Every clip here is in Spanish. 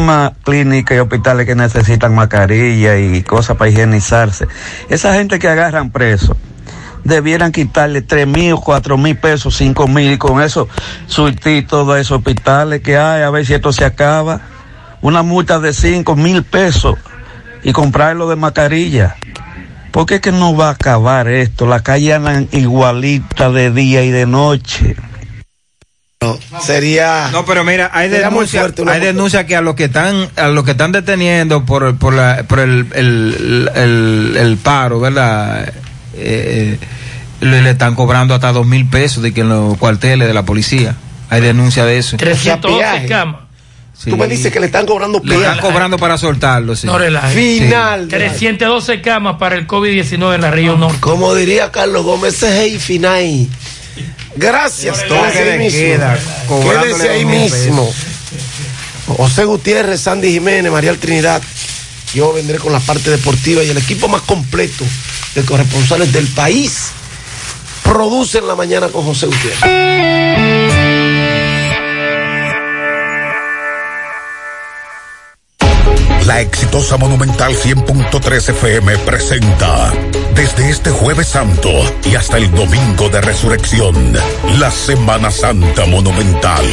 muchísimas clínicas y hospitales que necesitan mascarilla y cosas para higienizarse. Esa gente que agarran presos debieran quitarle tres mil cuatro mil pesos, cinco mil y con eso surtir todos esos hospitales que hay, a ver si esto se acaba. Una multa de cinco mil pesos y comprarlo de mascarilla. ¿Por qué que no va a acabar esto? La calle andan igualita de día y de noche. No, sería. No, pero mira, hay denuncias denuncias que a los que están a los que están deteniendo por, por, la, por el, el, el, el paro, ¿verdad? Eh, le, le están cobrando hasta dos mil pesos de que en los cuarteles de la policía. Hay denuncia de eso. 312 peaje. camas. Sí. Tú me dices que le están cobrando le están cobrando para soltarlo, sí. No. Final. la- 312 camas para el COVID-19 en la región norte. Como diría Carlos Gómez, ese es el final. Gracias, Toque quédese de ahí mismo. queda, Quédese ahí mismo. José Gutiérrez, Sandy Jiménez, Marial Trinidad. Yo vendré con la parte deportiva y el equipo más completo de corresponsales del país. Producen la mañana con José Gutiérrez. La exitosa Monumental 100.3 FM presenta desde este jueves santo y hasta el domingo de resurrección, la Semana Santa Monumental.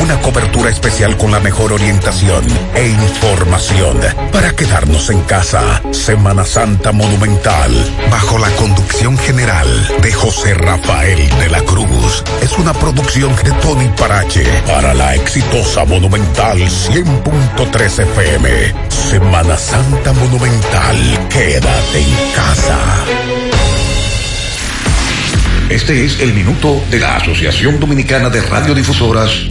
Una cobertura especial con la mejor orientación e información para quedarnos en casa. Semana Santa Monumental, bajo la conducción general de José Rafael de la Cruz. Es una producción de Tony Parache para la exitosa Monumental 100.3 FM. Semana Santa Monumental, quédate en casa. Este es el minuto de la Asociación Dominicana de Radiodifusoras,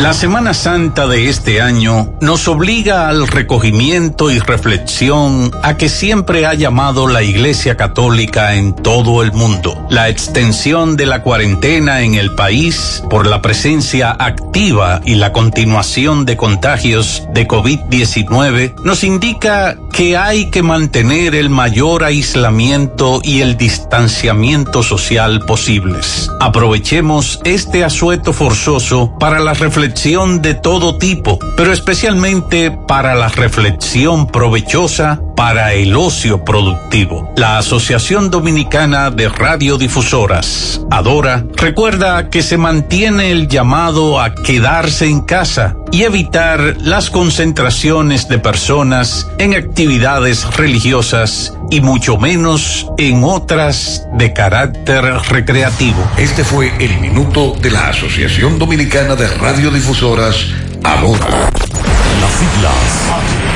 La Semana Santa de este año nos obliga al recogimiento y reflexión a que siempre ha llamado la Iglesia Católica en todo el mundo. La extensión de la cuarentena en el país por la presencia activa y la continuación de contagios de COVID-19 nos indica que hay que mantener el mayor aislamiento y el distanciamiento social posibles. Aprovechemos este asueto forzoso para la reflexión de todo tipo, pero especialmente para la reflexión provechosa para el ocio productivo. La Asociación Dominicana de Radiodifusoras, Adora, recuerda que se mantiene el llamado a quedarse en casa y evitar las concentraciones de personas en actividades religiosas y mucho menos en otras de carácter recreativo. Este fue el minuto de la Asociación Dominicana de Radiodifusoras, Adora. Las siglas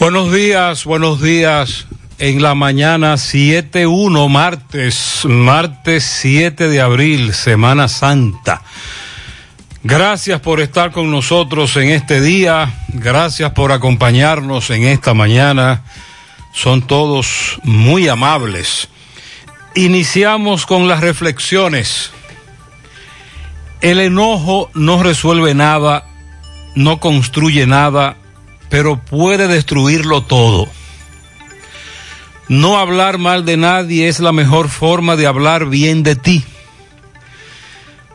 Buenos días, buenos días. En la mañana 7-1, martes, martes 7 de abril, Semana Santa. Gracias por estar con nosotros en este día, gracias por acompañarnos en esta mañana. Son todos muy amables. Iniciamos con las reflexiones. El enojo no resuelve nada, no construye nada, pero puede destruirlo todo. No hablar mal de nadie es la mejor forma de hablar bien de ti.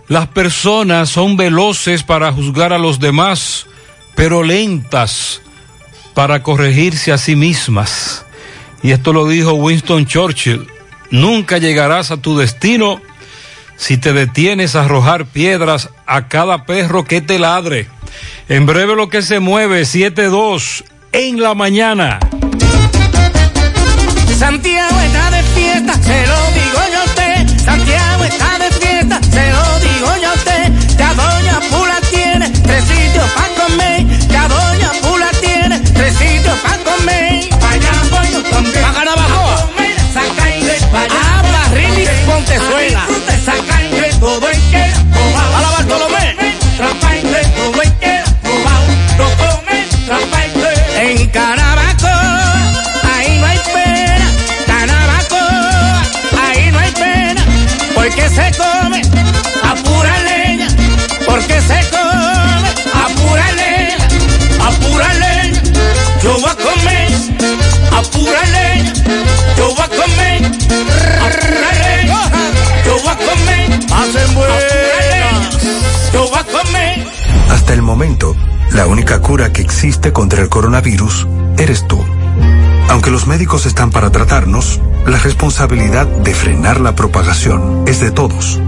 Las personas son veloces para juzgar a los demás, pero lentas para corregirse a sí mismas. Y esto lo dijo Winston Churchill. Nunca llegarás a tu destino si te detienes a arrojar piedras a cada perro que te ladre. En breve lo que se mueve, 7-2 en la mañana. Santiago está de fiesta, se lo digo yo a usted. Santiago está de fiesta, se lo digo yo a usted. Ya Doña Pula tiene tres sitios para comer. Ya Doña Pula tiene tres sitios para comer. Allá voy yo también. Para Carabacoa. Saca inglés. Allá Pontezuela. Saca inglés todo en que. Para Bartolomé. Trampa porque se come a pura leña, porque se come a pura leña, a pura leña. Yo voy a comer a pura leña, yo voy a comer a pura leña, yo voy a comer Hacen a pura leña, yo voy a comer. Hasta el momento, la única cura que existe contra el coronavirus eres tú. Aunque los médicos están para tratarnos, la responsabilidad de frenar la propagación es de todos.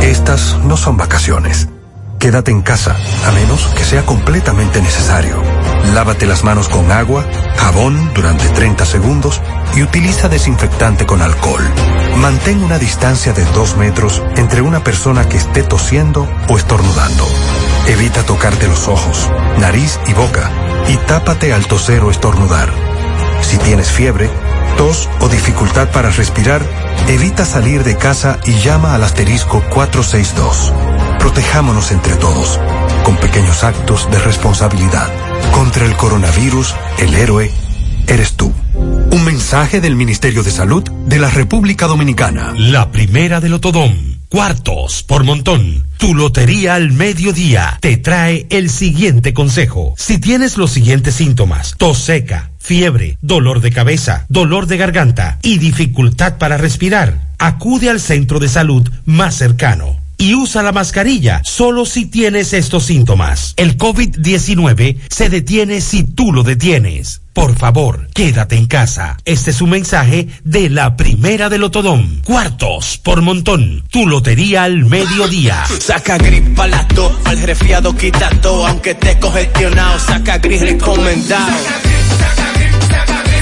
Estas no son vacaciones. Quédate en casa, a menos que sea completamente necesario. Lávate las manos con agua, jabón durante 30 segundos y utiliza desinfectante con alcohol. Mantén una distancia de 2 metros entre una persona que esté tosiendo o estornudando. Evita tocarte los ojos, nariz y boca y tápate al toser o estornudar. Si tienes fiebre, tos o dificultad para respirar, evita salir de casa y llama al asterisco 462. Protejámonos entre todos, con pequeños actos de responsabilidad. Contra el coronavirus, el héroe eres tú. Un mensaje del Ministerio de Salud de la República Dominicana. La primera del Otodón. Cuartos por montón. Tu lotería al mediodía te trae el siguiente consejo. Si tienes los siguientes síntomas, tos seca, fiebre, dolor de cabeza, dolor de garganta y dificultad para respirar, acude al centro de salud más cercano. Y usa la mascarilla solo si tienes estos síntomas. El COVID-19 se detiene si tú lo detienes. Por favor, quédate en casa. Este es un mensaje de la primera del Otodón. Cuartos por montón. Tu lotería al mediodía. Saca gripa la al resfriado quita aunque te congestionado, saca gris recomendado. Saca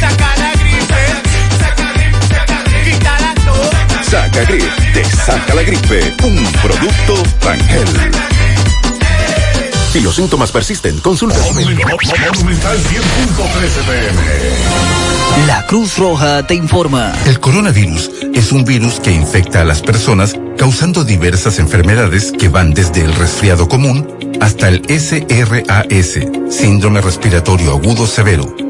la gripe, quita la tos. Saca Grip, te saca la gripe. Un producto Rangel. Si los síntomas persisten, consulta a su médico. Monumental 100.13 pm. La Cruz Roja te informa. El coronavirus es un virus que infecta a las personas causando diversas enfermedades que van desde el resfriado común hasta el SRAS, síndrome respiratorio agudo severo.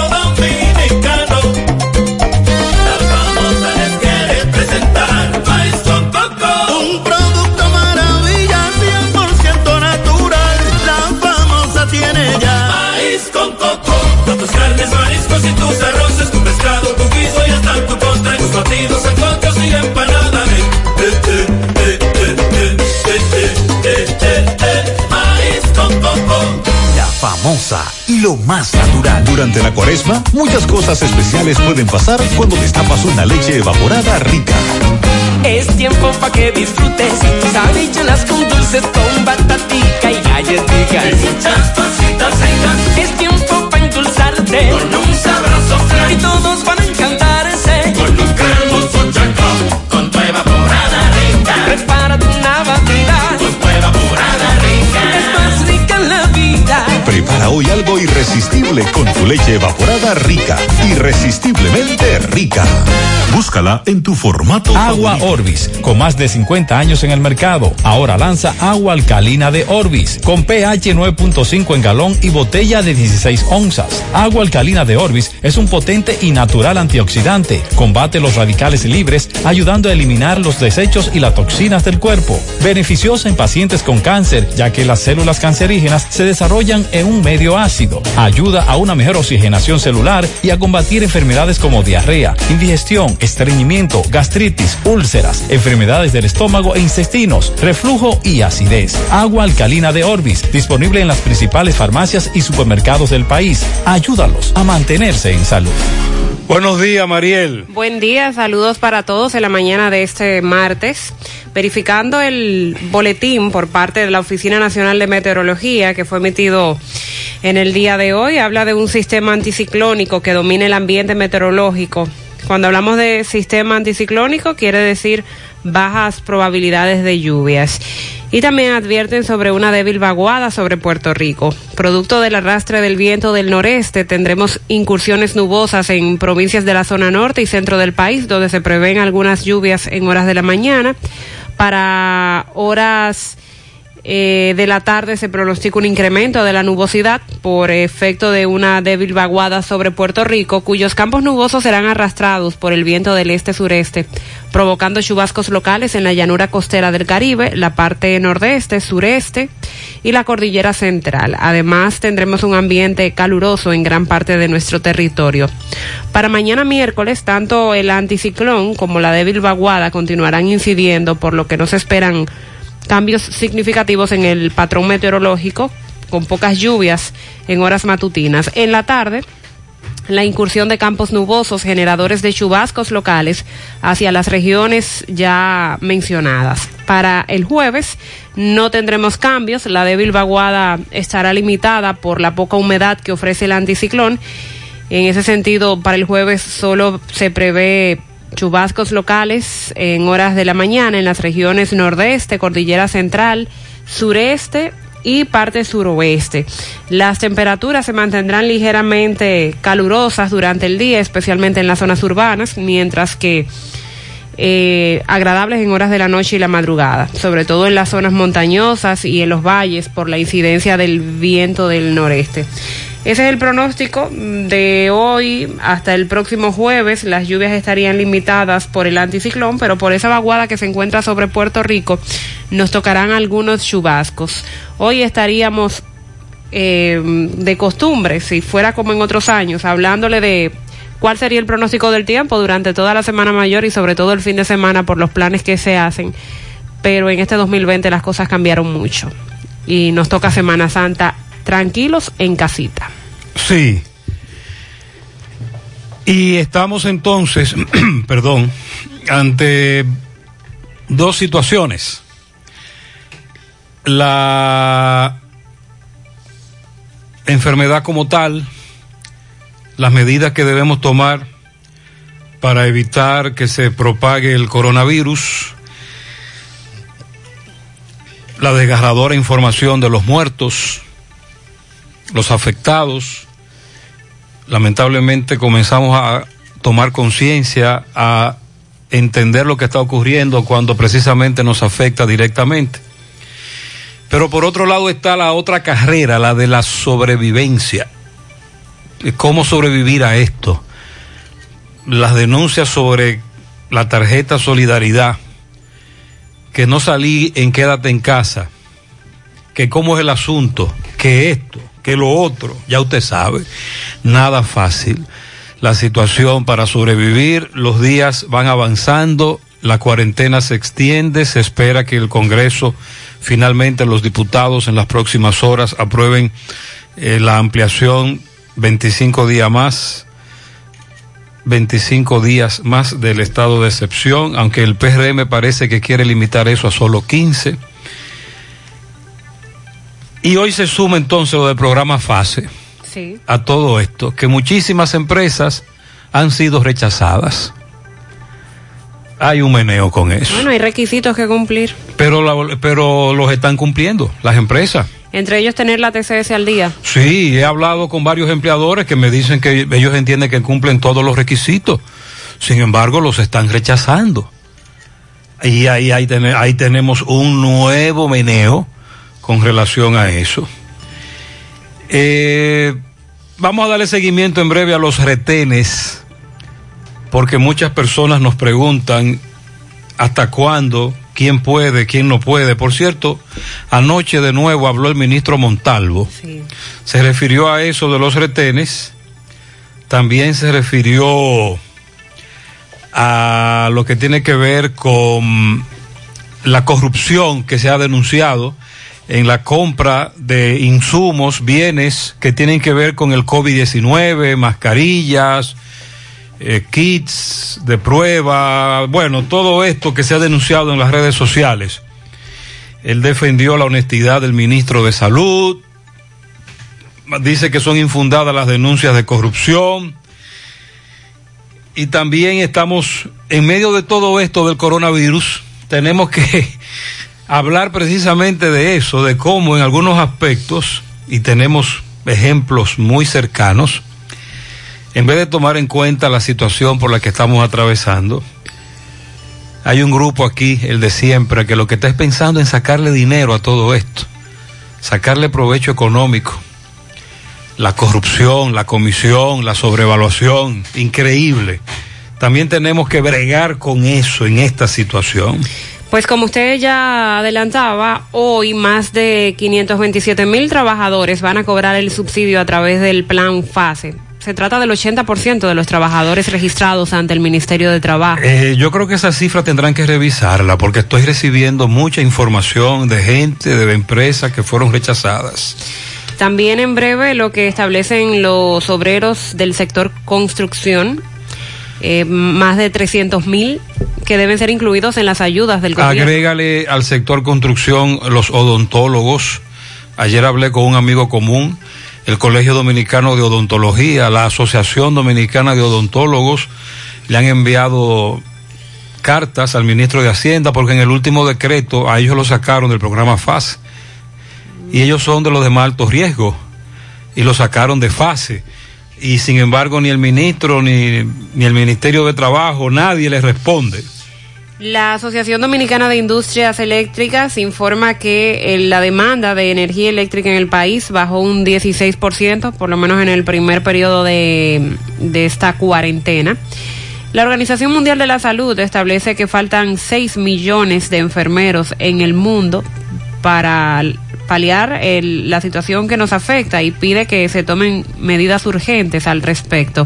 mariscos y tus arroces tu pescado, tu guiso y hasta tu postre, tus batidos, sancochos y empanadas. Eh, eh, eh. La famosa y lo más natural. Durante la cuaresma, muchas cosas especiales pueden pasar cuando destapas una leche evaporada rica. Es tiempo para que disfrutes sabichuelas con dulces, con batatica y galletitas. Y. Es tiempo para endulzarte Con un sabroso flan. y todos van a encantarse. Prepara hoy algo irresistible con tu leche evaporada rica. Irresistiblemente rica. Búscala en tu formato. Agua favorito. Orbis, con más de 50 años en el mercado. Ahora lanza agua alcalina de Orbis, con pH 9.5 en galón y botella de 16 onzas. Agua alcalina de Orbis es un potente y natural antioxidante. Combate los radicales libres, ayudando a eliminar los desechos y las toxinas del cuerpo. Beneficiosa en pacientes con cáncer, ya que las células cancerígenas se desarrollan en un medio ácido. Ayuda a una mejor oxigenación celular y a combatir enfermedades como diarrea, indigestión, estreñimiento, gastritis, úlceras, enfermedades del estómago e intestinos, reflujo y acidez. Agua alcalina de Orbis, disponible en las principales farmacias y supermercados del país. Ayúdalos a mantenerse en salud. Buenos días, Mariel. Buen día, saludos para todos en la mañana de este martes. Verificando el boletín por parte de la Oficina Nacional de Meteorología que fue emitido en el día de hoy, habla de un sistema anticiclónico que domina el ambiente meteorológico. Cuando hablamos de sistema anticiclónico, quiere decir bajas probabilidades de lluvias. Y también advierten sobre una débil vaguada sobre Puerto Rico. Producto del arrastre del viento del noreste, tendremos incursiones nubosas en provincias de la zona norte y centro del país, donde se prevén algunas lluvias en horas de la mañana. Para horas eh, de la tarde se pronostica un incremento de la nubosidad por efecto de una débil vaguada sobre Puerto Rico, cuyos campos nubosos serán arrastrados por el viento del este-sureste, provocando chubascos locales en la llanura costera del Caribe, la parte nordeste, sureste y la cordillera central. Además, tendremos un ambiente caluroso en gran parte de nuestro territorio. Para mañana miércoles, tanto el anticiclón como la débil vaguada continuarán incidiendo, por lo que nos esperan cambios significativos en el patrón meteorológico, con pocas lluvias en horas matutinas. En la tarde, la incursión de campos nubosos generadores de chubascos locales hacia las regiones ya mencionadas. Para el jueves no tendremos cambios, la débil vaguada estará limitada por la poca humedad que ofrece el anticiclón. En ese sentido, para el jueves solo se prevé chubascos locales en horas de la mañana en las regiones nordeste, cordillera central, sureste y parte suroeste. Las temperaturas se mantendrán ligeramente calurosas durante el día, especialmente en las zonas urbanas, mientras que eh, agradables en horas de la noche y la madrugada, sobre todo en las zonas montañosas y en los valles por la incidencia del viento del noreste. Ese es el pronóstico de hoy hasta el próximo jueves. Las lluvias estarían limitadas por el anticiclón, pero por esa vaguada que se encuentra sobre Puerto Rico nos tocarán algunos chubascos. Hoy estaríamos eh, de costumbre, si fuera como en otros años, hablándole de cuál sería el pronóstico del tiempo durante toda la semana mayor y sobre todo el fin de semana por los planes que se hacen. Pero en este 2020 las cosas cambiaron mucho y nos toca Semana Santa tranquilos en casita. Sí. Y estamos entonces, perdón, ante dos situaciones. La enfermedad como tal, las medidas que debemos tomar para evitar que se propague el coronavirus, la desgarradora información de los muertos, los afectados, lamentablemente comenzamos a tomar conciencia, a entender lo que está ocurriendo cuando precisamente nos afecta directamente. Pero por otro lado está la otra carrera, la de la sobrevivencia. ¿Cómo sobrevivir a esto? Las denuncias sobre la tarjeta Solidaridad, que no salí en quédate en casa, que cómo es el asunto, que esto, que lo otro, ya usted sabe, nada fácil. La situación para sobrevivir, los días van avanzando, la cuarentena se extiende, se espera que el Congreso, finalmente los diputados en las próximas horas aprueben eh, la ampliación 25 días más. 25 días más del estado de excepción, aunque el PRM parece que quiere limitar eso a solo 15 y hoy se suma entonces lo del programa FASE sí. a todo esto, que muchísimas empresas han sido rechazadas. Hay un meneo con eso. Bueno, hay requisitos que cumplir. Pero, la, pero los están cumpliendo las empresas. Entre ellos tener la TCS al día. Sí, he hablado con varios empleadores que me dicen que ellos entienden que cumplen todos los requisitos. Sin embargo, los están rechazando. Y ahí, ahí, ten, ahí tenemos un nuevo meneo con relación a eso. Eh, vamos a darle seguimiento en breve a los retenes, porque muchas personas nos preguntan hasta cuándo, quién puede, quién no puede. Por cierto, anoche de nuevo habló el ministro Montalvo. Sí. Se refirió a eso de los retenes, también se refirió a lo que tiene que ver con la corrupción que se ha denunciado en la compra de insumos, bienes que tienen que ver con el COVID-19, mascarillas, eh, kits de prueba, bueno, todo esto que se ha denunciado en las redes sociales. Él defendió la honestidad del ministro de Salud, dice que son infundadas las denuncias de corrupción y también estamos en medio de todo esto del coronavirus tenemos que hablar precisamente de eso, de cómo en algunos aspectos, y tenemos ejemplos muy cercanos, en vez de tomar en cuenta la situación por la que estamos atravesando, hay un grupo aquí, el de siempre, que lo que está es pensando en sacarle dinero a todo esto, sacarle provecho económico. La corrupción, la comisión, la sobrevaluación, increíble. También tenemos que bregar con eso en esta situación. Pues como usted ya adelantaba, hoy más de 527 mil trabajadores van a cobrar el subsidio a través del plan FASE. Se trata del 80% de los trabajadores registrados ante el Ministerio de Trabajo. Eh, yo creo que esa cifra tendrán que revisarla porque estoy recibiendo mucha información de gente, de empresas que fueron rechazadas. También en breve lo que establecen los obreros del sector construcción, eh, más de 300 mil que deben ser incluidos en las ayudas del gobierno. Agrégale al sector construcción los odontólogos. Ayer hablé con un amigo común, el Colegio Dominicano de Odontología, la Asociación Dominicana de Odontólogos, le han enviado cartas al ministro de Hacienda porque en el último decreto a ellos lo sacaron del programa FAS y ellos son de los de más alto riesgo y lo sacaron de fase y sin embargo ni el ministro ni, ni el Ministerio de Trabajo, nadie les responde. La Asociación Dominicana de Industrias Eléctricas informa que eh, la demanda de energía eléctrica en el país bajó un 16%, por lo menos en el primer periodo de, de esta cuarentena. La Organización Mundial de la Salud establece que faltan 6 millones de enfermeros en el mundo para paliar la situación que nos afecta y pide que se tomen medidas urgentes al respecto.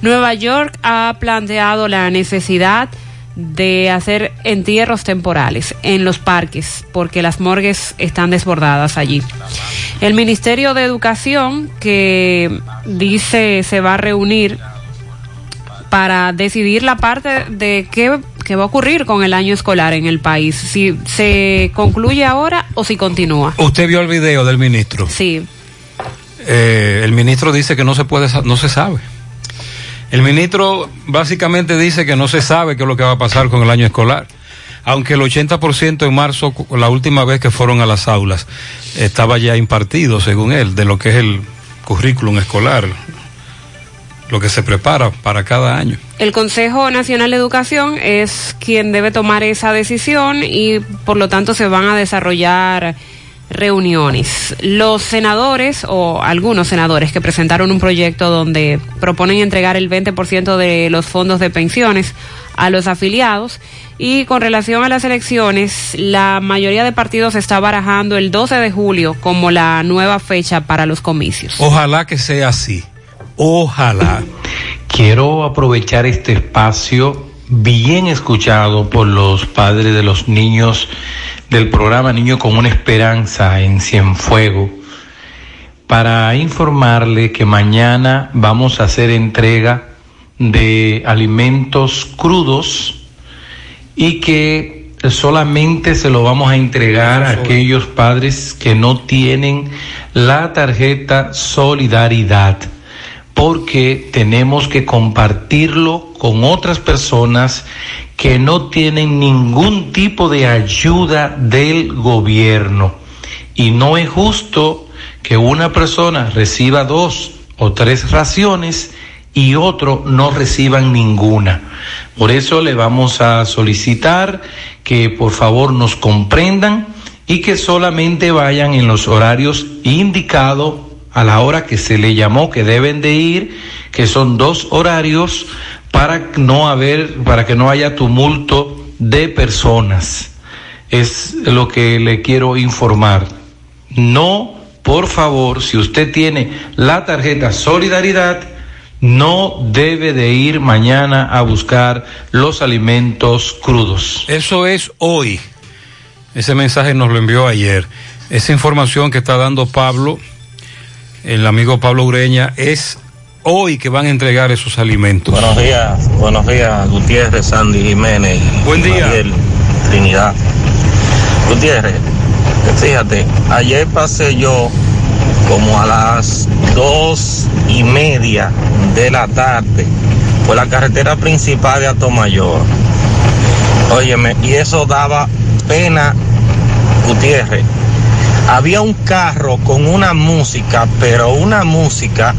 Nueva York ha planteado la necesidad de hacer entierros temporales en los parques porque las morgues están desbordadas allí. El Ministerio de Educación que dice se va a reunir para decidir la parte de qué, qué va a ocurrir con el año escolar en el país, si se concluye ahora o si continúa. ¿Usted vio el video del ministro? Sí. Eh, el ministro dice que no se puede, no se sabe. El ministro básicamente dice que no se sabe qué es lo que va a pasar con el año escolar. Aunque el 80% en marzo, la última vez que fueron a las aulas, estaba ya impartido, según él, de lo que es el currículum escolar, lo que se prepara para cada año. El Consejo Nacional de Educación es quien debe tomar esa decisión y por lo tanto se van a desarrollar reuniones. Los senadores o algunos senadores que presentaron un proyecto donde proponen entregar el 20% de los fondos de pensiones a los afiliados y con relación a las elecciones, la mayoría de partidos está barajando el 12 de julio como la nueva fecha para los comicios. Ojalá que sea así. Ojalá. Quiero aprovechar este espacio bien escuchado por los padres de los niños del programa Niño con una Esperanza en Cienfuego para informarle que mañana vamos a hacer entrega de alimentos crudos y que solamente se lo vamos a entregar a aquellos padres que no tienen la tarjeta Solidaridad porque tenemos que compartirlo con otras personas que no tienen ningún tipo de ayuda del gobierno. Y no es justo que una persona reciba dos o tres raciones y otro no reciban ninguna. Por eso le vamos a solicitar que por favor nos comprendan y que solamente vayan en los horarios indicados a la hora que se le llamó que deben de ir, que son dos horarios para no haber, para que no haya tumulto de personas. Es lo que le quiero informar. No, por favor, si usted tiene la tarjeta Solidaridad, no debe de ir mañana a buscar los alimentos crudos. Eso es hoy. Ese mensaje nos lo envió ayer. Esa información que está dando Pablo, el amigo Pablo Ureña, es hoy que van a entregar esos alimentos. Buenos días, buenos días, Gutiérrez, Sandy Jiménez. Buen día. Mariel, Trinidad. Gutiérrez, fíjate, ayer pasé yo como a las dos y media de la tarde por la carretera principal de Atomayor. Óyeme, y eso daba pena, Gutiérrez. Había un carro con una música, pero una música,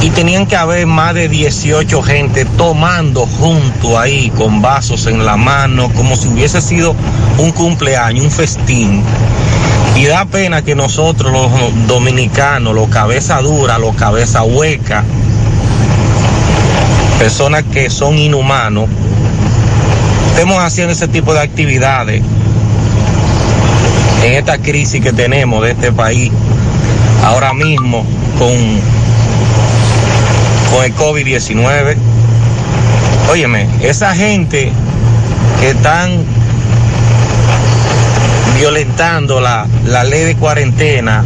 y tenían que haber más de 18 gente tomando junto ahí, con vasos en la mano, como si hubiese sido un cumpleaños, un festín. Y da pena que nosotros los dominicanos, los cabeza dura, los cabeza hueca, personas que son inhumanos, estemos haciendo ese tipo de actividades en esta crisis que tenemos de este país ahora mismo con, con el COVID-19. Óyeme, esa gente que están violentando la, la ley de cuarentena,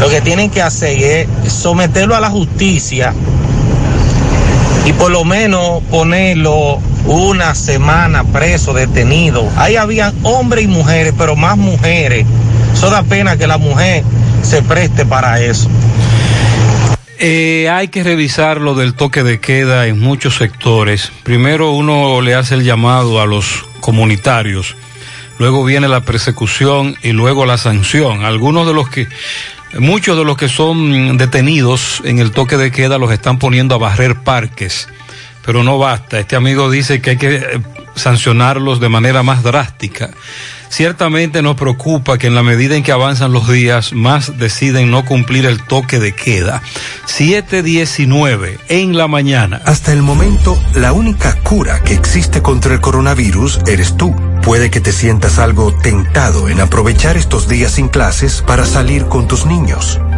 lo que tienen que hacer es someterlo a la justicia y por lo menos ponerlo una semana preso, detenido. Ahí habían hombres y mujeres, pero más mujeres. Eso da pena que la mujer se preste para eso. Eh, hay que revisar lo del toque de queda en muchos sectores. Primero uno le hace el llamado a los comunitarios, luego viene la persecución y luego la sanción. Algunos de los que, muchos de los que son detenidos en el toque de queda los están poniendo a barrer parques pero no basta. Este amigo dice que hay que eh, sancionarlos de manera más drástica. Ciertamente nos preocupa que en la medida en que avanzan los días, más deciden no cumplir el toque de queda. 7.19 en la mañana. Hasta el momento, la única cura que existe contra el coronavirus eres tú. Puede que te sientas algo tentado en aprovechar estos días sin clases para salir con tus niños,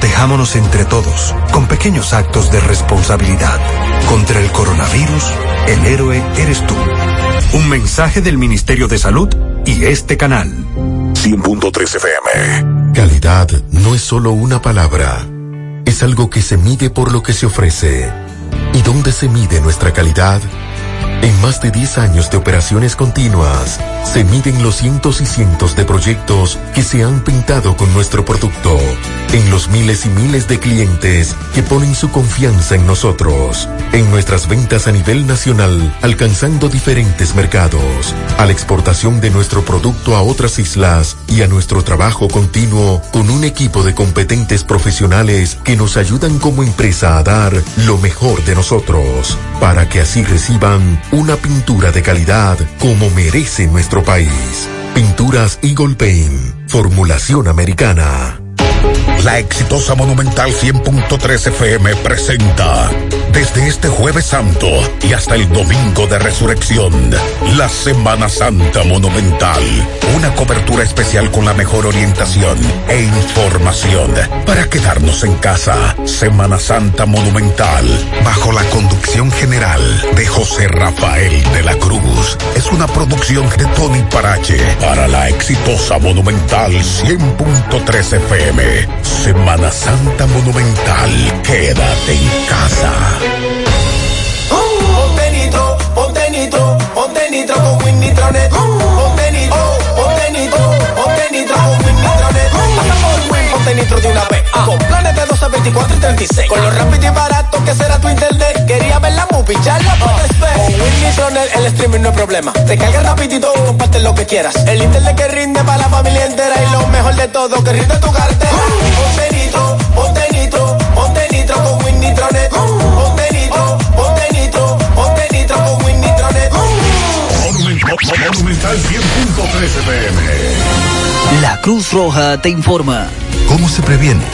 Protejámonos entre todos, con pequeños actos de responsabilidad. Contra el coronavirus, el héroe eres tú. Un mensaje del Ministerio de Salud y este canal. 100.3 FM. Calidad no es solo una palabra, es algo que se mide por lo que se ofrece. ¿Y dónde se mide nuestra calidad? En más de 10 años de operaciones continuas, se miden los cientos y cientos de proyectos que se han pintado con nuestro producto, en los miles y miles de clientes que ponen su confianza en nosotros, en nuestras ventas a nivel nacional, alcanzando diferentes mercados, a la exportación de nuestro producto a otras islas y a nuestro trabajo continuo con un equipo de competentes profesionales que nos ayudan como empresa a dar lo mejor de nosotros, para que así reciban una pintura de calidad como merece nuestro país. Pinturas Eagle Paint, formulación americana. La exitosa Monumental 100.3 FM presenta desde este jueves santo y hasta el domingo de resurrección, la Semana Santa Monumental. Una cobertura especial con la mejor orientación e información para quedarnos en casa. Semana Santa Monumental, bajo la conducción general de José Rafael de la Cruz. Es una producción de Tony Parache para la exitosa Monumental 100.3 FM. Semana Santa Monumental, quédate en casa. Ponte nitro, ponte nitro, ponte nitro con Win Nitronet. Ponte nitro, ponte nitro, ponte nitro con Win Nitronet. Por Win, ponte nitro de una vez. Con planes de 12, 24 y 36. Con lo rápido y barato que será tu internet. Quería ver la movie, ya la puedes. Con Win Nitronet el streaming no es problema. Te carga rapidito y comparte lo que quieras. El internet que rinde para la familia entera. Y lo mejor de todo, que rinde tu cartera. Ponte nitro, ponte Nitronet. Ponte nitro, ponte nitro, ponte nitro con Win Nitronet. Monumental 100.3 FM. La Cruz Roja te informa. ¿Cómo se previene?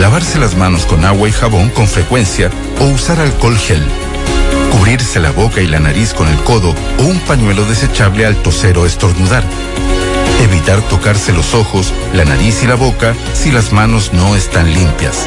Lavarse las manos con agua y jabón con frecuencia o usar alcohol gel. Cubrirse la boca y la nariz con el codo o un pañuelo desechable al toser o estornudar. Evitar tocarse los ojos, la nariz y la boca si las manos no están limpias.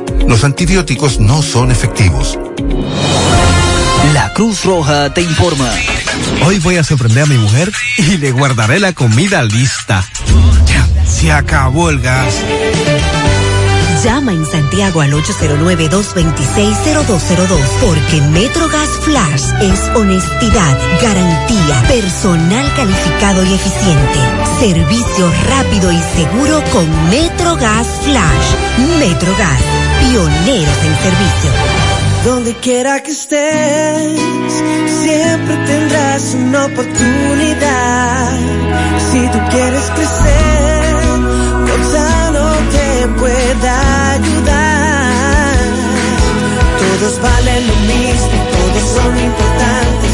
Los antibióticos no son efectivos. La Cruz Roja te informa. Hoy voy a sorprender a mi mujer y le guardaré la comida lista. Ya, se acabó el gas. Llama en Santiago al 809-226-0202 porque MetroGas Flash es honestidad, garantía, personal calificado y eficiente, servicio rápido y seguro con MetroGas Flash. MetroGas, pioneros en servicio. Donde quiera que estés, siempre tendrás una oportunidad. Si tú quieres crecer, Gonzalo te pueda ayudar. Todos valen lo mismo, todos son importantes,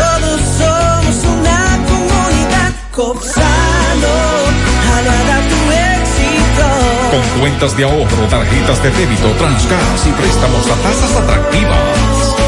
todos somos una comunidad. Gonzalo, éxito. Con cuentas de ahorro, tarjetas de débito, Transgas y préstamos a tasas atractivas.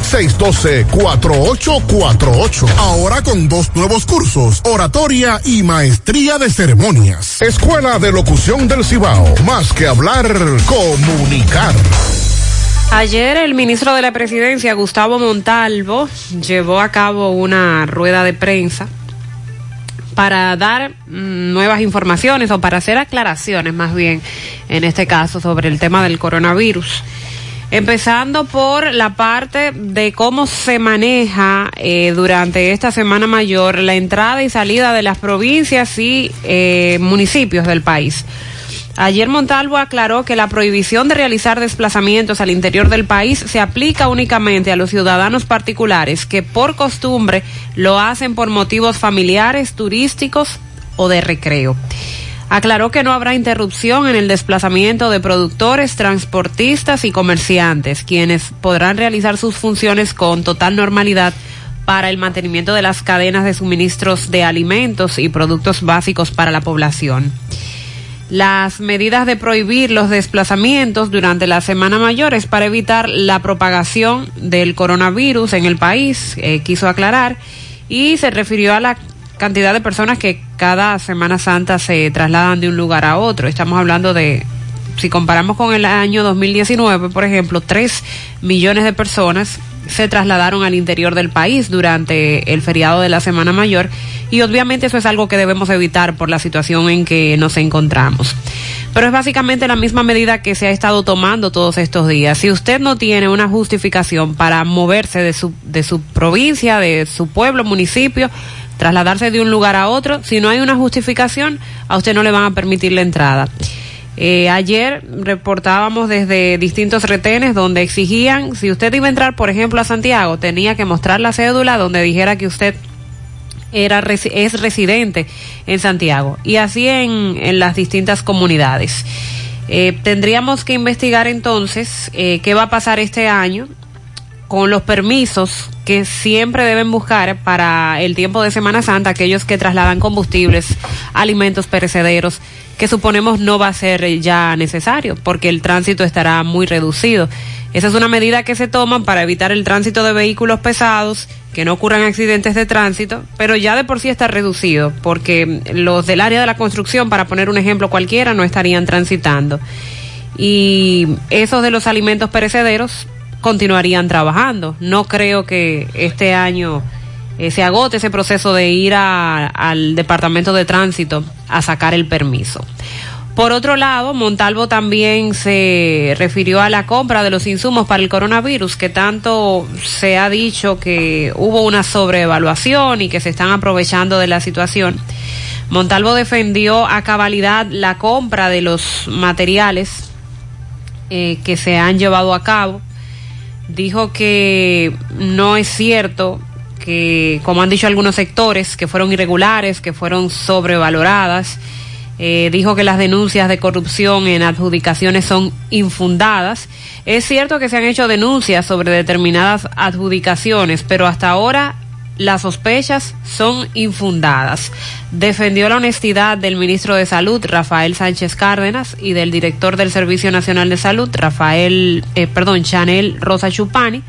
612-4848. Ahora con dos nuevos cursos, oratoria y maestría de ceremonias. Escuela de Locución del Cibao. Más que hablar, comunicar. Ayer el ministro de la Presidencia, Gustavo Montalvo, llevó a cabo una rueda de prensa para dar mm, nuevas informaciones o para hacer aclaraciones más bien en este caso sobre el tema del coronavirus. Empezando por la parte de cómo se maneja eh, durante esta Semana Mayor la entrada y salida de las provincias y eh, municipios del país. Ayer Montalvo aclaró que la prohibición de realizar desplazamientos al interior del país se aplica únicamente a los ciudadanos particulares que por costumbre lo hacen por motivos familiares, turísticos o de recreo. Aclaró que no habrá interrupción en el desplazamiento de productores, transportistas y comerciantes, quienes podrán realizar sus funciones con total normalidad para el mantenimiento de las cadenas de suministros de alimentos y productos básicos para la población. Las medidas de prohibir los desplazamientos durante la Semana Mayor es para evitar la propagación del coronavirus en el país, eh, quiso aclarar, y se refirió a la cantidad de personas que cada Semana Santa se trasladan de un lugar a otro. Estamos hablando de, si comparamos con el año 2019, por ejemplo, 3 millones de personas se trasladaron al interior del país durante el feriado de la Semana Mayor y obviamente eso es algo que debemos evitar por la situación en que nos encontramos. Pero es básicamente la misma medida que se ha estado tomando todos estos días. Si usted no tiene una justificación para moverse de su, de su provincia, de su pueblo, municipio, trasladarse de un lugar a otro, si no hay una justificación, a usted no le van a permitir la entrada. Eh, ayer reportábamos desde distintos retenes donde exigían, si usted iba a entrar, por ejemplo, a Santiago, tenía que mostrar la cédula donde dijera que usted era es residente en Santiago y así en, en las distintas comunidades. Eh, tendríamos que investigar entonces eh, qué va a pasar este año con los permisos que siempre deben buscar para el tiempo de Semana Santa aquellos que trasladan combustibles, alimentos perecederos, que suponemos no va a ser ya necesario porque el tránsito estará muy reducido. Esa es una medida que se toma para evitar el tránsito de vehículos pesados, que no ocurran accidentes de tránsito, pero ya de por sí está reducido porque los del área de la construcción, para poner un ejemplo cualquiera, no estarían transitando. Y esos de los alimentos perecederos continuarían trabajando. No creo que este año eh, se agote ese proceso de ir al departamento de tránsito a sacar el permiso. Por otro lado, Montalvo también se refirió a la compra de los insumos para el coronavirus, que tanto se ha dicho que hubo una sobreevaluación y que se están aprovechando de la situación. Montalvo defendió a cabalidad la compra de los materiales eh, que se han llevado a cabo. Dijo que no es cierto que, como han dicho algunos sectores, que fueron irregulares, que fueron sobrevaloradas. Eh, dijo que las denuncias de corrupción en adjudicaciones son infundadas. Es cierto que se han hecho denuncias sobre determinadas adjudicaciones, pero hasta ahora las sospechas son infundadas. Defendió la honestidad del ministro de Salud, Rafael Sánchez Cárdenas, y del director del Servicio Nacional de Salud, Rafael, eh, perdón, Chanel Rosa Chupani,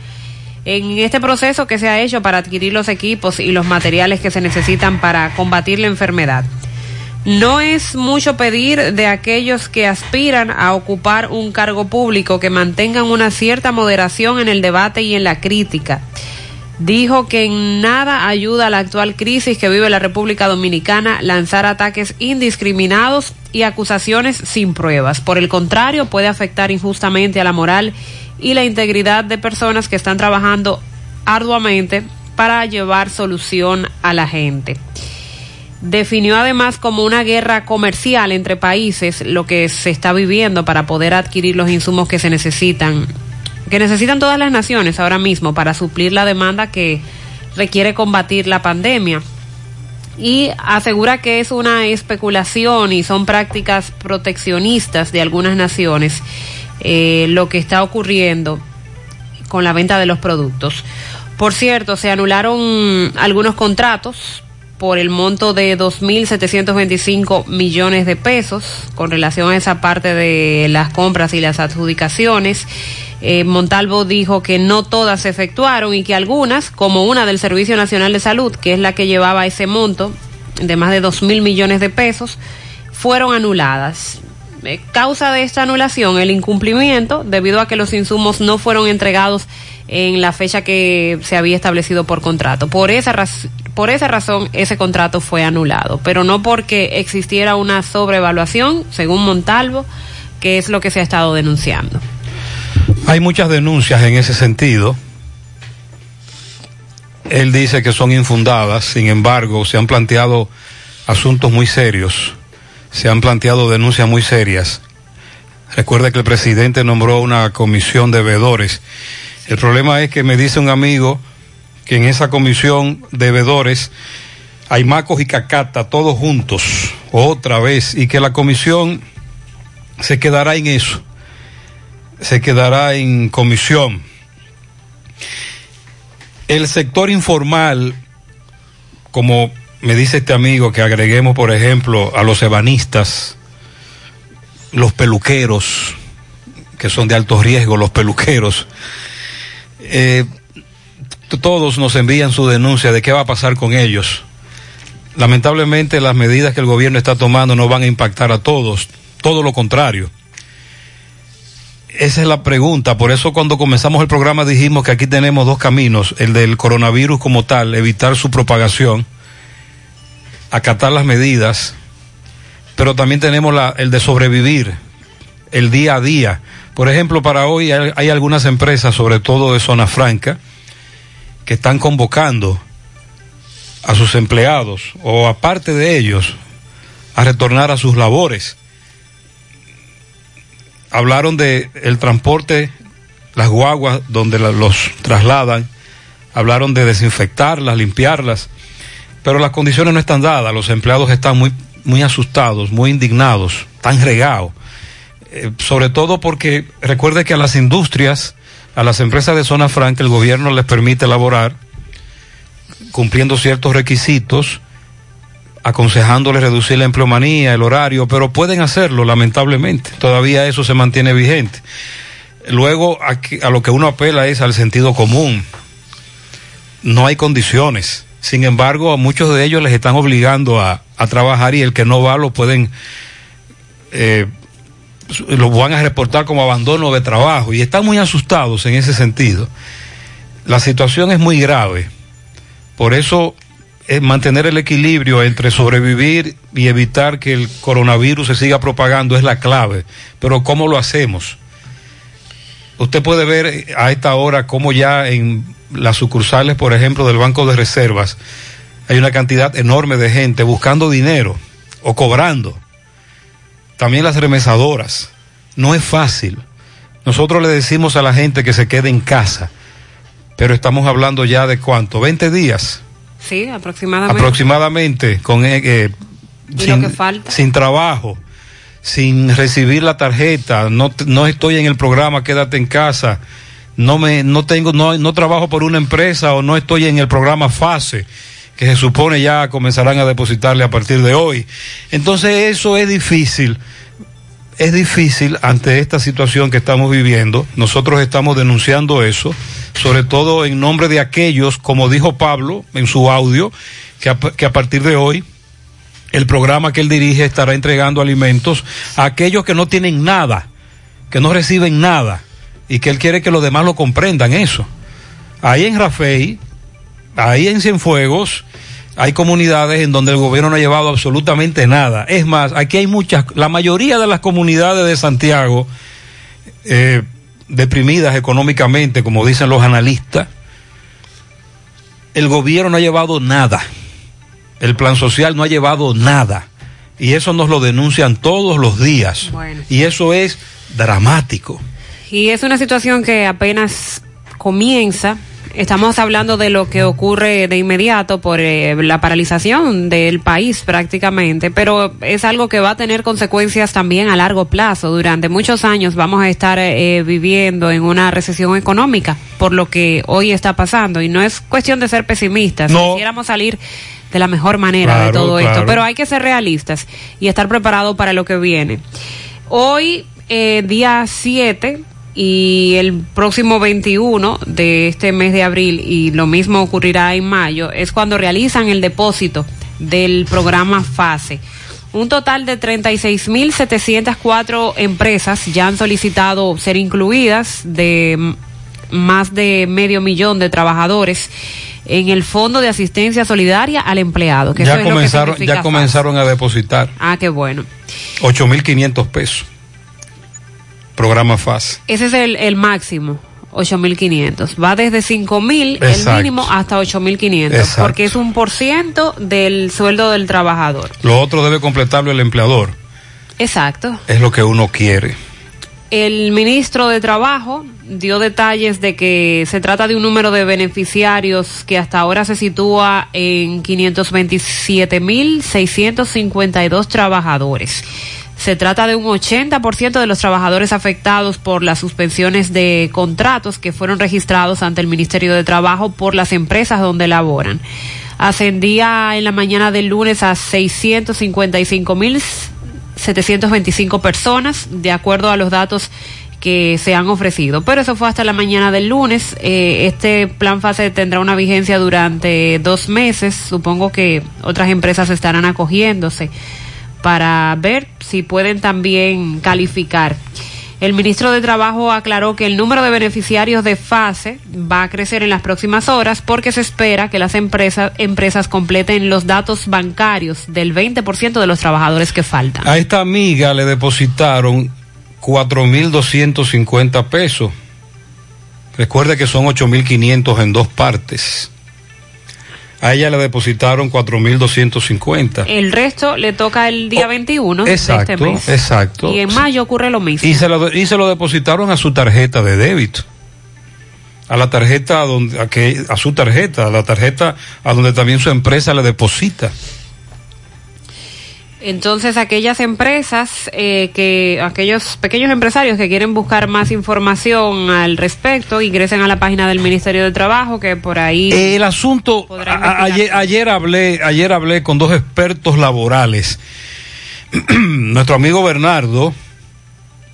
en este proceso que se ha hecho para adquirir los equipos y los materiales que se necesitan para combatir la enfermedad. No es mucho pedir de aquellos que aspiran a ocupar un cargo público que mantengan una cierta moderación en el debate y en la crítica. Dijo que en nada ayuda a la actual crisis que vive la República Dominicana lanzar ataques indiscriminados y acusaciones sin pruebas. Por el contrario, puede afectar injustamente a la moral y la integridad de personas que están trabajando arduamente para llevar solución a la gente. Definió además como una guerra comercial entre países lo que se está viviendo para poder adquirir los insumos que se necesitan, que necesitan todas las naciones ahora mismo para suplir la demanda que requiere combatir la pandemia. Y asegura que es una especulación y son prácticas proteccionistas de algunas naciones eh, lo que está ocurriendo con la venta de los productos. Por cierto, se anularon algunos contratos por el monto de 2.725 millones de pesos con relación a esa parte de las compras y las adjudicaciones. Eh, Montalvo dijo que no todas se efectuaron y que algunas, como una del Servicio Nacional de Salud, que es la que llevaba ese monto de más de 2.000 millones de pesos, fueron anuladas. Eh, causa de esta anulación el incumplimiento debido a que los insumos no fueron entregados en la fecha que se había establecido por contrato. Por esa, por esa razón ese contrato fue anulado, pero no porque existiera una sobrevaluación, según Montalvo, que es lo que se ha estado denunciando. Hay muchas denuncias en ese sentido. Él dice que son infundadas, sin embargo, se han planteado asuntos muy serios, se han planteado denuncias muy serias. Recuerda que el presidente nombró una comisión de veedores el problema es que me dice un amigo que en esa comisión de veedores hay macos y cacata todos juntos, otra vez, y que la comisión se quedará en eso, se quedará en comisión. El sector informal, como me dice este amigo, que agreguemos, por ejemplo, a los ebanistas, los peluqueros, que son de alto riesgo, los peluqueros, eh, todos nos envían su denuncia de qué va a pasar con ellos. Lamentablemente las medidas que el gobierno está tomando no van a impactar a todos, todo lo contrario. Esa es la pregunta, por eso cuando comenzamos el programa dijimos que aquí tenemos dos caminos, el del coronavirus como tal, evitar su propagación, acatar las medidas, pero también tenemos la, el de sobrevivir, el día a día por ejemplo, para hoy hay, algunas empresas, sobre todo de zona franca, que están convocando a sus empleados o aparte de ellos a retornar a sus labores. Hablaron de el transporte, las guaguas donde los trasladan, hablaron de desinfectarlas, limpiarlas, pero las condiciones no están dadas, los empleados están muy muy asustados, muy indignados, están regados eh, sobre todo porque recuerde que a las industrias, a las empresas de zona franca, el gobierno les permite elaborar cumpliendo ciertos requisitos, aconsejándoles reducir la empleomanía, el horario, pero pueden hacerlo, lamentablemente. Todavía eso se mantiene vigente. Luego, a, lo que uno apela es al sentido común. No hay condiciones. Sin embargo, a muchos de ellos les están obligando a, trabajar y el que no va lo pueden eh, lo van a reportar como abandono de trabajo y están muy asustados en ese sentido. La situación es muy grave. Por eso mantener el equilibrio entre sobrevivir y evitar que el coronavirus se siga propagando es la clave. Pero ¿cómo lo hacemos? Usted puede ver a esta hora cómo ya en las sucursales, por ejemplo, del Banco de Reservas, hay una cantidad enorme de gente buscando dinero o cobrando. También las remesadoras. No es fácil. Nosotros le decimos a la gente que se quede en casa, pero estamos hablando ya de cuánto, 20 días Sí, aproximadamente. aproximadamente con eh, eh, ¿Y lo que falta? sin trabajo, sin recibir la tarjeta, no, no estoy en el programa, quédate en casa, no me, no tengo, no, no trabajo por una empresa o no estoy en el programa FASE, que se supone ya comenzarán a depositarle a partir de hoy. Entonces eso es difícil. Es difícil ante esta situación que estamos viviendo. Nosotros estamos denunciando eso, sobre todo en nombre de aquellos, como dijo Pablo en su audio, que a, partir de hoy el programa que él dirige estará entregando alimentos a aquellos que no tienen nada, que no reciben nada, y que él quiere que los demás lo comprendan eso. Ahí en Rafey, ahí en Cienfuegos, hay comunidades en donde el gobierno no ha llevado absolutamente nada. Es más, aquí hay muchas, la mayoría de las comunidades de Santiago, eh, deprimidas económicamente, como dicen los analistas, el gobierno no ha llevado nada. El plan social no ha llevado nada. Y eso nos lo denuncian todos los días. Bueno. Y eso es dramático. Y es una situación que apenas comienza. Estamos hablando de lo que ocurre de inmediato por eh, la paralización del país prácticamente, pero es algo que va a tener consecuencias también a largo plazo. Durante muchos años vamos a estar eh, viviendo en una recesión económica por lo que hoy está pasando. Y no es cuestión de ser pesimistas. No. Quisiéramos salir de la mejor manera de todo claro. esto, pero hay que ser realistas y estar preparados para lo que viene. Hoy, eh, día 7 y el próximo 21 de este mes de abril, y lo mismo ocurrirá en mayo, es cuando realizan el depósito del programa FASE. Un total de 36.704 empresas ya han solicitado ser incluidas de más de medio millón de trabajadores en el Fondo de Asistencia Solidaria al Empleado. Que Ya comenzaron a depositar Ah, qué bueno. 8.500 pesos. Programa FAS. Ese es el, el máximo, 8.500. Va desde 5.000 el mínimo hasta 8.500, Exacto. porque es un por ciento del sueldo del trabajador. Lo otro debe completarlo el empleador. Exacto. Es lo que uno quiere. El ministro de Trabajo dio detalles de que se trata de un número de beneficiarios que hasta ahora se sitúa en 527.652 trabajadores. Se trata de un 80% de los trabajadores afectados por las suspensiones de contratos que fueron registrados ante el Ministerio de Trabajo por las empresas donde laboran. Ascendía en la mañana del lunes a 655.725 personas, de acuerdo a los datos que se han ofrecido. Pero eso fue hasta la mañana del lunes. Eh, este plan fase tendrá una vigencia durante dos meses. Supongo que otras empresas estarán acogiéndose para ver si pueden también calificar. El ministro de Trabajo aclaró que el número de beneficiarios de fase va a crecer en las próximas horas porque se espera que las empresas, empresas completen los datos bancarios del 20% de los trabajadores que faltan. A esta amiga le depositaron 4.250 pesos. Recuerde que son 8.500 en dos partes. A ella le depositaron 4.250. El resto le toca el día 21 exacto, de este mes. exacto. Y en mayo ocurre lo mismo. Y se, lo, y se lo depositaron a su tarjeta de débito. A la tarjeta donde, a, que, a su tarjeta, a la tarjeta a donde también su empresa le deposita. Entonces, aquellas empresas, eh, que aquellos pequeños empresarios que quieren buscar más información al respecto, ingresen a la página del Ministerio de Trabajo, que por ahí. El asunto, a- ayer, ayer hablé, ayer hablé con dos expertos laborales. nuestro amigo Bernardo,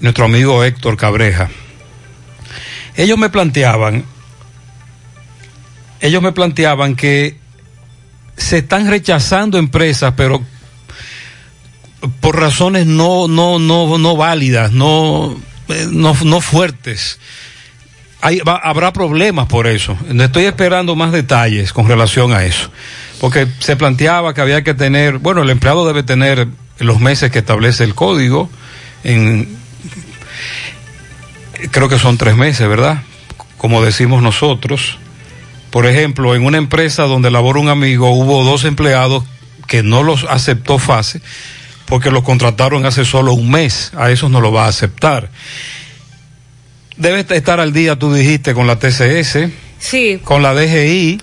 nuestro amigo Héctor Cabreja. Ellos me planteaban, ellos me planteaban que se están rechazando empresas, pero por razones no, no, no, no válidas, no, eh, no, no fuertes. habrá problemas por eso. Estoy esperando más detalles con relación a eso. Porque se planteaba que había que tener, bueno, el empleado debe tener los meses que establece el código, creo que son tres meses, ¿verdad? Como decimos nosotros. Por ejemplo, en una empresa donde labora un amigo, hubo dos empleados que no los aceptó FASE porque los contrataron hace solo un mes. A esos no lo va a aceptar. Debe estar al día, tú dijiste, con la TCS, Sí, con la DGI.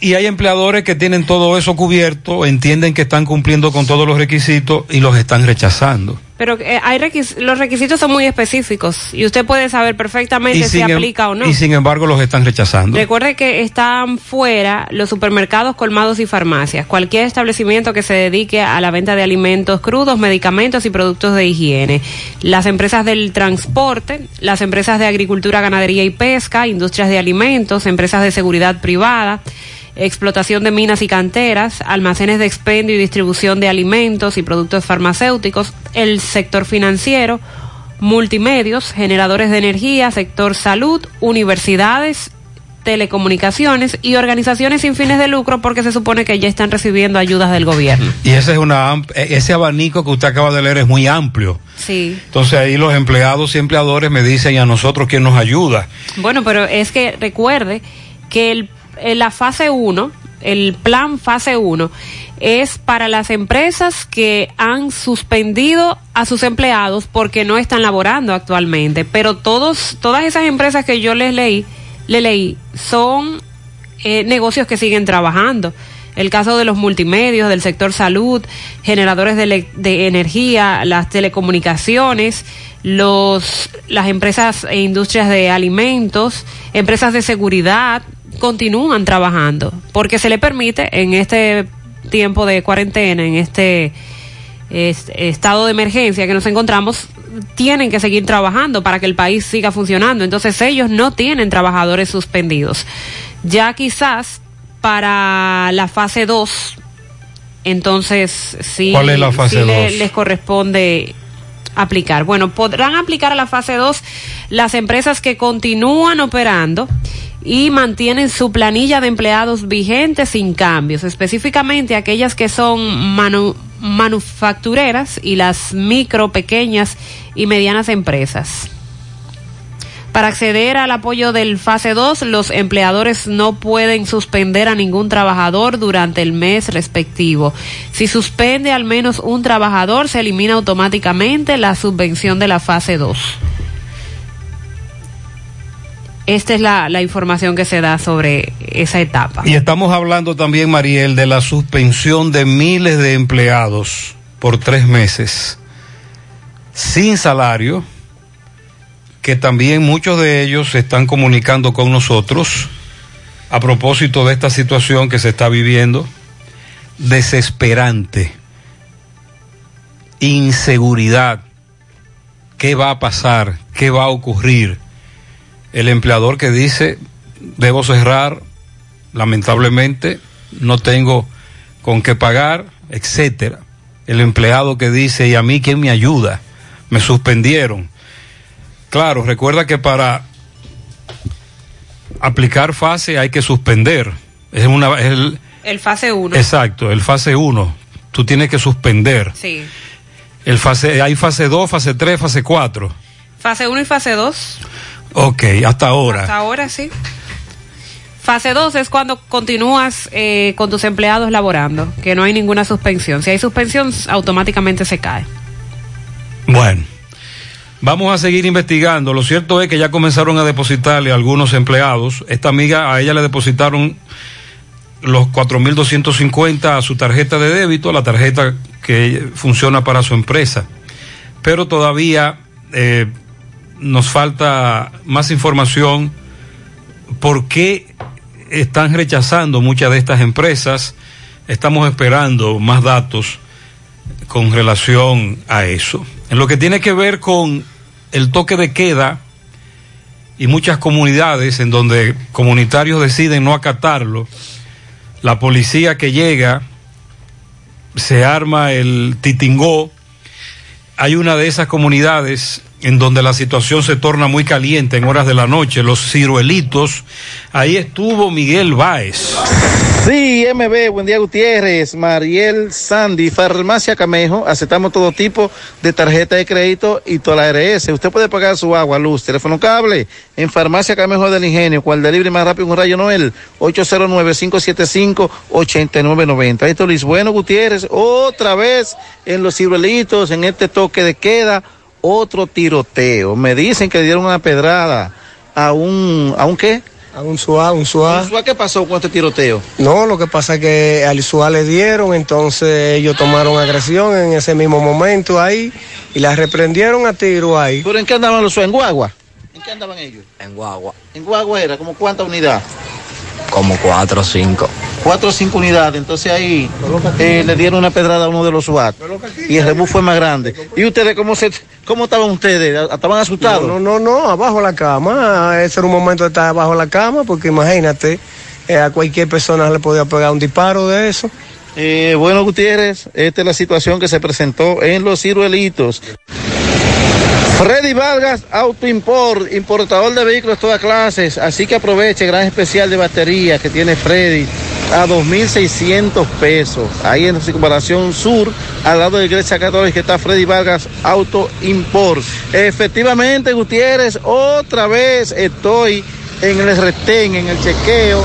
Y hay empleadores que tienen todo eso cubierto, entienden que están cumpliendo con todos los requisitos y los están rechazando. Pero eh, hay requis- los requisitos son muy específicos y usted puede saber perfectamente si em- aplica o no. y sin embargo los están rechazando. Recuerde que están fuera los supermercados, colmados y farmacias. Cualquier establecimiento que se dedique a la venta de alimentos crudos, medicamentos y productos de higiene. Las empresas del transporte, las empresas de agricultura, ganadería y pesca, industrias de alimentos, empresas de seguridad privada, explotación de minas y canteras, almacenes de expendio y distribución de alimentos y productos farmacéuticos, el sector financiero, multimedios, generadores de energía, sector salud, universidades, telecomunicaciones y organizaciones sin fines de lucro porque se supone que ya están recibiendo ayudas del gobierno. Y ese es una e- ese abanico que usted acaba de leer es muy amplio. Sí. Entonces ahí los empleados y empleadores me dicen y a nosotros quién nos ayuda. Bueno, pero es que recuerde que el, en la fase 1, el plan fase 1, es para las empresas que han suspendido a sus empleados porque no están laborando actualmente. Pero todos, todas esas empresas que yo les leí, le leí, son eh, negocios que siguen trabajando. El caso de los multimedios, del sector salud, generadores de, de energía, las telecomunicaciones, los, las empresas e industrias de alimentos, empresas de seguridad, continúan trabajando porque se le permite en este tiempo de cuarentena, en este es- estado de emergencia que nos encontramos, tienen que seguir trabajando para que el país siga funcionando. Entonces ellos no tienen trabajadores suspendidos. Ya quizás para la fase 2, entonces sí, ¿Cuál es la fase sí le- dos? les corresponde aplicar. Bueno, podrán aplicar a la fase 2 las empresas que continúan operando y mantienen su planilla de empleados vigente sin cambios, específicamente aquellas que son manu- manufactureras y las micro, pequeñas y medianas empresas. Para acceder al apoyo del fase 2, los empleadores no pueden suspender a ningún trabajador durante el mes respectivo. Si suspende al menos un trabajador, se elimina automáticamente la subvención de la fase 2. Esta es la, información que se da sobre esa etapa. Y estamos hablando también, Mariel, de la suspensión de miles de empleados por tres meses sin salario, que también muchos de ellos se están comunicando con nosotros a propósito de esta situación que se está viviendo, desesperante, inseguridad, qué va a pasar, qué va a ocurrir. El empleador que dice, debo cerrar, lamentablemente, no tengo con qué pagar, etcétera. El empleado que dice, ¿y a mí quién me ayuda? Me suspendieron. Claro, recuerda que para aplicar fase hay que suspender. Es una, es el, El fase 1. exacto, el fase 1. Tú tienes que suspender. Sí. El fase, hay fase 2, fase 3, fase 4. Fase 1 y fase 2. Ok, hasta ahora. Hasta ahora sí. Fase 2 es cuando continúas eh, con tus empleados laborando, que no hay ninguna suspensión. Si hay suspensión, automáticamente se cae. Bueno, vamos a seguir investigando. Lo cierto es que ya comenzaron a depositarle a algunos empleados. Esta amiga, a ella le depositaron los 4.250 a su tarjeta de débito, la tarjeta que funciona para su empresa. Pero todavía eh, nos falta más información por qué están rechazando muchas de estas empresas. Estamos esperando más datos con relación a eso. En lo que tiene que ver con el toque de queda y muchas comunidades en donde comunitarios deciden no acatarlo, la policía que llega se arma el titingó. Hay una de esas comunidades en donde la situación se torna muy caliente en horas de la noche, los ciruelitos. Ahí estuvo Miguel Báez. Sí, MB, buen día Gutiérrez, Mariel Sandy, Farmacia Camejo, aceptamos todo tipo de tarjeta de crédito y toda la ARS. Usted puede pagar su agua, luz, teléfono cable en Farmacia Camejo del Ingenio, cual delivery más rápido un rayo Noel, 809-575-8990. Esto Luis Bueno Gutiérrez, otra vez en los ciruelitos, en este toque de queda, otro tiroteo. Me dicen que dieron una pedrada a un, ¿a un qué? A un SUA, un SUA. ¿Un SUA qué pasó con este tiroteo? No, lo que pasa es que al SUA le dieron, entonces ellos tomaron agresión en ese mismo momento ahí y la reprendieron a tiro ahí. ¿Pero en qué andaban los SUA? ¿En Guagua? ¿En qué andaban ellos? En Guagua. ¿En Guagua era? ¿Como cuánta unidad? Como cuatro o cinco. Cuatro o cinco unidades. Entonces ahí eh, le dieron una pedrada a uno de los SWAT. Y el rebú fue más grande. ¿Y ustedes cómo se cómo estaban ustedes? ¿Estaban asustados? No, no, no, no, abajo la cama. Ese era un momento de estar abajo la cama, porque imagínate, eh, a cualquier persona le podía pegar un disparo de eso. Eh, bueno, Gutiérrez, esta es la situación que se presentó en los ciruelitos. Freddy Vargas Auto Import, importador de vehículos de todas clases, así que aproveche gran especial de batería que tiene Freddy a 2.600 pesos. Ahí en la circunvalación sur, al lado de la Iglesia Católica, está Freddy Vargas Auto Import. Efectivamente, Gutiérrez, otra vez estoy en el retén, en el chequeo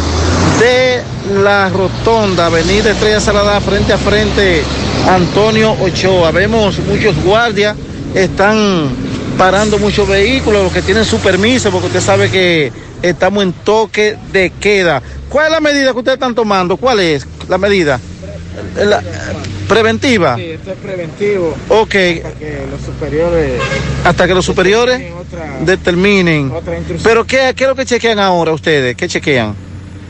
de la rotonda, Avenida Estrella Salada, frente a frente, Antonio Ochoa. Vemos muchos guardias, están parando muchos vehículos, los que tienen su permiso, porque usted sabe que estamos en toque de queda. ¿Cuál es la medida que ustedes están tomando? ¿Cuál es la medida? La, preventiva. Sí, esto es preventivo. Ok. Hasta que los superiores. Hasta que los superiores otra, determinen. Otra Pero ¿qué, ¿qué es lo que chequean ahora ustedes? ¿Qué chequean?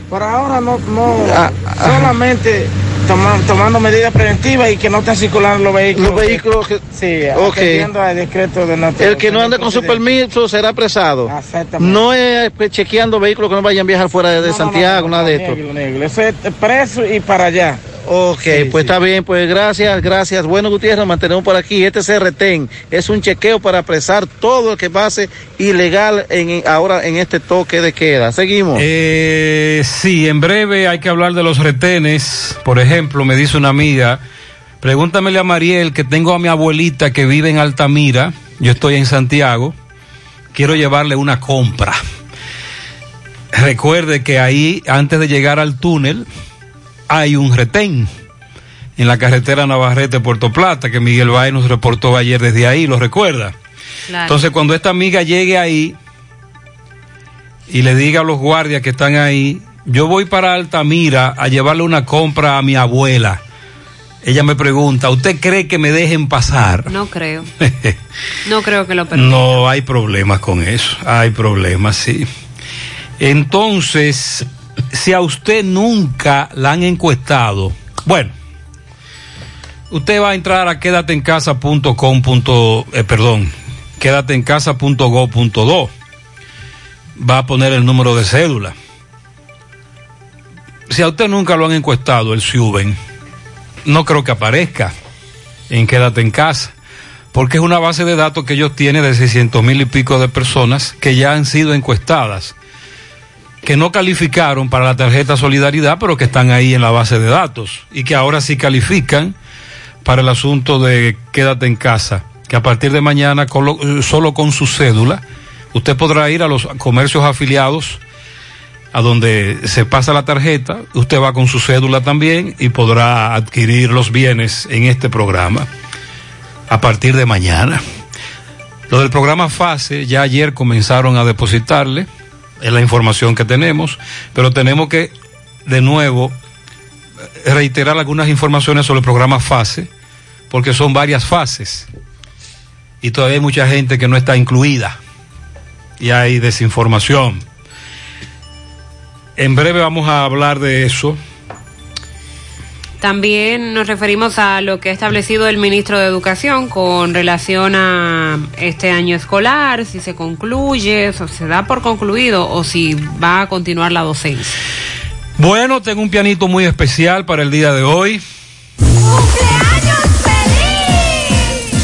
Por ahora no, no Ah, solamente toma- tomando medidas preventivas y que no estén circulando los vehículos. Los vehículos que... Sí, Ok. atendiendo al decreto de nuestro El que no ande con su permiso será apresado. No es pues, chequeando vehículos que no vayan a viajar fuera de, de Santiago, nada de esto. Eso es preso y para allá. Ok, pues está bien, pues gracias, gracias. Bueno, Gutiérrez, nos mantenemos por aquí. Este CRTEN es un chequeo para apresar todo el que pase ilegal en, ahora en este toque de queda. Seguimos. Eh, sí, en breve hay que hablar de los retenes. Por ejemplo, me dice una amiga, pregúntamele a Mariel que tengo a mi abuelita que vive en Altamira. Yo estoy en Santiago. Quiero llevarle una compra. Recuerde que ahí, antes de llegar al túnel, hay un retén en la carretera Navarrete-Puerto Plata, que Miguel Baez nos reportó ayer desde ahí, ¿lo recuerda? Claro. Entonces, cuando esta amiga llegue ahí y le diga a los guardias que están ahí, yo voy para Altamira a llevarle una compra a mi abuela. Ella me pregunta, ¿usted cree que me dejen pasar? No creo. No creo que lo permitan. No, hay problemas con eso. Hay problemas, sí. Entonces, si a usted nunca la han encuestado, bueno, usted va a entrar a quédateencasa.com. Eh, perdón, quédateencasa.go.do. Va a poner el número de cédula. Si a usted nunca lo han encuestado, el Suben, no creo que aparezca en Quédate en casa porque es una base de datos que ellos tienen de 600 mil y pico de personas que ya han sido encuestadas, que no calificaron para la tarjeta Solidaridad, pero que están ahí en la base de datos y que ahora sí califican para el asunto de quédate en casa, que a partir de mañana solo con su cédula usted podrá ir a los comercios afiliados a donde se pasa la tarjeta, usted va con su cédula también y podrá adquirir los bienes en este programa a partir de mañana. Lo del programa FASE, ya ayer comenzaron a depositarle, es la información que tenemos, pero tenemos que de nuevo reiterar algunas informaciones sobre el programa FASE, porque son varias fases y todavía hay mucha gente que no está incluida y hay desinformación. En breve vamos a hablar de eso. También nos referimos a lo que ha establecido el ministro de Educación con relación a este año escolar, si se concluye, o se da por concluido o si va a continuar la docencia. Bueno, tengo un pianito muy especial para el día de hoy.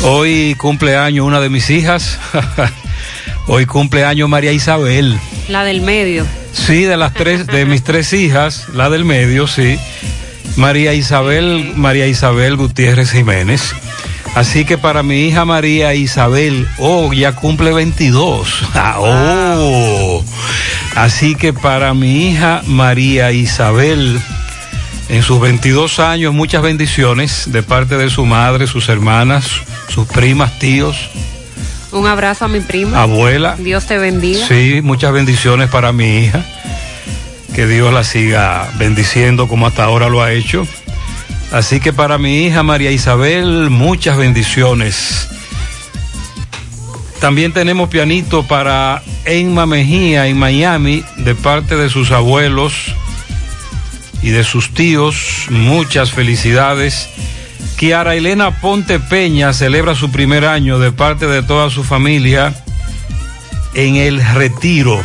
Hoy cumpleaños una de mis hijas. Hoy cumpleaños María Isabel. La del medio. Sí, de las tres, de mis tres hijas, la del medio, sí. María Isabel, María Isabel Gutiérrez Jiménez. Así que para mi hija María Isabel, oh, ya cumple 22. Ah, oh. Así que para mi hija María Isabel, en sus 22 años, muchas bendiciones de parte de su madre, sus hermanas, sus primas, tíos, Un abrazo a mi prima. abuela. Dios te bendiga. Sí, muchas bendiciones para mi hija. Que Dios la siga bendiciendo como hasta ahora lo ha hecho. Así que para mi hija María Isabel, muchas bendiciones. También tenemos pianito para Emma Mejía en Miami, de parte de sus abuelos y de sus tíos. Muchas felicidades. Kiara Elena Ponte Peña celebra su primer año de parte de toda su familia en el retiro.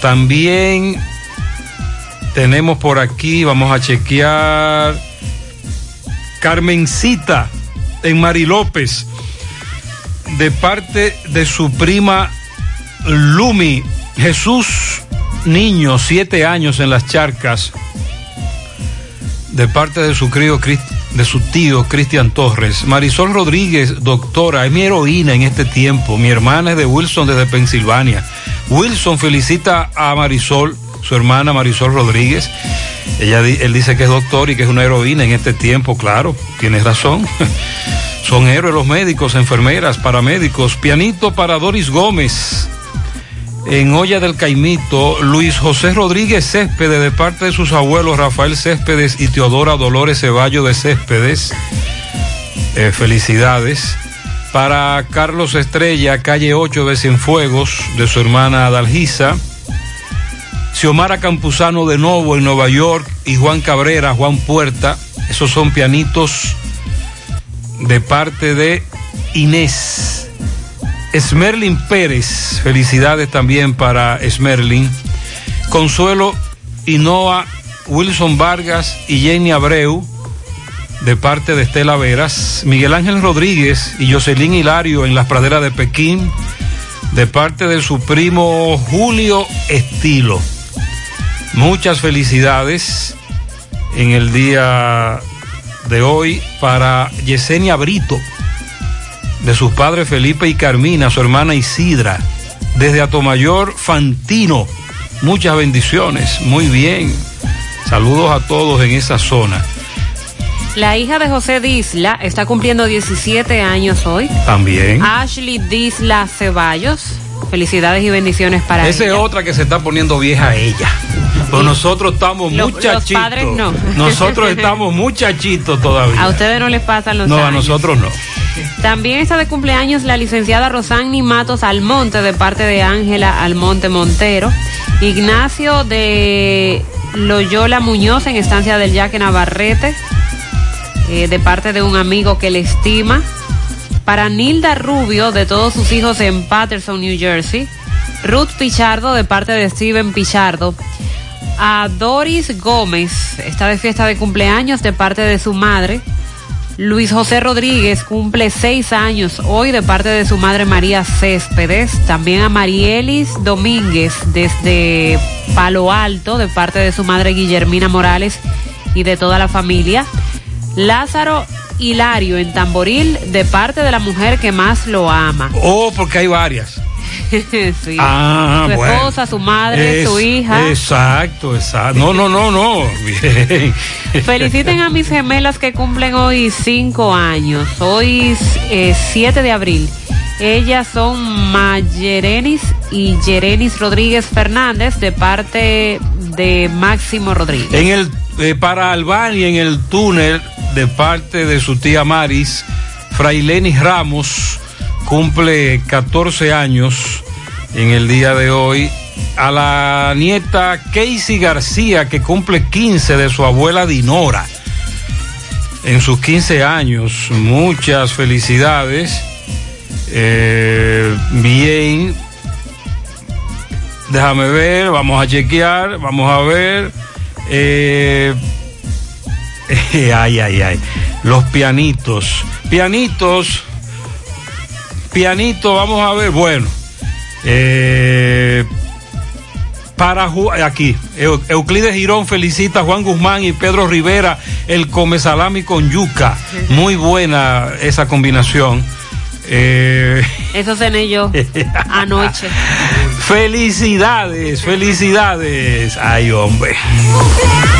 También tenemos por aquí, vamos a chequear, Carmencita en Mari López, de parte de su prima Lumi, Jesús Niño, siete años en las charcas, de parte de su crío de su tío Cristian Torres. Marisol Rodríguez, doctora, es mi heroína en este tiempo. Mi hermana es de Wilson desde Pensilvania. Wilson felicita a Marisol, su hermana Marisol Rodríguez. Ella, él dice que es doctor y que es una heroína en este tiempo, claro, tienes razón. Son héroes los médicos, enfermeras, paramédicos. Pianito para Doris Gómez. En Olla del Caimito, Luis José Rodríguez Céspedes, de parte de sus abuelos Rafael Céspedes y Teodora Dolores Ceballo de Céspedes. Eh, felicidades. Para Carlos Estrella, calle 8 de Cienfuegos, de su hermana Adalgisa. Xiomara Campuzano de Novo en Nueva York y Juan Cabrera, Juan Puerta. Esos son pianitos de parte de Inés. Esmerlin Pérez, felicidades también para Esmerlin. Consuelo Inoa, Wilson Vargas y Jenny Abreu, de parte de Estela Veras. Miguel Ángel Rodríguez y Jocelyn Hilario en las praderas de Pekín, de parte de su primo Julio Estilo. Muchas felicidades en el día de hoy para Yesenia Brito de sus padres Felipe y Carmina, su hermana Isidra, desde Atomayor Fantino. Muchas bendiciones, muy bien. Saludos a todos en esa zona. La hija de José Disla está cumpliendo 17 años hoy. También. Ashley Disla Ceballos. Felicidades y bendiciones para Esa es ella. otra que se está poniendo vieja ella. Pues nosotros estamos Lo- los muchachitos. padres no. Nosotros estamos muchachitos todavía. A ustedes no les pasan los no, a nosotros no. También está de cumpleaños la licenciada Rosani Matos Almonte de parte de Ángela Almonte Montero. Ignacio de Loyola Muñoz en Estancia del Yaque Navarrete eh, de parte de un amigo que le estima. Para Nilda Rubio de todos sus hijos en Patterson, New Jersey. Ruth Pichardo de parte de Steven Pichardo. A Doris Gómez, está de fiesta de cumpleaños de parte de su madre. Luis José Rodríguez cumple seis años hoy de parte de su madre María Céspedes. También a Marielis Domínguez desde Palo Alto de parte de su madre Guillermina Morales y de toda la familia. Lázaro Hilario en Tamboril de parte de la mujer que más lo ama. Oh, porque hay varias. Sí. Ah, su bueno. esposa, su madre, Es- su hija. Exacto, exacto. No, no, no, no. Bien. Feliciten a mis gemelas que cumplen hoy cinco años. Hoy es 7 de abril. Ellas son Mayerenis y Yerenis Rodríguez Fernández de parte de Máximo Rodríguez. En el, eh, para Albania, en el túnel, de parte de su tía Maris, Frailenis Ramos cumple 14 años en el día de hoy. A la nieta Casey García, que cumple 15 de su abuela Dinora. En sus 15 años, muchas felicidades. Eh, bien, déjame ver, vamos a chequear, vamos a ver. Eh, ay, ay, ay. Los pianitos. Pianitos. Pianito, vamos a ver. Bueno. Eh, para aquí, Euclides Girón felicita a Juan Guzmán y Pedro Rivera, el come salami con yuca. Muy buena esa combinación. Eh, Eso cené yo anoche. Felicidades, felicidades. Ay, hombre. Hasta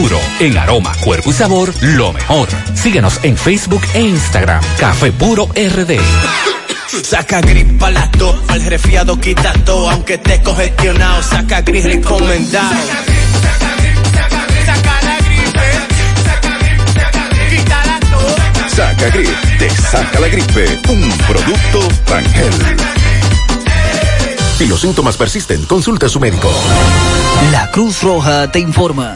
en aroma, cuerpo y sabor, lo mejor. Síguenos en Facebook e Instagram. Café Puro RD. Saca gripa la tos, al resfriado quita todo, aunque esté congestionado, saca gris recomendado. Saca la gripe, quita la tos. Saca grip, te saca la gripe, un producto Rangel. Si los síntomas persisten, consulta a su médico. La Cruz Roja te informa.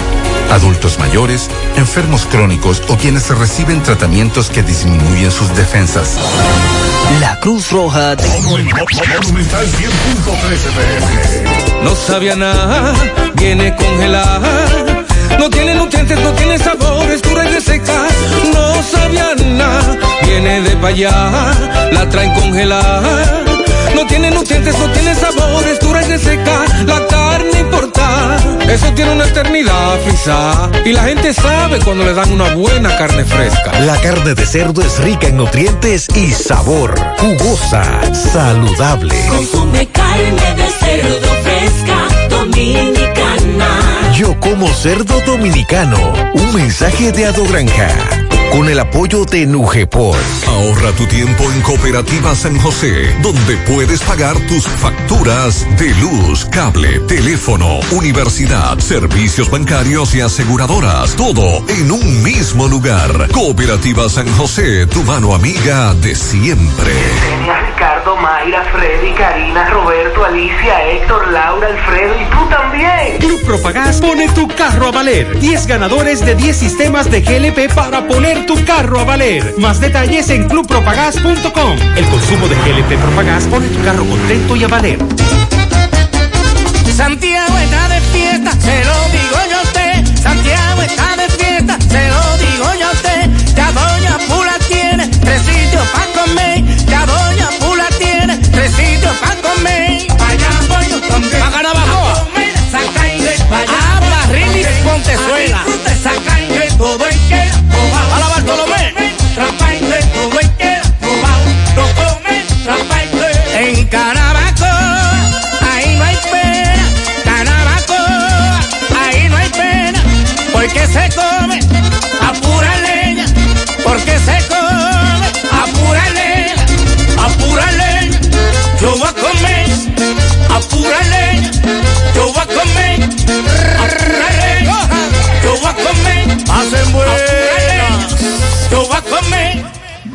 Adultos mayores, enfermos crónicos o quienes reciben tratamientos que disminuyen sus defensas. La Cruz Roja te No sabía nada, viene congelada. No tiene nutrientes, no tiene sabor, es dura y seca. No sabía nada, viene de pa' allá, la traen congelada. No tiene nutrientes, no tiene sabor, es dura y seca. La carne importa, eso tiene una eternidad frisada. Y la gente sabe cuando le dan una buena carne fresca. La carne de cerdo es rica en nutrientes y sabor. Jugosa, saludable. Consume carne de cerdo fresca, dominicana. Yo como cerdo dominicano. Un mensaje de Ado Granja. Con el apoyo de Nugepor. Ahorra tu tiempo en Cooperativa San José, donde puedes pagar tus facturas de luz, cable, teléfono, universidad, servicios bancarios y aseguradoras. Todo en un mismo lugar. Cooperativa San José, tu mano amiga de siempre. Mayra, Freddy, Karina, Roberto, Alicia, Héctor, Laura, Alfredo y tú también. Club Propagás pone tu carro a valer. 10 ganadores de 10 sistemas de GLP para poner tu carro a valer. Más detalles en clubpropagás.com. El consumo de GLP Propagás pone tu carro contento y a valer. Santiago está de fiesta, se lo digo yo a usted. Santiago está de fiesta, se lo digo yo a usted. Ya Doña Pula tiene tres sitios para comer. Yo. Pa'. Saca Pontezuela.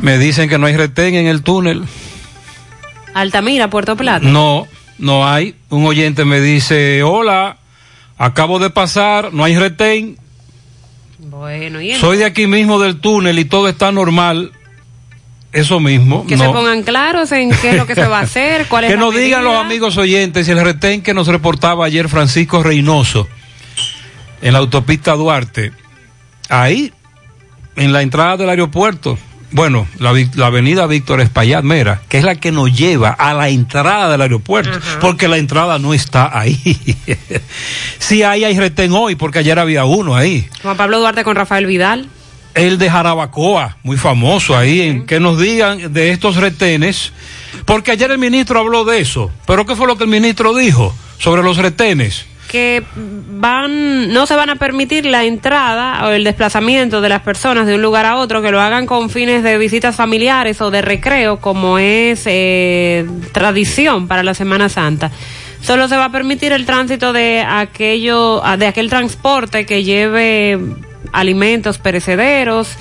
Me dicen que no hay retén en el túnel. Altamira, Puerto Plata. No, no hay. Un oyente me dice, hola, acabo de pasar, no hay retén. Bueno, y Soy de aquí mismo del túnel y todo está normal. Eso mismo. que no. se pongan claros en qué es lo que se va a hacer, cuál es Que nos digan los amigos oyentes el retén que nos reportaba ayer Francisco Reynoso en la autopista Duarte. Ahí, en la entrada del aeropuerto. Bueno, la, avenida Víctor Espaillat Mera, que es la que nos lleva a la entrada del aeropuerto, porque la entrada no está ahí. sí, ahí hay retén hoy, porque ayer había uno ahí. Juan Pablo Duarte con Rafael Vidal. El de Jarabacoa, muy famoso ahí, en que nos digan de estos retenes, porque ayer el ministro habló de eso, pero ¿qué fue lo que el ministro dijo sobre los retenes? Que van no se van a permitir la entrada o el desplazamiento de las personas de un lugar a otro que lo hagan con fines de visitas familiares o de recreo como es eh, tradición para la Semana Santa. Solo se va a permitir el tránsito de aquello de aquel transporte que lleve alimentos perecederos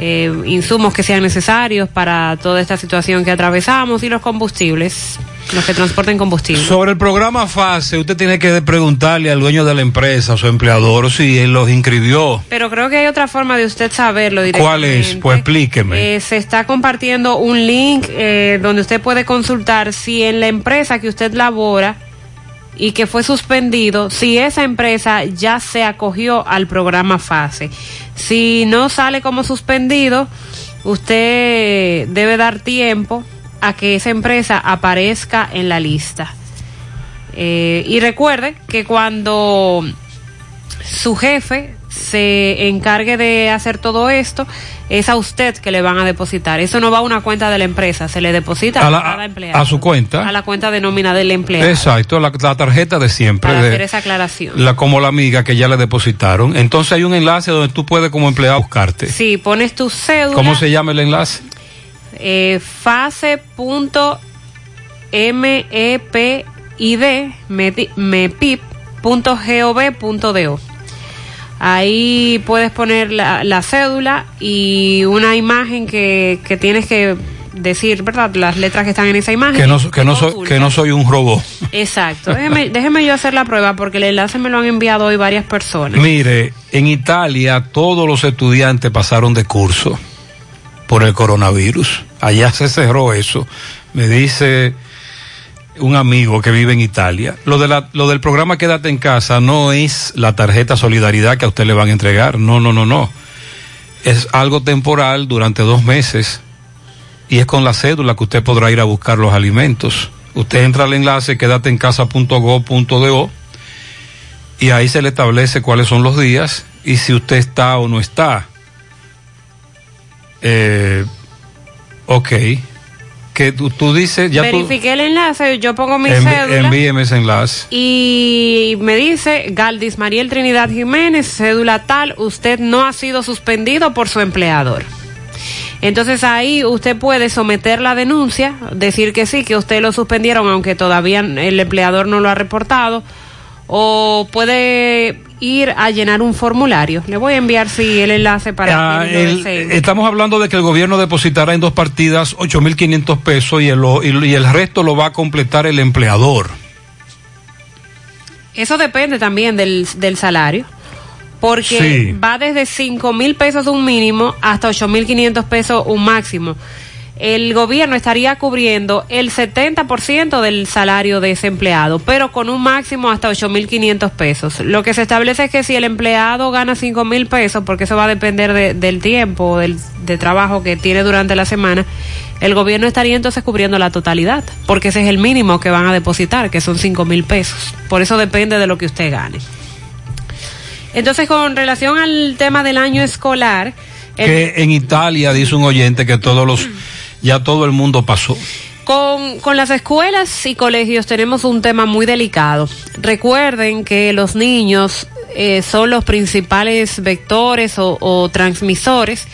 eh, insumos que sean necesarios para toda esta situación que atravesamos y los combustibles los que transporten combustible Sobre el programa FASE, usted tiene que preguntarle al dueño de la empresa, a su empleador, si él los inscribió. Pero creo que hay otra forma de usted saberlo ¿Cuál directamente. es? Pues explíqueme. Eh, se está compartiendo un link eh, donde usted puede consultar si en la empresa que usted labora y que fue suspendido, si esa empresa ya se acogió al programa FASE. Si no sale como suspendido, usted debe dar tiempo a que esa empresa aparezca en la lista. Eh, y recuerde que cuando su jefe se encargue de hacer todo esto, es a usted que le van a depositar. Eso no va a una cuenta de la empresa, se le deposita A a, la- cada empleado. a su cuenta. A la cuenta de nómina del empleado. Exacto, la, la tarjeta de siempre. Para de- hacer esa aclaración. la, como la amiga que ya le depositaron. Entonces hay un enlace donde tú puedes como empleado buscarte. Sí, pones tu cédula. ¿Cómo se llama el enlace? eh, fase.mepid mepip.gov.do. Ahí puedes poner la, la cédula y una imagen que, que tienes que decir, ¿verdad? Las letras que están en esa imagen. Que no, que no, soy, que no soy un robot. Exacto. Déjeme, déjeme yo hacer la prueba porque el enlace me lo han enviado hoy varias personas. Mire, en Italia todos los estudiantes pasaron de curso por el coronavirus. Allá se cerró eso. Me dice un amigo que vive en Italia. Lo, de la, lo del programa Quédate en casa no es la tarjeta solidaridad que a usted le van a entregar. No, no, no, no. Es algo temporal durante dos meses y es con la cédula que usted podrá ir a buscar los alimentos. Usted entra al enlace quédateencasa.gov.do y ahí se le establece cuáles son los días y si usted está o no está. Eh, ok. Que tú, tú dices, ya tú Verifiqué el enlace, yo pongo mi cédula. envíeme ese enlace. Y me dice Galdis Mariel Trinidad Jiménez, cédula tal, usted no ha sido suspendido por su empleador. Entonces ahí usted puede someter la denuncia, decir que sí, que usted lo suspendieron, aunque todavía el empleador no lo ha reportado, o puede ir a llenar un formulario. Le voy a enviar sí el enlace para Ah, que el- estamos hablando de que el gobierno depositará en dos partidas 8.500 pesos y el, y, el resto lo va a completar el empleador. Eso depende también del, del salario, porque Sí. va desde 5 mil pesos un mínimo hasta 8 mil 500 pesos un máximo. El gobierno estaría cubriendo el 70% del salario de ese empleado, pero con un máximo hasta 8 mil 500 pesos. Lo que se establece es que si el empleado gana 5 mil pesos, porque eso va a depender de- del tiempo, del, de trabajo que tiene durante la semana, el gobierno estaría entonces cubriendo la totalidad, porque ese es el mínimo que van a depositar, que son 5 mil pesos. Por eso depende de lo que usted gane. Entonces, con relación al tema del año escolar, Que en Italia dice un oyente que todos los, ya todo el mundo pasó. Con, con las escuelas y colegios tenemos un tema muy delicado. Recuerden que los niños eh, son los principales vectores o, transmisores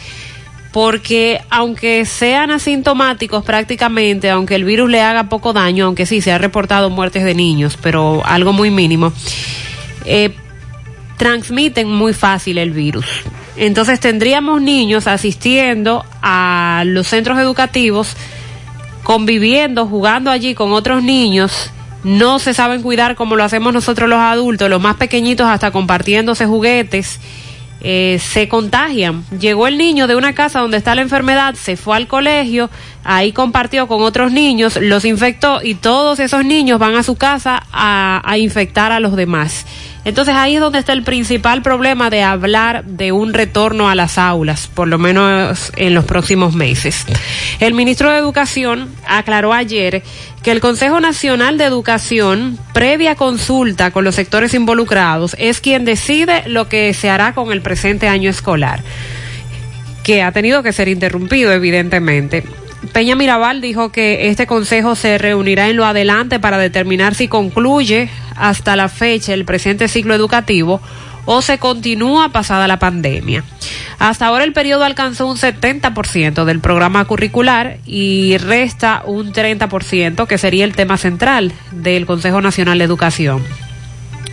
porque aunque sean asintomáticos prácticamente, aunque el virus le haga poco daño, aunque sí se ha reportado muertes de niños, pero algo muy mínimo, eh, transmiten muy fácil el virus. Entonces tendríamos niños asistiendo a los centros educativos, conviviendo, jugando allí con otros niños. No se saben cuidar como lo hacemos nosotros los adultos, los más pequeñitos hasta compartiéndose juguetes. Eh, se contagian. Llegó el niño de una casa donde está la enfermedad, se fue al colegio, ahí compartió con otros niños, los infectó y todos esos niños van a su casa a, a infectar a los demás. Entonces ahí es donde está el principal problema de hablar de un retorno a las aulas, por lo menos en los próximos meses. El ministro de Educación aclaró ayer que el Consejo Nacional de Educación, previa consulta con los sectores involucrados, es quien decide lo que se hará con el presente año escolar, que ha tenido que ser interrumpido, evidentemente. Peña Mirabal dijo que este consejo se reunirá en lo adelante para determinar si concluye hasta la fecha el presente ciclo educativo o se continúa pasada la pandemia. Hasta ahora el periodo alcanzó un 70% del programa curricular y resta un 30% que sería el tema central del Consejo Nacional de Educación.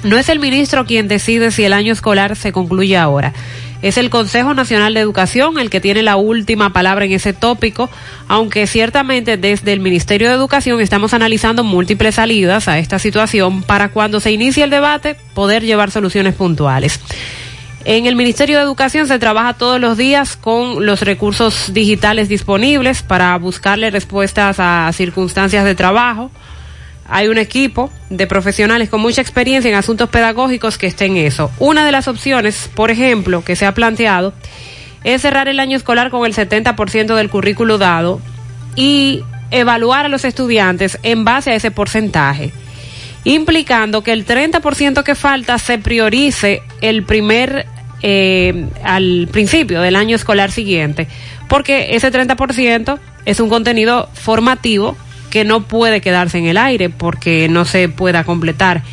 No es el ministro quien decide si el año escolar se concluye ahora. Es el Consejo Nacional de Educación el que tiene la última palabra en ese tópico, aunque ciertamente desde el Ministerio de Educación estamos analizando múltiples salidas a esta situación para cuando se inicie el debate poder llevar soluciones puntuales. En el Ministerio de Educación se trabaja todos los días con los recursos digitales disponibles para buscarle respuestas a circunstancias de trabajo. Hay un equipo de profesionales con mucha experiencia en asuntos pedagógicos que esté en eso. Una de las opciones, por ejemplo, que se ha planteado es cerrar el año escolar con el 70% del currículo dado y evaluar a los estudiantes en base a ese porcentaje, implicando que el 30% que falta se priorice el primer eh, al principio del año escolar siguiente, porque ese 30% es un contenido formativo que no puede quedarse en el aire porque no se pueda completar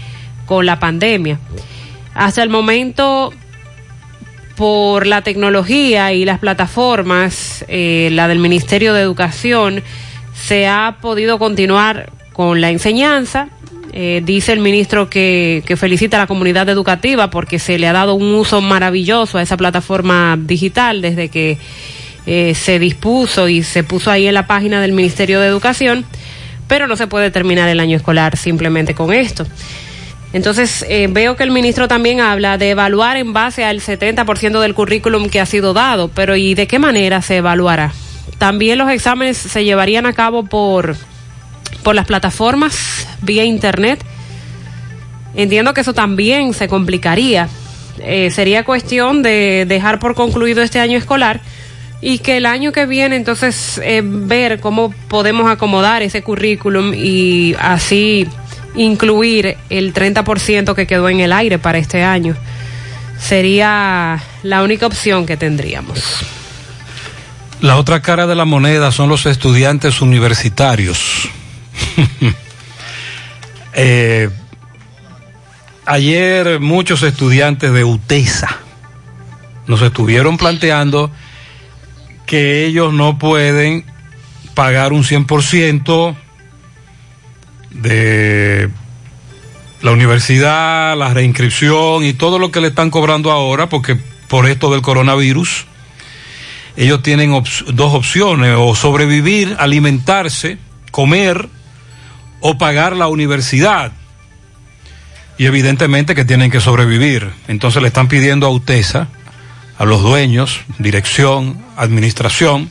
con la pandemia. Hasta el momento, por la tecnología y las plataformas, eh, la del Ministerio de Educación, se ha podido continuar con la enseñanza. Eh, dice el ministro que, felicita a la comunidad educativa porque se le ha dado un uso maravilloso a esa plataforma digital desde que eh, se dispuso y se puso ahí en la página del Ministerio de Educación, pero no se puede terminar el año escolar simplemente con esto. Entonces, eh, veo que el ministro también habla de evaluar en base al 70% del currículum que ha sido dado, pero ¿y de qué manera se evaluará? También los exámenes se llevarían a cabo por, por las plataformas vía internet. Entiendo que eso también se complicaría. Eh, sería cuestión de dejar por concluido este año escolar y que el año que viene entonces eh, ver cómo podemos acomodar ese currículum y así incluir el 30% que quedó en el aire para este año. Sería la única opción que tendríamos. La otra cara de la moneda son los estudiantes universitarios. eh, ayer muchos estudiantes de UTESA nos estuvieron planteando que ellos no pueden pagar un 100% de la universidad, la reinscripción y todo lo que le están cobrando ahora, porque por esto del coronavirus, ellos tienen dos opciones, o sobrevivir, alimentarse, comer, o pagar la universidad. Y evidentemente que tienen que sobrevivir. Entonces le están pidiendo a UTESA, a los dueños, dirección, administración,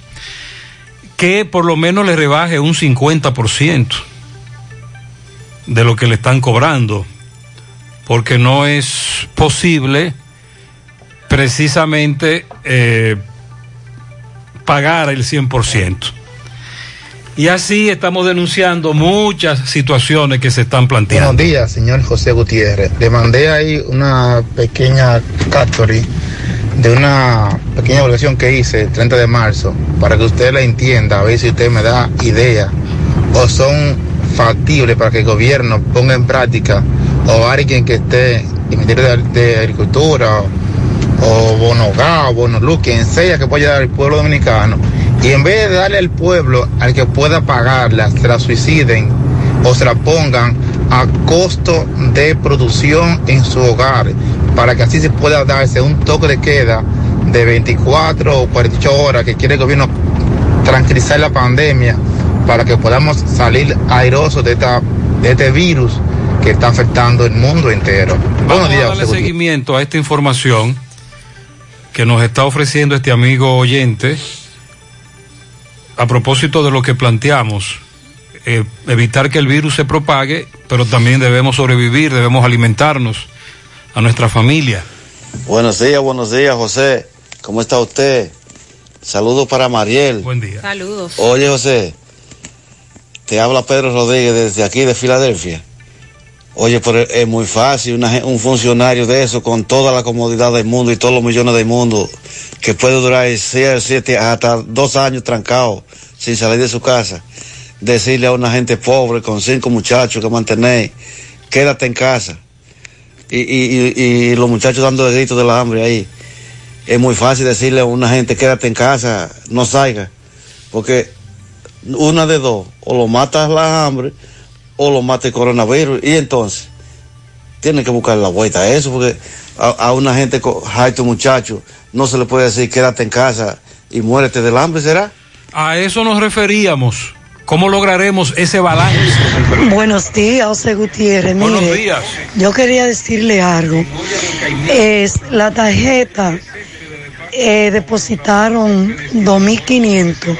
que por lo menos le rebaje un 50% de lo que le están cobrando, porque no es posible precisamente eh, pagar el 100%. Y así estamos denunciando muchas situaciones que se están planteando. Buenos días, señor José Gutiérrez. Le mandé ahí una pequeña de una pequeña evaluación que hice el 30 de marzo para que usted la entienda, a ver si usted me da idea o son factibles para que el gobierno ponga en práctica o alguien que esté en el Ministerio de, Agricultura o Bonogá o Bonoluz, quien sea que pueda ayudar al pueblo dominicano y en vez de darle al pueblo al que pueda pagarla, se la suiciden o se la pongan a costo de producción en su hogar para que así se pueda darse un toque de queda de 24 o 48 horas que quiere el gobierno tranquilizar la pandemia para que podamos salir airosos de, esta, de este virus que está afectando el mundo entero. Vamos Buenos días, a darle José Gutiérrez. seguimiento a esta información que nos está ofreciendo este amigo oyente a propósito de lo que planteamos. eh, evitar que el virus se propague, pero también debemos sobrevivir, debemos alimentarnos a nuestra familia. Buenos días, buenos días, José. ¿Cómo está usted? Saludos para Mariel. Buen día. Saludos. Oye, José, te habla Pedro Rodríguez desde aquí de Filadelfia. Oye, pero es muy fácil, una un funcionario de eso con toda la comodidad del mundo y todos los millones del mundo, que puede durar seis, siete, hasta dos años trancado sin salir de su casa, decirle a una gente pobre con cinco muchachos que mantener, quédate en casa. Y, y, y, los muchachos dando el grito de la hambre ahí. Es muy fácil decirle a una gente, quédate en casa, no salga. Porque una de dos, o lo mata la hambre o lo mata el coronavirus. Y entonces, tienen que buscar la vuelta a eso, porque a, a una gente con tu muchacho no se le puede decir quédate en casa y muérete del hambre, ¿será? A eso nos referíamos. ¿Cómo lograremos ese balance? Buenos días, José Gutiérrez. Buenos Mire, días. Yo quería decirle algo. Es la tarjeta eh, depositaron 2.500,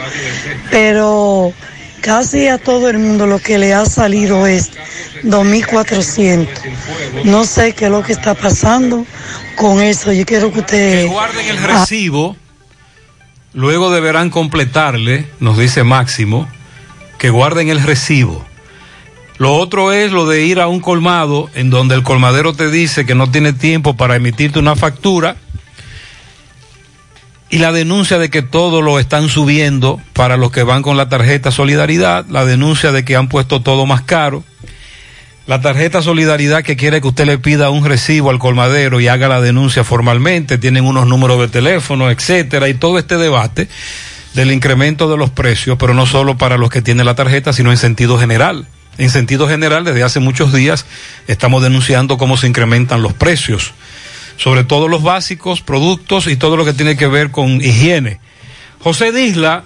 pero casi a todo el mundo lo que le ha salido es 2.400. No sé qué es lo que está pasando con eso. Yo quiero que usted... Que guarden el recibo, luego deberán completarle, nos dice Máximo, que guarden el recibo. Lo otro es lo de ir a un colmado en donde el colmadero te dice que no tiene tiempo para emitirte una factura y la denuncia de que todo lo están subiendo para los que van con la tarjeta Solidaridad, la denuncia de que han puesto todo más caro, la tarjeta Solidaridad que quiere que usted le pida un recibo al colmadero y haga la denuncia formalmente, tienen unos números de teléfono, etcétera, y todo este debate del incremento de los precios, pero no solo para los que tienen la tarjeta, sino en sentido general. En sentido general, desde hace muchos días estamos denunciando cómo se incrementan los precios, sobre todo los básicos, productos y todo lo que tiene que ver con higiene. José Disla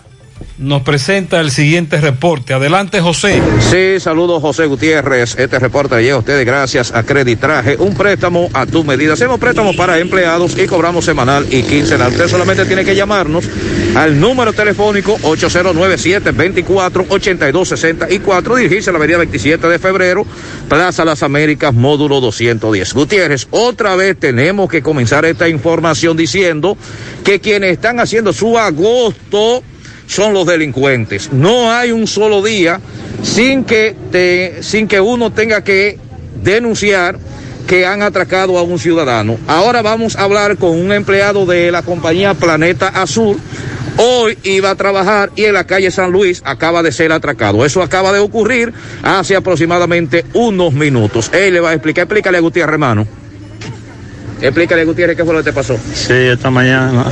nos presenta el siguiente reporte. Adelante, José. Sí, saludos José Gutiérrez. Este reporte llega a ustedes gracias a Creditraje, un préstamo a tu medida. Hacemos préstamos para empleados y cobramos semanal y quincenal. Usted solamente tiene que llamarnos al número telefónico 8097-248264, dirigirse a la avenida 27 de febrero, Plaza Las Américas, módulo 210. Gutiérrez, otra vez tenemos que comenzar esta información diciendo que quienes están haciendo su agosto son los delincuentes. No hay un solo día sin que, sin que uno tenga que denunciar que han atracado a un ciudadano. Ahora vamos a hablar con un empleado de la compañía Planeta Azul. Hoy iba a trabajar y en la calle San Luis acaba de ser atracado. Eso acaba de ocurrir hace aproximadamente unos minutos. Él le va a explicar. Explícale a Gutiérrez, hermano. Explícale a Gutiérrez qué fue lo que te pasó. Sí, esta mañana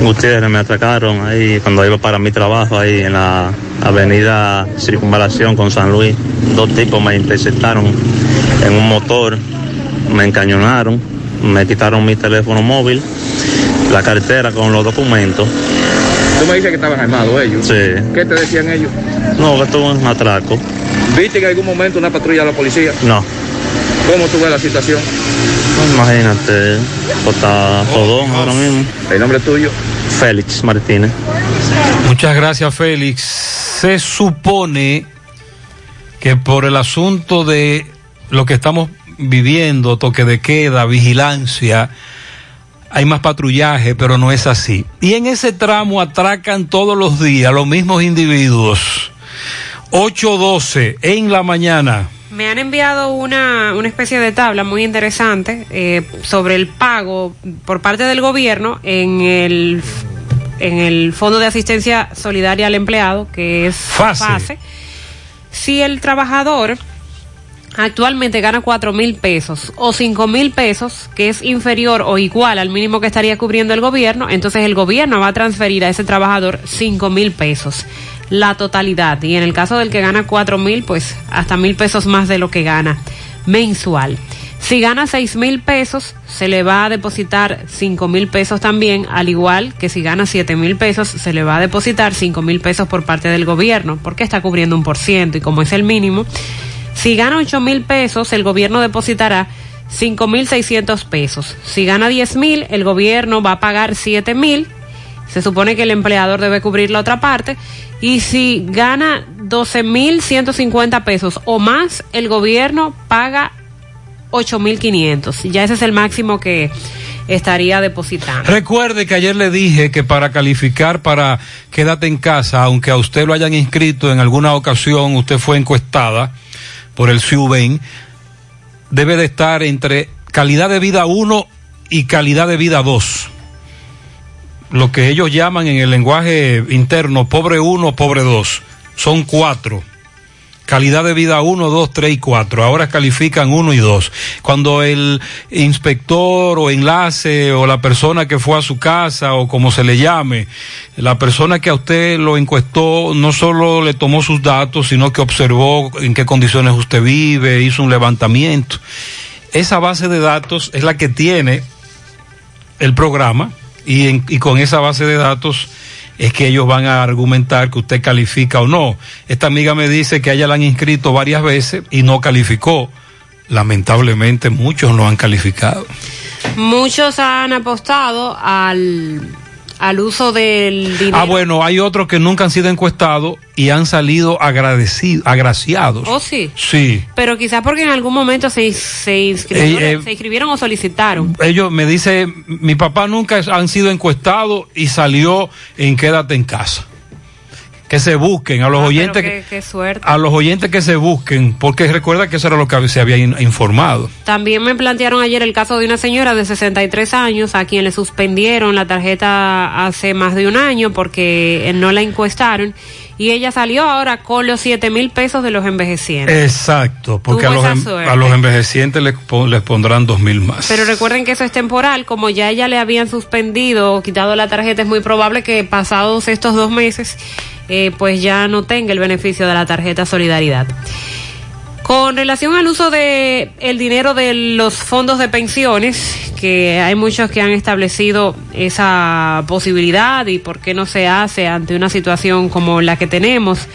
Gutiérrez me atracaron ahí cuando iba para mi trabajo ahí en la avenida Circunvalación con San Luis. Dos tipos me interceptaron en un motor, me encañonaron, me quitaron mi teléfono móvil, la cartera con los documentos. Tú me dices que estaban armados ellos. Sí. ¿Qué te decían ellos? No, que tuvo un atraco. ¿Viste en algún momento una patrulla de la policía? No, ¿Cómo tú ves la situación? Imagínate, está jodón ahora mismo. ¿El nombre tuyo? Félix Martínez. Muchas gracias, Félix. Se supone que por el asunto de lo que estamos viviendo, toque de queda, vigilancia, hay más patrullaje, pero no es así. Y en ese tramo atracan todos los días los mismos individuos. 8.12 en la mañana. Me han enviado una, una especie de tabla muy interesante eh, sobre el pago por parte del gobierno en el, en el Fondo de Asistencia Solidaria al Empleado, que es FASE. Si el trabajador actualmente gana cuatro mil pesos o cinco mil pesos, que es inferior o igual al mínimo que estaría cubriendo el gobierno, entonces el gobierno va a transferir a ese trabajador cinco mil pesos, la totalidad. Y en el caso del que gana cuatro mil, pues hasta mil pesos más de lo que gana mensual. Si gana seis mil pesos, se le va a depositar cinco mil pesos también, al igual que si gana siete mil pesos, se le va a depositar cinco mil pesos por parte del gobierno, porque está cubriendo un por ciento y como es el mínimo. Si gana ocho mil pesos, el gobierno depositará cinco mil seiscientos pesos. Si gana diez mil, el gobierno va a pagar siete mil. Se supone que el empleador debe cubrir la otra parte. Y si gana doce mil ciento cincuenta pesos o más, el gobierno paga 8.500. Ya ese es el máximo que estaría depositando. Recuerde que ayer le dije que para calificar para quédate en casa, aunque a usted lo hayan inscrito en alguna ocasión, usted fue encuestada por el CIUBEN, debe de estar entre calidad de vida 1 y calidad de vida 2. Lo que ellos llaman en el lenguaje interno pobre 1, pobre 2. Son cuatro calidad de vida 1, 2, 3 y 4. Ahora califican 1 y 2. Cuando el inspector o enlace o la persona que fue a su casa o como se le llame, la persona que a usted lo encuestó no solo le tomó sus datos, sino que observó en qué condiciones usted vive, hizo un levantamiento. Esa base de datos es la que tiene el programa y, en, y con esa base de datos es que ellos van a argumentar que usted califica o no. Esta amiga me dice que ella la han inscrito varias veces y no calificó. Lamentablemente muchos no han calificado. Muchos han apostado al, al uso del dinero. Ah, bueno, hay otros que nunca han sido encuestados y han salido agradecidos, agraciados. ¿Oh, sí? Sí. Pero quizás porque en algún momento se, se, inscribieron, Eh, eh, se inscribieron o solicitaron. Ellos me dice, mi papá nunca han sido encuestados y salió en quédate en casa. Que se busquen a los Ah, oyentes pero que, qué, qué suerte. a los oyentes que se busquen, porque recuerda que eso era lo que se había in- informado. También me plantearon ayer el caso de una señora de 63 años a quien le suspendieron la tarjeta hace más de un año porque eh, no la encuestaron y ella salió ahora con los 7 mil pesos de los envejecientes. Exacto, porque a los, a los envejecientes les, les pondrán dos mil más. Pero recuerden que eso es temporal, como ya ella le habían suspendido o quitado la tarjeta, es muy probable que pasados estos dos meses, eh, pues ya no tenga el beneficio de la tarjeta Solidaridad. Con relación al uso de el dinero de los fondos de pensiones, que hay muchos que han establecido esa posibilidad y por qué no se hace ante una situación como la que tenemos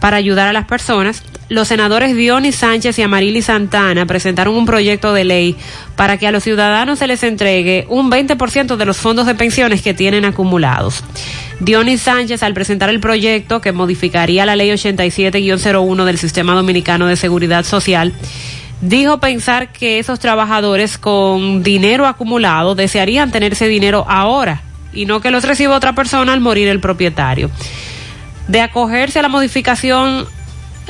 para ayudar a las personas, los senadores Dionis Sánchez y Amarili Santana presentaron un proyecto de ley para que a los ciudadanos se les entregue un 20% de los fondos de pensiones que tienen acumulados. Dionis Sánchez, al presentar el proyecto que modificaría la ley 87-01 del Sistema Dominicano de Seguridad Social, dijo pensar que esos trabajadores con dinero acumulado desearían tener ese dinero ahora y no que los reciba otra persona al morir el propietario. De acogerse a la modificación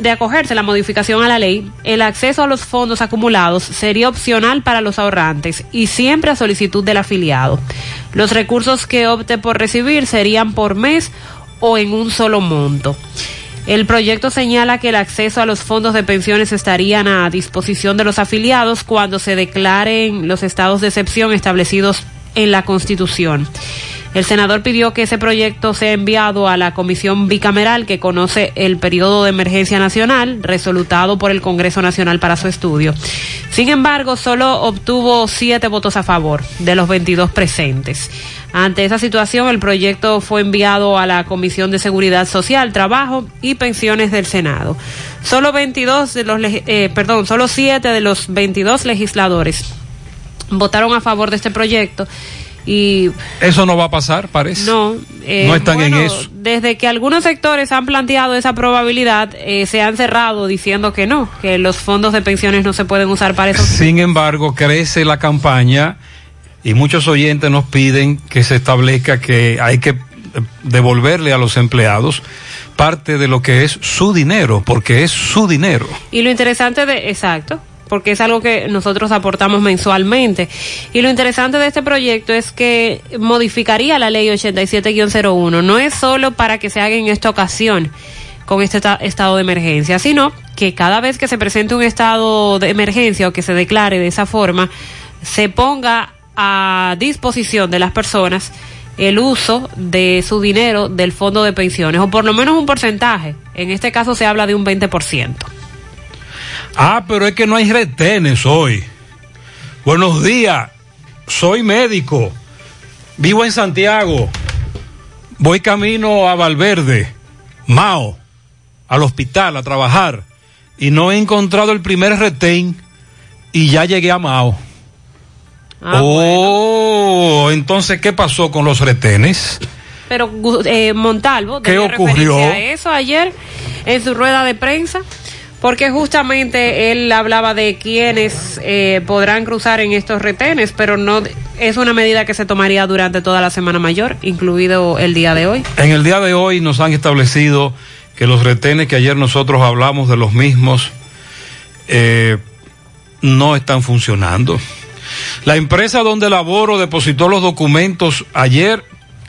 de acogerse la modificación a la ley, el acceso a los fondos acumulados sería opcional para los ahorrantes y siempre a solicitud del afiliado. Los recursos que opte por recibir serían por mes o en un solo monto. El proyecto señala que el acceso a los fondos de pensiones estarían a disposición de los afiliados cuando se declaren los estados de excepción establecidos en la Constitución. El senador pidió que ese proyecto sea enviado a la comisión bicameral que conoce el periodo de emergencia nacional, resolutado por el Congreso Nacional para su estudio. Sin embargo, solo obtuvo siete votos a favor de los 22 presentes. Ante esa situación, el proyecto fue enviado a la Comisión de Seguridad Social, Trabajo y Pensiones del Senado. Solo 22 de los, eh, perdón, solo 7 de los 22 legisladores votaron a favor de este proyecto y Eso no va a pasar, parece. no, eh, No están en eso. Desde que algunos sectores han planteado esa probabilidad, eh, se han cerrado diciendo que no, que los fondos de pensiones no se pueden usar para eso. Sin embargo, crece la campaña y muchos oyentes nos piden que se establezca que hay que eh, devolverle a los empleados parte de lo que es su dinero, porque es su dinero. Y lo interesante de, exacto, porque es algo que nosotros aportamos mensualmente. Y lo interesante de este proyecto es que modificaría la ley 87-01. No es solo para que se haga en esta ocasión con este ta- estado de emergencia, sino que cada vez que se presente un estado de emergencia o que se declare de esa forma, se ponga a disposición de las personas el uso de su dinero del fondo de pensiones, o por lo menos un porcentaje. En este caso se habla de un 20%. Ah, pero es que no hay retenes hoy. Buenos días, soy médico, vivo en Santiago, voy camino a Valverde, Mao, al hospital a trabajar y no he encontrado el primer retén y ya llegué a Mao. Ah, oh, entonces, ¿qué pasó con los retenes? Pero eh, Montalvo, ¿Qué ocurrió? a eso ayer en su rueda de prensa, porque justamente él hablaba de quienes eh, podrán cruzar en estos retenes, pero no es una medida que se tomaría durante toda la Semana Mayor, incluido el día de hoy. En el día de hoy nos han establecido que los retenes que ayer nosotros hablamos de los mismos eh, no están funcionando. La empresa donde laboro depositó los documentos ayer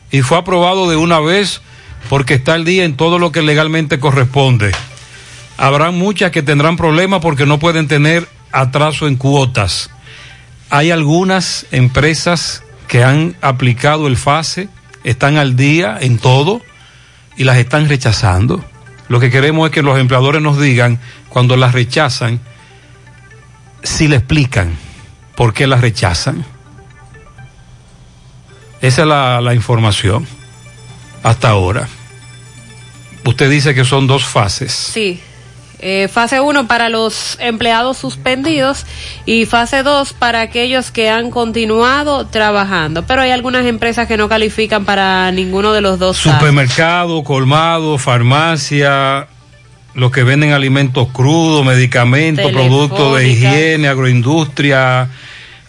y fue aprobado de una vez porque está al día en todo lo que legalmente corresponde. Habrá muchas que tendrán problemas porque no pueden tener atraso en cuotas. Hay algunas empresas que han aplicado el FASE, están al día en todo y las están rechazando. Lo que queremos es que los empleadores nos digan cuando las rechazan, si le explican por qué las rechazan. Esa es la, la información hasta ahora. Usted dice que son dos fases. Sí. Eh, fase 1 para los empleados suspendidos y fase 2 para aquellos que han continuado trabajando. Pero hay algunas empresas que no califican para ninguno de los dos. casos. Supermercado, colmado, farmacia, los que venden alimentos crudos, medicamentos, productos de higiene, agroindustria,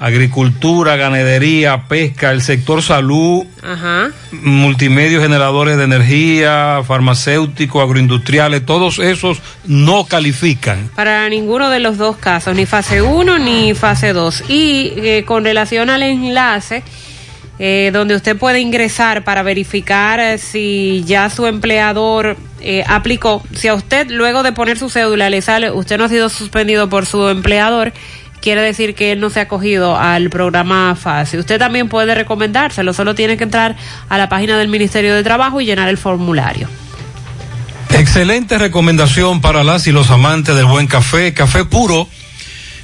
agricultura, ganadería, pesca, el sector salud, Ajá. multimedios generadores de energía, farmacéuticos, agroindustriales, todos esos no califican. Para ninguno de los dos casos, ni fase 1 ni fase 2. Y eh, con relación al enlace, eh, donde usted puede ingresar para verificar eh, si ya su empleador eh, aplicó, si a usted luego de poner su cédula le sale, usted no ha sido suspendido por su empleador, quiere decir que él no se ha acogido al programa FASE. Usted también puede recomendárselo, solo tiene que entrar a la página del Ministerio de Trabajo y llenar el formulario. Excelente recomendación para las y los amantes del buen café. Café puro,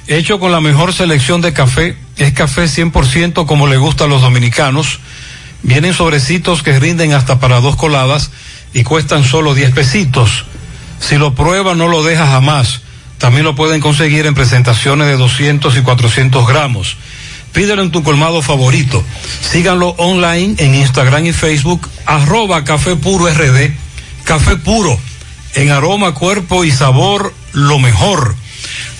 hecho con la mejor selección de café. Es café 100% como le gusta a los dominicanos. Vienen sobrecitos que rinden hasta para dos coladas y cuestan solo 10 pesitos. Si lo prueba no lo deja jamás. También lo pueden conseguir en presentaciones de 200 y 400 gramos. Pídelo en tu colmado favorito. Síganlo online en Instagram y Facebook, arroba Café Puro RD. Café Puro, en aroma, cuerpo y sabor, lo mejor.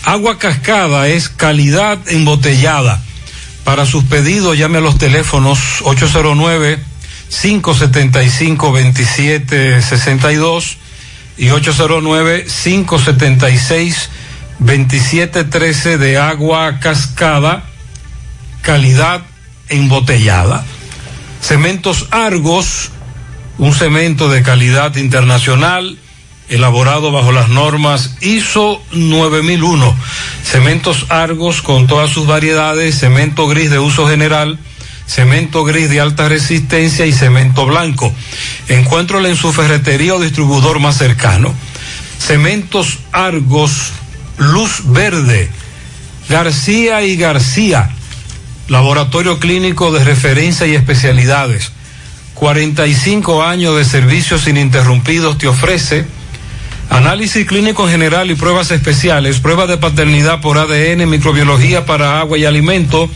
Agua cascada es calidad embotellada. Para sus pedidos llame a los teléfonos 809 575 2762 y 809 576 2713 de agua cascada calidad embotellada. Cementos Argos, un cemento de calidad internacional, elaborado bajo las normas ISO 9001. Cementos Argos con todas sus variedades, cemento gris de uso general, cemento gris de alta resistencia y cemento blanco. Encuéntralo en su ferretería o distribuidor más cercano. Cementos Argos, luz verde, García y García, laboratorio clínico de referencia y especialidades. 45 años de servicios ininterrumpidos te ofrece análisis clínico en general y pruebas especiales, prueba de paternidad por ADN, microbiología para agua y alimento,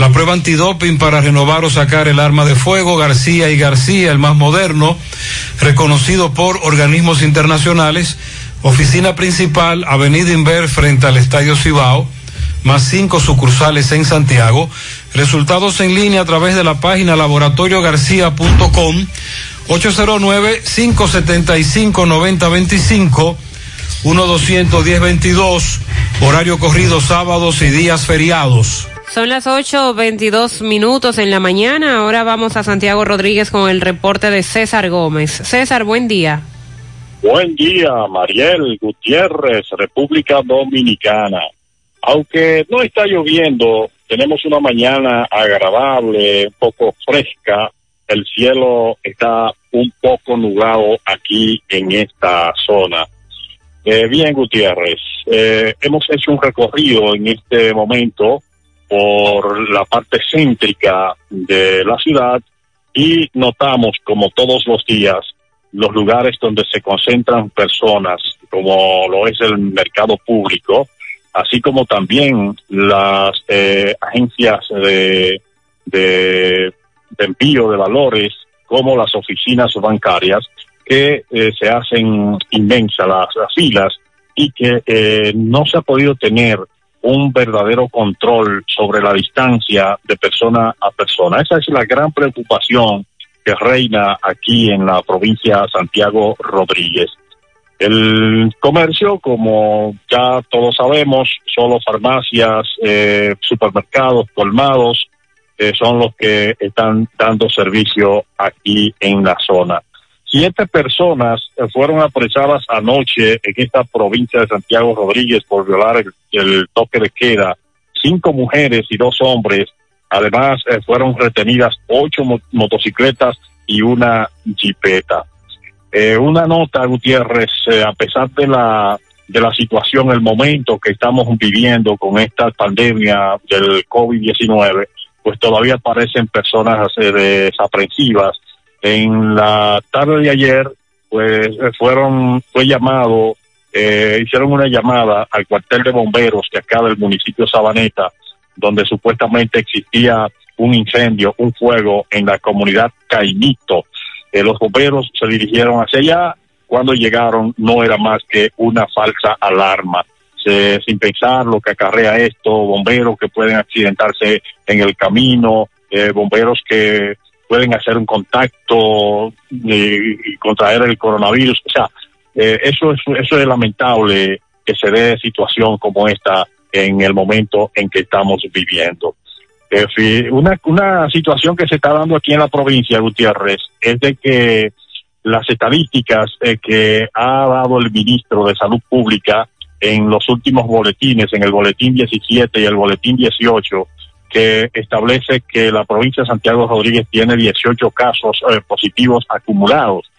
la prueba antidoping para renovar o sacar el arma de fuego, García y García, el más moderno, reconocido por organismos internacionales, oficina principal, Avenida Inver frente al Estadio Cibao, más cinco sucursales en Santiago. Resultados en línea a través de la página laboratoriogarcia.com 809-575-9025 1-210-22 horario corrido sábados y días feriados. Son las 8.22 minutos en la mañana. Ahora vamos a Santiago Rodríguez con el reporte de César Gómez. César, buen día. Buen día, Mariel Gutiérrez, República Dominicana. Aunque no está lloviendo, tenemos una mañana agradable, un poco fresca. El cielo está un poco nublado aquí en esta zona. Eh, bien, Gutiérrez, eh, hemos hecho un recorrido en este momento por la parte céntrica de la ciudad y notamos, como todos los días, los lugares donde se concentran personas, como lo es el mercado público, así como también las eh, agencias de, de, envío de valores, como las oficinas bancarias, que eh, se hacen inmensas las, las filas y que eh, no se ha podido tener un verdadero control sobre la distancia de persona a persona. Esa es la gran preocupación que reina aquí en la provincia Santiago Rodríguez. El comercio, como ya todos sabemos, solo farmacias, eh, supermercados, colmados, eh, son los que están dando servicio aquí en la zona. Siete personas eh, fueron apresadas anoche en esta provincia de Santiago Rodríguez por violar el, toque de queda. Cinco mujeres y dos hombres. Además, eh, fueron retenidas ocho mo- motocicletas y una jipeta. Eh, una nota, Gutiérrez, eh, a pesar de la de la situación, el momento que estamos viviendo con esta pandemia del COVID-19, pues todavía aparecen personas desaprensivas. En la tarde de ayer, pues eh, fueron, fue llamado, eh, hicieron una llamada al cuartel de bomberos de acá del municipio Sabaneta, donde supuestamente existía un incendio, un fuego en la comunidad Caimito. Eh, los bomberos se dirigieron hacia allá. Cuando llegaron, no era más que una falsa alarma. Se- sin pensar lo que acarrea esto, bomberos que pueden accidentarse en el camino, eh, bomberos que pueden hacer un contacto eh, y contraer el coronavirus. O sea, eh, eso, es, eso es lamentable que se dé situación como esta en el momento en que estamos viviendo. Una, una situación que se está dando aquí en la provincia, Gutiérrez, es de que las estadísticas eh, que ha dado el ministro de Salud Pública en los últimos boletines, en el boletín 17 y el boletín 18, que establece que la provincia de Santiago Rodríguez tiene 18 casos eh, positivos acumulados.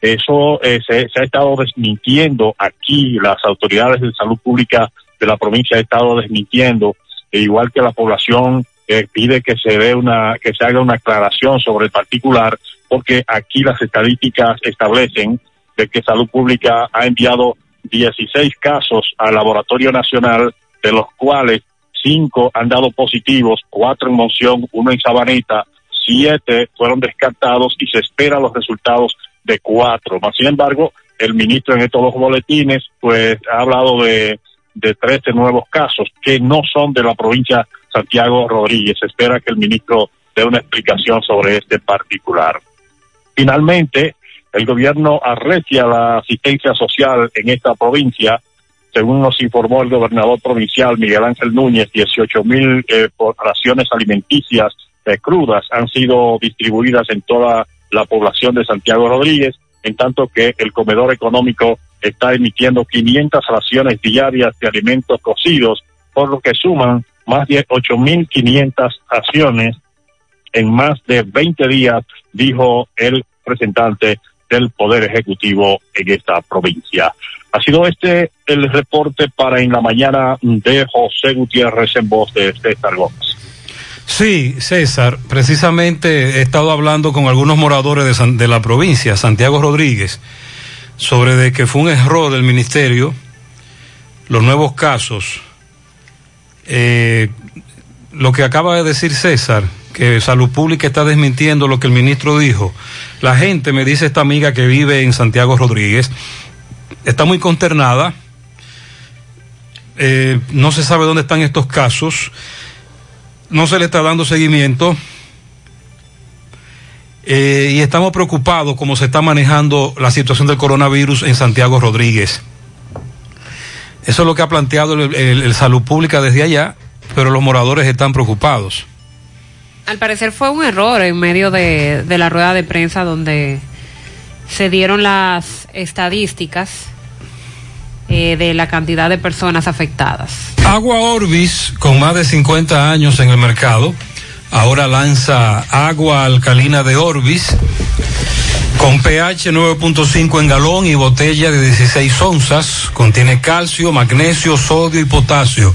Eso eh, se, ha estado desmintiendo aquí, las autoridades de salud pública de la provincia han estado desmintiendo, e igual que la población eh, pide que se dé una, que se haga una aclaración sobre el particular, porque aquí las estadísticas establecen de que salud pública ha enviado 16 casos al laboratorio nacional, de los cuales cinco han dado positivos, cuatro en Monción, uno en Sabaneta, siete fueron descartados y se esperan los resultados de cuatro. Mas, sin embargo, el ministro en estos dos boletines, pues, ha hablado de, de 13 nuevos casos que no son de la provincia Santiago Rodríguez. Se espera que el ministro dé una explicación sobre este particular. Finalmente, el gobierno arrecia la asistencia social en esta provincia. Según nos informó el gobernador provincial Miguel Ángel Núñez, 18 mil eh, raciones alimenticias eh, crudas han sido distribuidas en toda la población de Santiago Rodríguez, en tanto que el comedor económico está emitiendo 500 raciones diarias de alimentos cocidos, por lo que suman más de 8.500 raciones en más de 20 días, dijo el representante del Poder Ejecutivo en esta provincia. Ha sido este el reporte para en la mañana de José Gutiérrez en voz de César Gómez. Sí, César, precisamente he estado hablando con algunos moradores de, San- de la provincia, Santiago Rodríguez, sobre de que fue un error del ministerio los nuevos casos. Eh, lo que acaba de decir César, que Salud Pública está desmintiendo lo que el ministro dijo. La gente, me dice esta amiga que vive en Santiago Rodríguez, está muy consternada. Eh, no se sabe dónde están estos casos no se le está dando seguimiento eh, y estamos preocupados cómo se está manejando la situación del coronavirus en Santiago Rodríguez. Eso es lo que ha planteado el, Salud Pública desde allá, pero los moradores están preocupados. Al parecer fue un error en medio de la rueda de prensa donde se dieron las estadísticas eh, de la cantidad de personas afectadas. Agua Orbis, con más de 50 años en el mercado, ahora lanza agua alcalina de Orbis con pH 9.5 en galón y botella de 16 onzas. Contiene calcio, magnesio, sodio y potasio.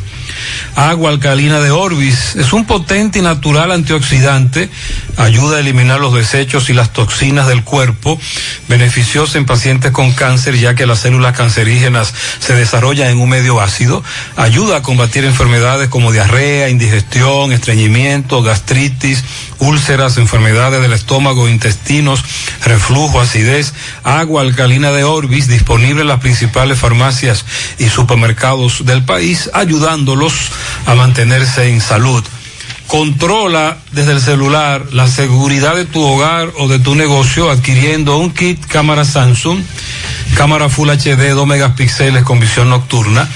Agua alcalina de Orbis es un potente y natural antioxidante, ayuda a eliminar los desechos y las toxinas del cuerpo, beneficioso en pacientes con cáncer ya que las células cancerígenas se desarrollan en un medio ácido, ayuda a combatir enfermedades como diarrea, indigestión, estreñimiento, gastritis, úlceras, enfermedades del estómago, intestinos, reflujo, acidez, agua alcalina de Orbis, disponible en las principales farmacias y supermercados del país, ayudándolos a mantenerse en salud. Controla desde el celular la seguridad de tu hogar o de tu negocio adquiriendo un kit cámara Samsung, cámara Full HD 2 megapíxeles con visión nocturna,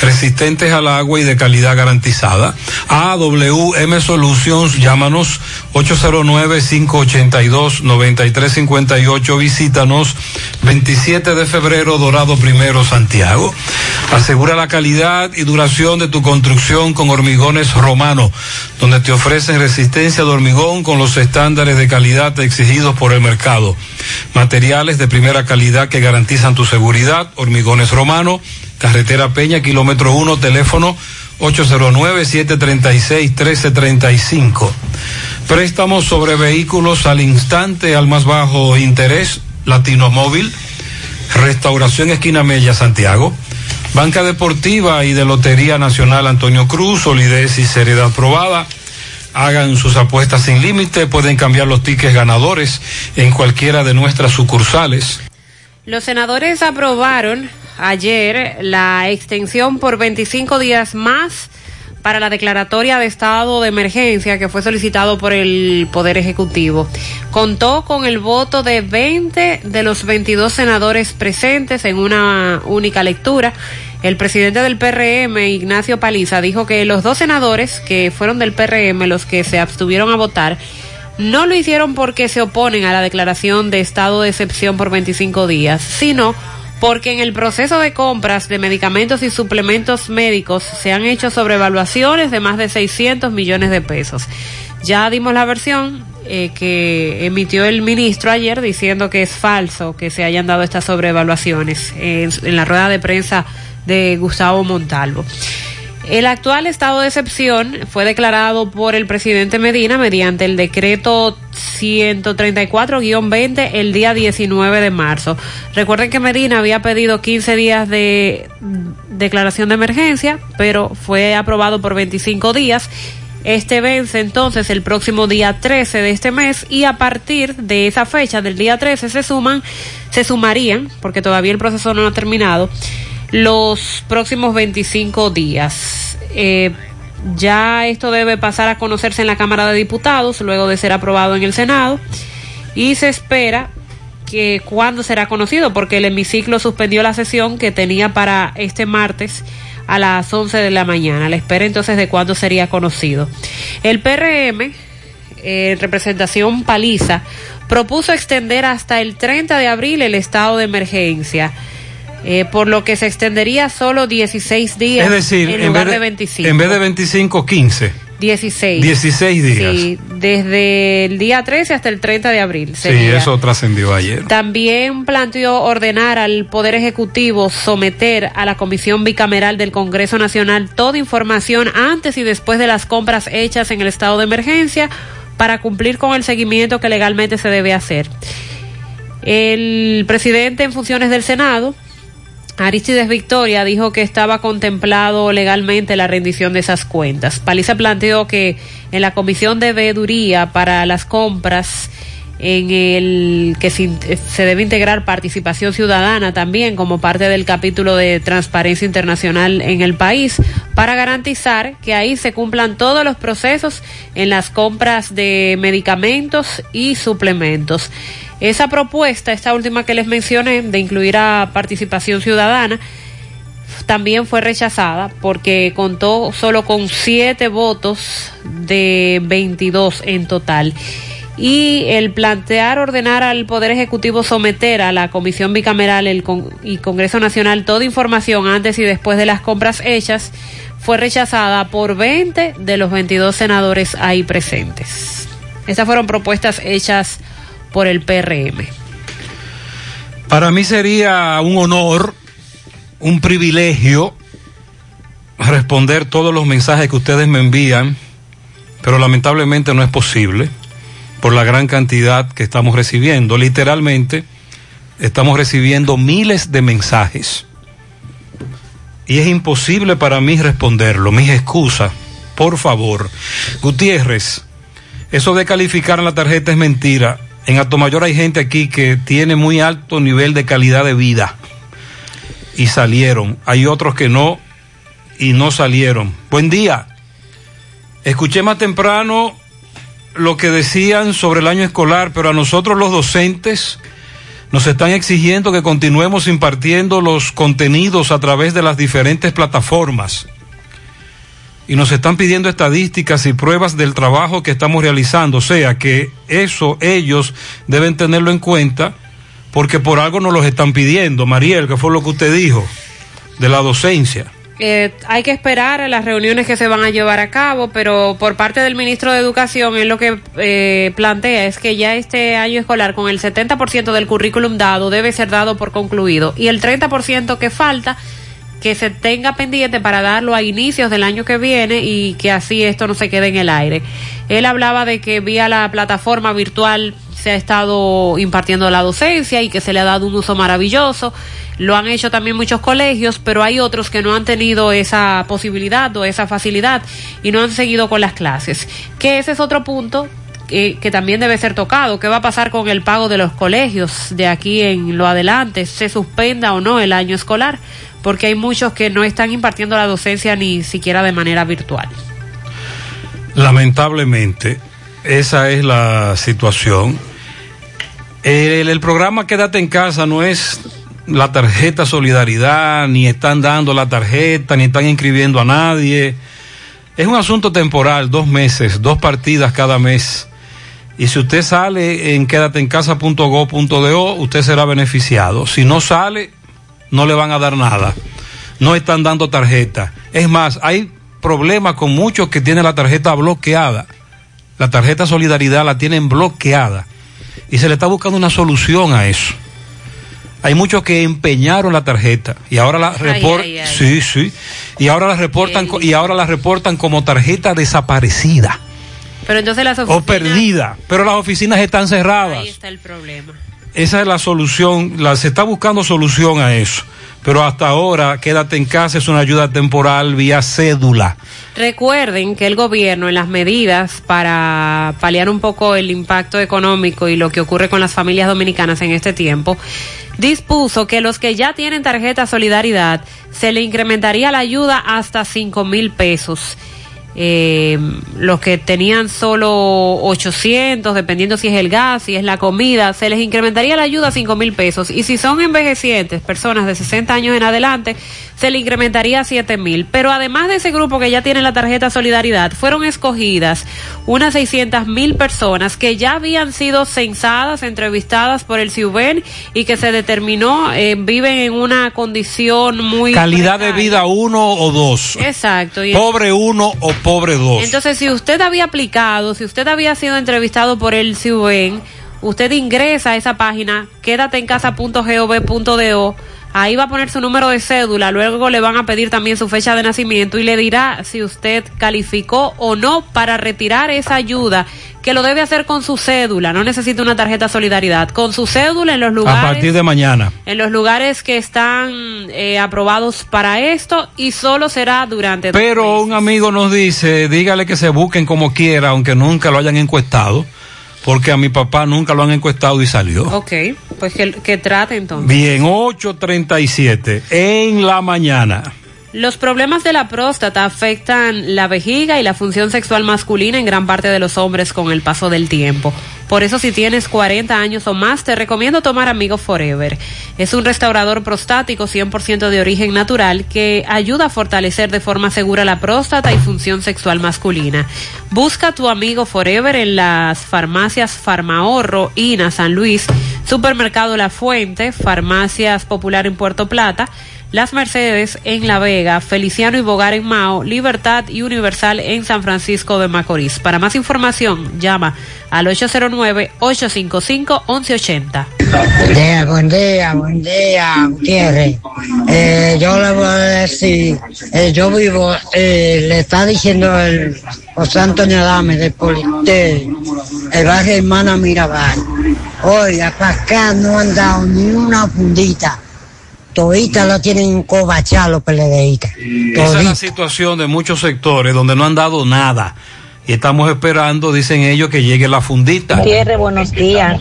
resistentes al agua y de calidad garantizada. AWM Solutions, llámanos 809-582-9358, visítanos 27 de febrero, Dorado Primero, Santiago. Asegura la calidad y duración de tu construcción con hormigones romano, donde te ofrecen resistencia de hormigón con los estándares de calidad exigidos por el mercado. Materiales de primera calidad que garantizan tu seguridad, hormigones romano, carretera Peña, kilómetro 1, teléfono 809-736-1335. Préstamos sobre vehículos al instante, al más bajo interés, Latino Móvil, Restauración Esquina Mella, Santiago. Banca Deportiva y de Lotería Nacional Antonio Cruz, solidez y seriedad probada. Hagan sus apuestas sin límite, pueden cambiar los tickets ganadores en cualquiera de nuestras sucursales. Los senadores aprobaron ayer la extensión por 25 días más para la declaratoria de estado de emergencia que fue solicitado por el Poder Ejecutivo. Contó con el voto de 20 de los 22 senadores presentes en una única lectura. El presidente del PRM, Ignacio Paliza, dijo que los dos senadores que fueron del PRM, los que se abstuvieron a votar, no lo hicieron porque se oponen a la declaración de estado de excepción por 25 días, sino porque en el proceso de compras de medicamentos y suplementos médicos se han hecho sobrevaluaciones de más de 600 millones de pesos. Ya dimos la versión eh, que emitió el ministro ayer diciendo que es falso que se hayan dado estas sobrevaluaciones en, en la rueda de prensa de Gustavo Montalvo. El actual estado de excepción fue declarado por el presidente Medina mediante el decreto 134-20 el día 19 de marzo. Recuerden que Medina había pedido 15 días de declaración de emergencia, pero fue aprobado por 25 días. Este vence entonces el próximo día 13 de este mes y a partir de esa fecha del día 13 se suman, se sumarían, porque todavía el proceso no ha terminado, los próximos 25 días. Eh, ya esto debe pasar a conocerse en la Cámara de Diputados luego de ser aprobado en el Senado y se espera que cuándo será conocido porque el hemiciclo suspendió la sesión que tenía para este martes a las 11 de la mañana. La espera entonces de cuándo sería conocido. El PRM, en representación paliza, propuso extender hasta el 30 de abril el estado de emergencia. Eh, por lo que se extendería solo 16 días Es decir, en en lugar vez de de, 25. en vez de 25, 15. 16. 16 días. Sí, desde el día 13 hasta el 30 de abril. Sí, eso trascendió ayer. También planteó ordenar al Poder Ejecutivo someter a la Comisión Bicameral del Congreso Nacional toda información antes y después de las compras hechas en el estado de emergencia para cumplir con el seguimiento que legalmente se debe hacer. El presidente en funciones del Senado, Aristides Victoria dijo que estaba contemplado legalmente la rendición de esas cuentas. Paliza planteó que en la comisión de veeduría para las compras en el que se, se debe integrar participación ciudadana también como parte del capítulo de transparencia internacional en el país para garantizar que ahí se cumplan todos los procesos en las compras de medicamentos y suplementos. Esa propuesta, esta última que les mencioné, de incluir a participación ciudadana, también fue rechazada porque contó solo con siete votos de 22 en total. Y el plantear ordenar al Poder Ejecutivo someter a la Comisión Bicameral el y Congreso Nacional toda información antes y después de las compras hechas fue rechazada por 20 de los 22 senadores ahí presentes. Estas fueron propuestas hechas por el PRM. Para mí sería un honor, un privilegio responder todos los mensajes que ustedes me envían, pero lamentablemente no es posible por la gran cantidad que estamos recibiendo. Literalmente, estamos recibiendo miles de mensajes. Y es imposible para mí responderlo. Mis excusas, por favor. Gutiérrez, eso de calificar en la tarjeta es mentira. En Atomayor hay gente aquí que tiene muy alto nivel de calidad de vida y salieron. Hay otros que no y no salieron. Buen día. Escuché más temprano lo que decían sobre el año escolar, pero a nosotros los docentes nos están exigiendo que continuemos impartiendo los contenidos a través de las diferentes plataformas. Y nos están pidiendo estadísticas y pruebas del trabajo que estamos realizando. O sea que eso ellos deben tenerlo en cuenta porque por algo nos los están pidiendo. Mariel, que fue lo que usted dijo de la docencia. Eh, hay que esperar a las reuniones que se van a llevar a cabo, pero por parte del ministro de Educación, él lo que eh, plantea es que ya este año escolar, con el 70% del currículum dado, debe ser dado por concluido. Y el 30% que falta, que se tenga pendiente para darlo a inicios del año que viene y que así esto no se quede en el aire. Él hablaba de que vía la plataforma virtual se ha estado impartiendo la docencia y que se le ha dado un uso maravilloso. Lo han hecho también muchos colegios, pero hay otros que no han tenido esa posibilidad o esa facilidad y no han seguido con las clases. Que ese es otro punto que, también debe ser tocado. ¿Qué va a pasar con el pago de los colegios de aquí en lo adelante? ¿Se suspenda o no el año escolar? Porque hay muchos que no están impartiendo la docencia ni siquiera de manera virtual. Lamentablemente, esa es la situación. El, el programa Quédate en casa no es la tarjeta solidaridad, ni están dando la tarjeta, ni están inscribiendo a nadie. Es un asunto temporal, dos meses, dos partidas cada mes. Y si usted sale en quédateencasa.go.do, usted será beneficiado. Si no sale, no le van a dar nada. No están dando tarjeta. Es más, hay problemas con muchos que tienen la tarjeta bloqueada. La tarjeta solidaridad la tienen bloqueada. Y se le está buscando una solución a eso. Hay muchos que empeñaron la tarjeta y ahora la reportan, sí, sí, y ahora la reportan y ahora la reportan como tarjeta desaparecida. Pero entonces las oficinas o perdida, pero las oficinas están cerradas. Ahí está el problema. Esa es la solución, la, se está buscando solución a eso. Pero hasta ahora, quédate en casa, es una ayuda temporal vía cédula. Recuerden que el gobierno, en las medidas para paliar un poco el impacto económico y lo que ocurre con las familias dominicanas en este tiempo, dispuso que los que ya tienen tarjeta Solidaridad se le incrementaría la ayuda hasta cinco mil pesos. Eh, los que tenían solo 800, dependiendo si es el gas, si es la comida, se les incrementaría la ayuda a 5 mil pesos. Y si son envejecientes, personas de 60 años en adelante, se le incrementaría a 7 mil. Pero además de ese grupo que ya tiene la tarjeta Solidaridad, fueron escogidas unas 600 mil personas que ya habían sido censadas, entrevistadas por el CIUBEN y que se determinó eh, viven en una condición muy... Calidad precaria. de vida uno o dos. Exacto. Y Pobre uno o pobre dos. Entonces, si usted había aplicado, si usted había sido entrevistado por el CIUBEN, usted ingresa a esa página, quédate en casa.gov.do Ahí va a poner su número de cédula, luego le van a pedir también su fecha de nacimiento y le dirá si usted calificó o no para retirar esa ayuda, que lo debe hacer con su cédula, no necesita una tarjeta solidaridad, con su cédula en los lugares. A partir de mañana. En los lugares que están eh, aprobados para esto y solo será durante. Pero un amigo nos dice, dígale que se busquen como quiera, aunque nunca lo hayan encuestado porque a mi papá nunca lo han encuestado y salió. Ok, pues que, que trate entonces. Bien, 8.37 en la mañana. Los problemas de la próstata afectan la vejiga y la función sexual masculina en gran parte de los hombres con el paso del tiempo. Por eso si tienes 40 años o más, te recomiendo tomar Amigo Forever. Es un restaurador prostático 100% de origen natural que ayuda a fortalecer de forma segura la próstata y función sexual masculina. Busca tu Amigo Forever en las farmacias Farmahorro, INA, San Luis, Supermercado La Fuente, Farmacias Popular en Puerto Plata, las Mercedes en La Vega, Feliciano y Bogar en Mao, Libertad y Universal en San Francisco de Macorís. Para más información, llama al 809-855-1180. Buen día, buen día, buen día, Gutiérrez. Eh, yo le voy a si eh, yo vivo, eh, le está diciendo el José Antonio Adame de Polité, el barrio Hermana Mirabal. Hoy acá no han dado ni una fundita. Todita la tienen cobachar los PLDistas. Esa es la situación de muchos sectores donde no han dado nada. Y estamos esperando, dicen ellos, que llegue la fundita. Gutiérrez, buenos días.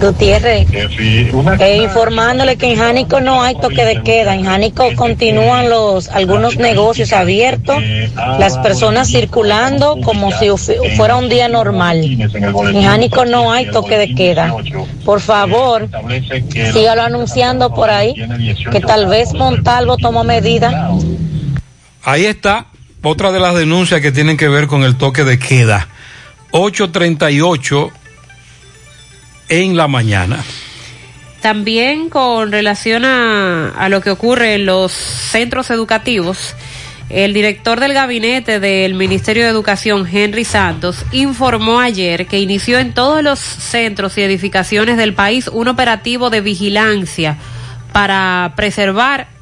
Gutiérrez, eh, informándole que en Jánico no hay toque de queda. En Jánico continúan los algunos negocios abiertos, las personas circulando como si fu- fuera un día normal. En Jánico no hay toque de queda. Por favor, sígalo anunciando por ahí, que tal vez Montalvo tomó medidas. Ahí está otra de las denuncias que tienen que ver con el toque de queda. 8.38 en la mañana. También con relación a, a lo que ocurre en los centros educativos, el director del gabinete del Ministerio de Educación, Henry Santos, informó ayer que inició en todos los centros y edificaciones del país un operativo de vigilancia para preservar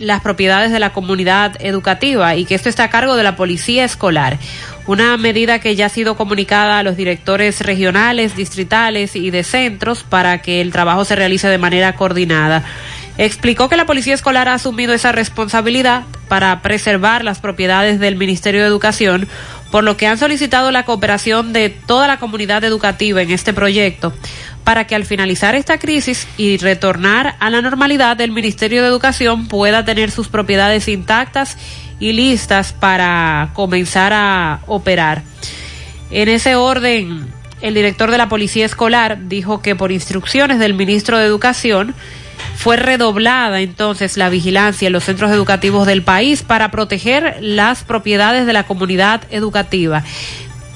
las propiedades de la comunidad educativa y que esto está a cargo de la policía escolar. Una medida que ya ha sido comunicada a los directores regionales, distritales y de centros para que el trabajo se realice de manera coordinada. Explicó que la policía escolar ha asumido esa responsabilidad para preservar las propiedades del Ministerio de Educación, por lo que han solicitado la cooperación de toda la comunidad educativa en este proyecto para que al finalizar esta crisis y retornar a la normalidad, el Ministerio de Educación pueda tener sus propiedades intactas y listas para comenzar a operar. En ese orden, el director de la Policía Escolar dijo que por instrucciones del ministro de Educación fue redoblada entonces la vigilancia en los centros educativos del país para proteger las propiedades de la comunidad educativa.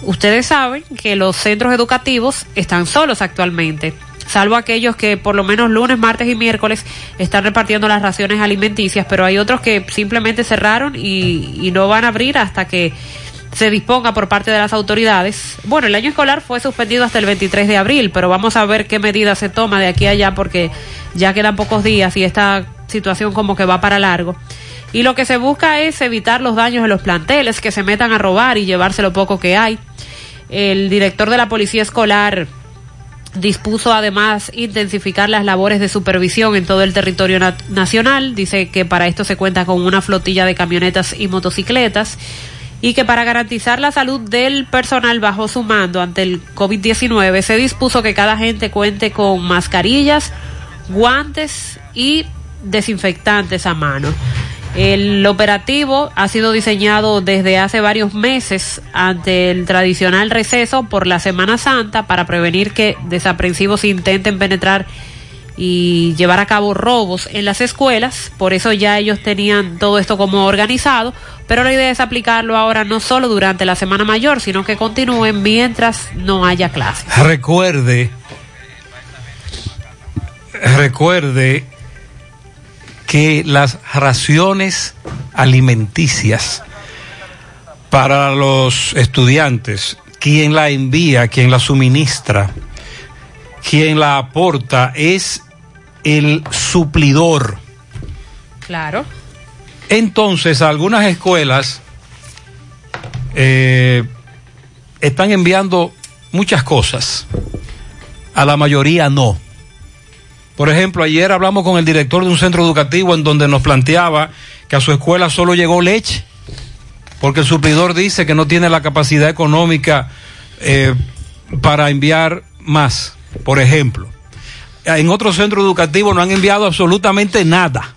Ustedes saben que los centros educativos están solos actualmente, salvo aquellos que por lo menos lunes, martes y miércoles están repartiendo las raciones alimenticias, pero hay otros que simplemente cerraron y, y no van a abrir hasta que se disponga por parte de las autoridades. Bueno, el año escolar fue suspendido hasta el 23 de abril, pero vamos a ver qué medidas se toma de aquí a allá porque ya quedan pocos días y esta situación como que va para largo. Y lo que se busca es evitar los daños en los planteles, que se metan a robar y llevarse lo poco que hay. El director de la Policía Escolar dispuso además intensificar las labores de supervisión en todo el territorio na- nacional. Dice que para esto se cuenta con una flotilla de camionetas y motocicletas y que para garantizar la salud del personal bajo su mando ante el COVID-19 se dispuso que cada agente cuente con mascarillas, guantes y desinfectantes a mano. El operativo ha sido diseñado desde hace varios meses ante el tradicional receso por la Semana Santa para prevenir que desaprensivos intenten penetrar y llevar a cabo robos en las escuelas. Por eso ya ellos tenían todo esto como organizado, pero la idea es aplicarlo ahora no solo durante la Semana Mayor, sino que continúen mientras no haya clases. Recuerde, recuerde que las raciones alimenticias para los estudiantes, quien la envía, quien la suministra, quien la aporta es el suplidor. Claro. Entonces, algunas escuelas eh, están enviando muchas cosas, a la mayoría no. Por ejemplo, ayer hablamos con el director de un centro educativo en donde nos planteaba que a su escuela solo llegó leche, porque el suplidor dice que no tiene la capacidad económica eh, para enviar más, por ejemplo. En otro centro educativo no han enviado absolutamente nada.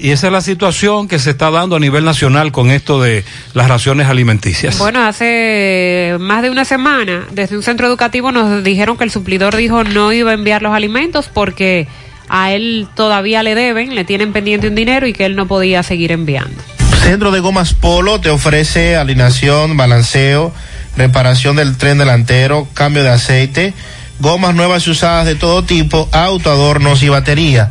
Y esa es la situación que se está dando a nivel nacional con esto de las raciones alimenticias. Bueno, hace más de una semana, desde un centro educativo nos dijeron que el suplidor dijo no iba a enviar los alimentos porque a él todavía le deben, le tienen pendiente un dinero y que él no podía seguir enviando. Centro de Gomas Polo te ofrece alineación, balanceo, reparación del tren delantero, cambio de aceite, gomas nuevas y usadas de todo tipo, auto, adornos y batería.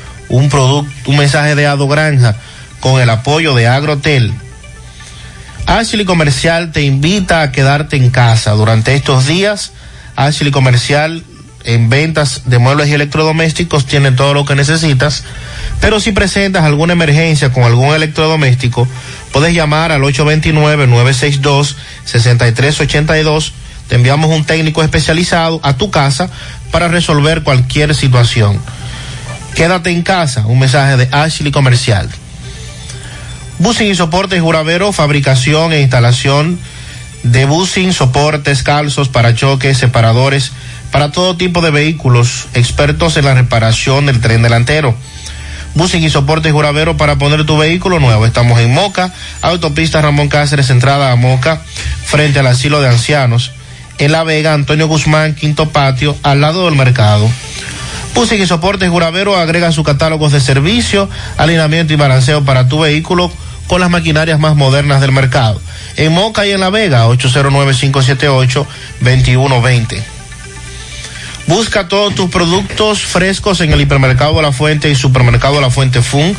un producto, un mensaje de Ado Granja con el apoyo de Agrotel. Ashley Comercial te invita a quedarte en casa durante estos días. Ashley Comercial en ventas de muebles y electrodomésticos tiene todo lo que necesitas, pero si presentas alguna emergencia con algún electrodoméstico, puedes llamar al 829-962-6382. Te enviamos un técnico especializado a tu casa para resolver cualquier situación. Quédate en casa, un mensaje de Ashley Comercial. Busing y soportes Juravero, fabricación e instalación de busing, soportes, calzos, parachoques, separadores, para todo tipo de vehículos, expertos en la reparación del tren delantero. Busing y soportes Juravero para poner tu vehículo nuevo. Estamos en Moca, autopista Ramón Cáceres, entrada a Moca, frente al asilo de ancianos. En La Vega, Antonio Guzmán, quinto patio, al lado del mercado. Busing y soportes Juravero agrega sus catálogos de servicio, alineamiento y balanceo para tu vehículo con las maquinarias más modernas del mercado. En Moca y en La Vega, 809-578-2120. Busca todos tus productos frescos en el hipermercado la Fuente y supermercado la Fuente Fun,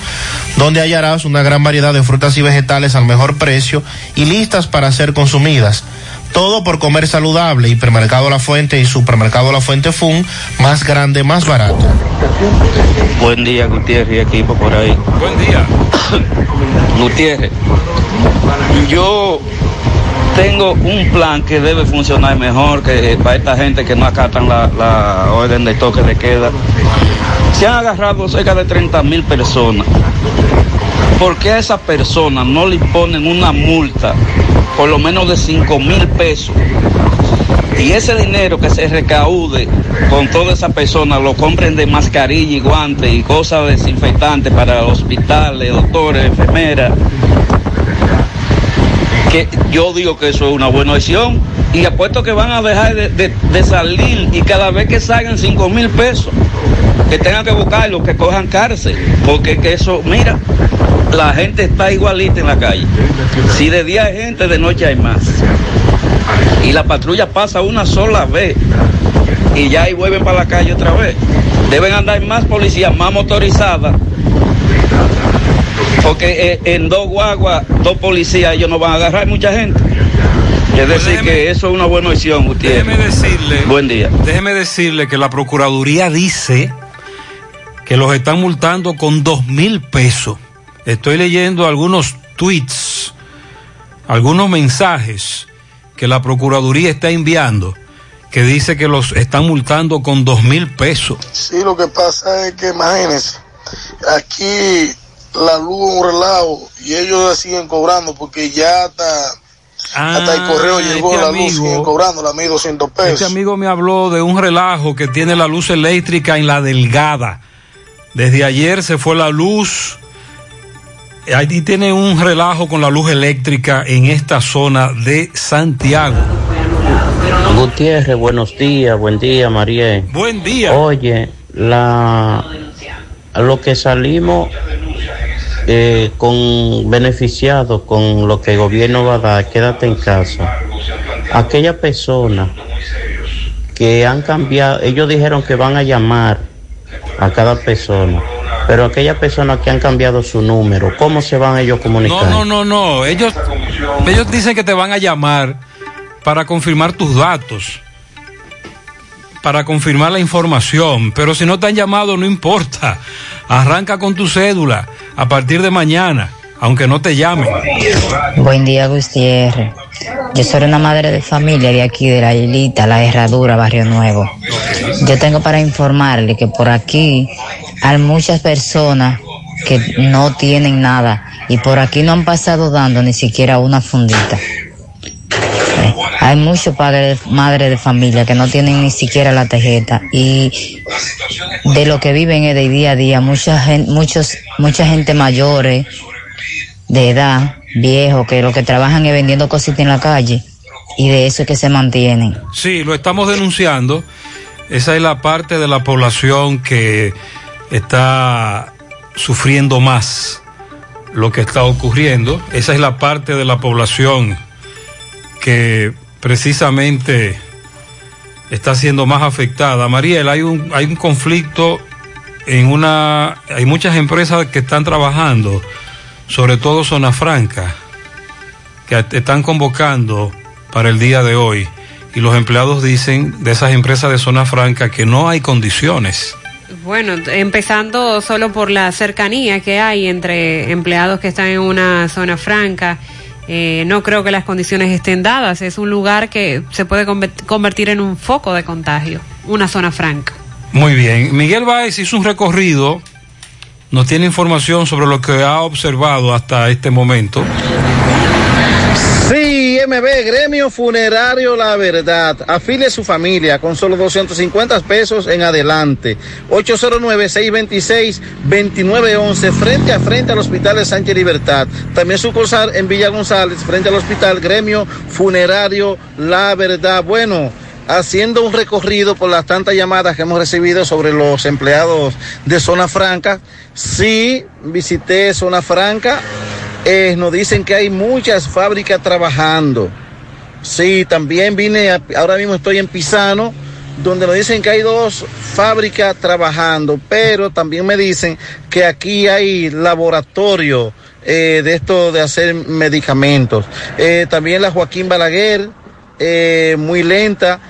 donde hallarás una gran variedad de frutas y vegetales al mejor precio y listas para ser consumidas. Todo por comer saludable. Hipermercado La Fuente y Supermercado La Fuente Fun, más grande, más barato. Buen día, Gutiérrez y equipo por ahí. Buen día. Gutiérrez, yo tengo un plan que debe funcionar mejor que para esta gente que no acatan la, la orden de toque de queda. Se han agarrado cerca de 30 mil personas. ¿Por qué a esas personas no le ponen una multa por lo menos de 5 mil pesos? Y ese dinero que se recaude con todas esas personas lo compren de mascarilla y guantes y cosas desinfectantes para hospitales, doctores, enfermeras. Que yo digo que eso es una buena opción. Y apuesto que van a dejar de, salir y cada vez que salgan 5 mil pesos, que tengan que buscarlo, que cojan cárcel. Porque que eso, mira, la gente está igualita en la calle. Si de día hay gente, de noche hay más. Y la patrulla pasa una sola vez y ya ahí vuelven para la calle otra vez. Deben andar más policías, más motorizadas. Porque eh, en dos guaguas, dos policías, ellos no van a agarrar mucha gente. Es decir, que eso es una buena opción, Gutiérrez. Déjeme decirle. Buen día. Déjeme decirle que la Procuraduría dice que los están multando con dos mil pesos. Estoy leyendo algunos tweets, algunos mensajes que la Procuraduría está enviando que dice que los están multando con dos mil pesos. Sí, lo que pasa es que imagínense, aquí la luz es un relajo y ellos la siguen cobrando porque ya hasta, hasta el correo llegó este la luz, amigo- siguen cobrando la 1200 pesos. Este amigo me habló de un relajo que tiene la luz eléctrica en la delgada. Desde ayer se fue la luz. Ahí tiene un relajo con la luz eléctrica en esta zona de Santiago. Gutiérrez, buenos días, buen día, María. Buen día. Oye, la lo que salimos eh, con beneficiados con lo que el gobierno va a dar, quédate en casa. Aquella persona que han cambiado, ellos dijeron que van a llamar a cada persona, pero aquellas personas que han cambiado su número, ¿cómo se van ellos a comunicar? No, no, no, no. Ellos, ellos dicen que te van a llamar para confirmar tus datos, para confirmar la información. Pero si no te han llamado, no importa. Arranca con tu cédula a partir de mañana, aunque no te llamen. Buen día, Gutiérrez. Yo soy una madre de familia de aquí, de la Islita, La Herradura, Barrio Nuevo. Yo tengo para informarle que por aquí hay muchas personas que no tienen nada y por aquí no han pasado dando ni siquiera una fundita. Eh, Hay muchos padres, madres de familia que no tienen ni siquiera la tarjeta y de lo que viven es de día a día. Mucha gente, muchos, mucha gente mayores de edad, viejos, que lo que trabajan es vendiendo cositas en la calle y de eso es que se mantienen. Sí, lo estamos denunciando. Esa es la parte de la población que está sufriendo más lo que está ocurriendo. Esa es la parte de la población que precisamente está siendo más afectada. Mariel, hay un, hay un conflicto en una... Hay muchas empresas que están trabajando, sobre todo Zona Franca, que están convocando para el día de hoy. Y los empleados dicen de esas empresas de Zona Franca que no hay condiciones. Bueno, empezando solo por la cercanía que hay entre empleados que están en una zona franca. Eh, no creo que las condiciones estén dadas. Es un lugar que se puede convertir en un foco de contagio, una zona franca. Muy bien. Miguel Báez hizo un recorrido, nos tiene información sobre lo que ha observado hasta este momento. Sí, MB, Gremio Funerario La Verdad. Afile su familia con solo 250 pesos en adelante. 809-626-2911, frente a frente al Hospital de Sánchez Libertad. También sucursal en Villa González, frente al Hospital Gremio Funerario La Verdad. Bueno haciendo un recorrido por las tantas llamadas que hemos recibido sobre los empleados de Zona Franca. Sí, visité Zona Franca. Eh, nos dicen que hay muchas fábricas trabajando. Sí, también vine, ahora mismo estoy en Pisano, donde nos dicen que hay dos fábricas trabajando, pero también me dicen que aquí hay laboratorio eh, de esto de hacer medicamentos. Eh, también la Joaquín Balaguer, muy lenta.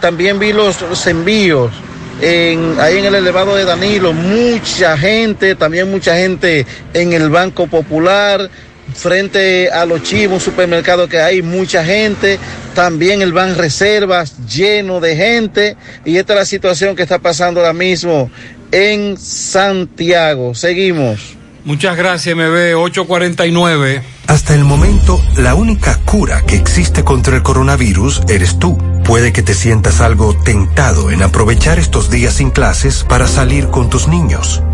también vi los, envíos. ahí en el elevado de Danilo, mucha gente, también mucha gente en el Banco Popular, frente a los chivos, un supermercado que hay mucha gente, también el Ban Reservas lleno de gente, y esta es la situación que está pasando ahora mismo en Santiago. Seguimos. Muchas gracias, MB 849. Hasta el momento, la única cura que existe contra el coronavirus eres tú. Puede que te sientas algo tentado en aprovechar estos días sin clases para salir con tus niños,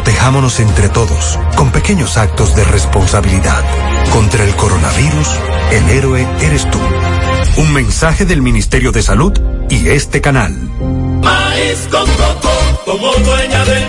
Protejámonos entre todos, con pequeños actos de responsabilidad. Contra el coronavirus, el héroe eres tú. Un mensaje del Ministerio de Salud y este canal. Maíz con coco, como dueña del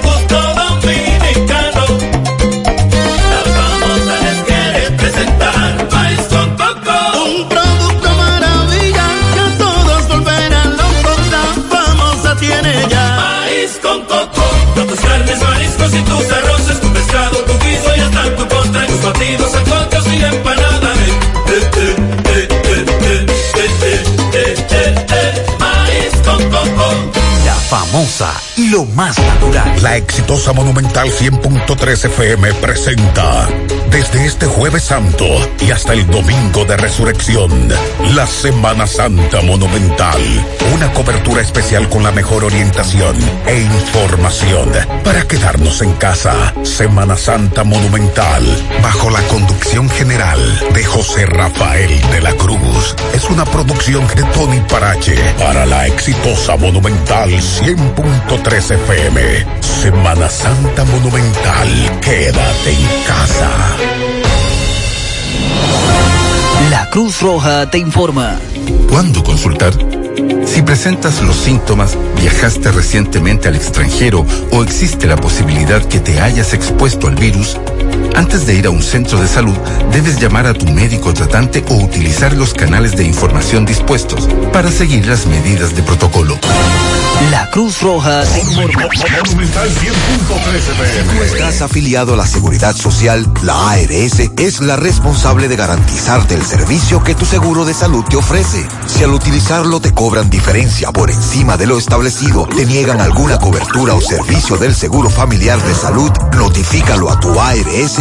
famosa y lo más natural. La exitosa Monumental 100.3 FM presenta desde este jueves santo y hasta el domingo de resurrección, la Semana Santa Monumental. Una cobertura especial con la mejor orientación e información para quedarnos en casa. Semana Santa Monumental, bajo la conducción general de José Rafael de la Cruz. Es una producción de Tony Parache para la exitosa Monumental 100.3 FM. Semana Santa Monumental. Quédate en casa. La Cruz Roja te informa. ¿Cuándo consultar? Si presentas los síntomas, viajaste recientemente al extranjero o existe la posibilidad que te hayas expuesto al virus, antes de ir a un centro de salud, debes llamar a tu médico tratante o utilizar los canales de información dispuestos para seguir las medidas de protocolo. La Cruz Roja te informa. Monumental 100.3 Si tú estás afiliado a la Seguridad Social, la ARS es la responsable de garantizarte el servicio que tu seguro de salud te ofrece. Si al utilizarlo te cobran diferencia por encima de lo establecido, te niegan alguna cobertura o servicio del seguro familiar de salud, notifícalo a tu ARS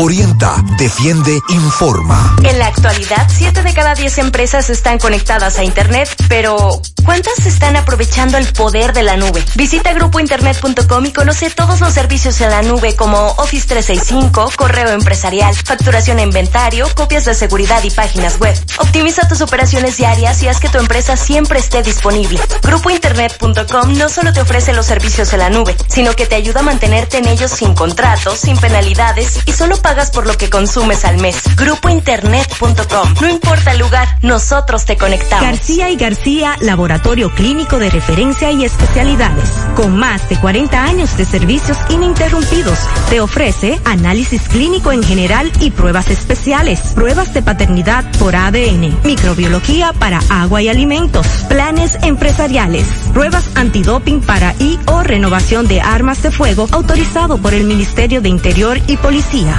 Orienta, defiende, informa. En la actualidad, 7 de cada 10 empresas están conectadas a Internet, pero ¿cuántas están aprovechando el poder de la nube? Visita grupointernet.com y conoce todos los servicios en la nube como Office 365, correo empresarial, facturación e inventario, copias de seguridad y páginas web. Optimiza tus operaciones diarias y haz que tu empresa siempre esté disponible. Grupointernet.com no solo te ofrece los servicios en la nube, sino que te ayuda a mantenerte en ellos sin contratos, sin penalidades y solo pagas por lo que consumes al mes. Grupointernet.com. No importa el lugar, nosotros te conectamos. García y García, laboratorio clínico de referencia y especialidades. Con más de 40 años de servicios ininterrumpidos, te ofrece análisis clínico en general y pruebas especiales, pruebas de paternidad por ADN, microbiología para agua y alimentos, planes empresariales, pruebas antidoping para y o renovación de armas de fuego autorizado por el Ministerio de Interior y Policía.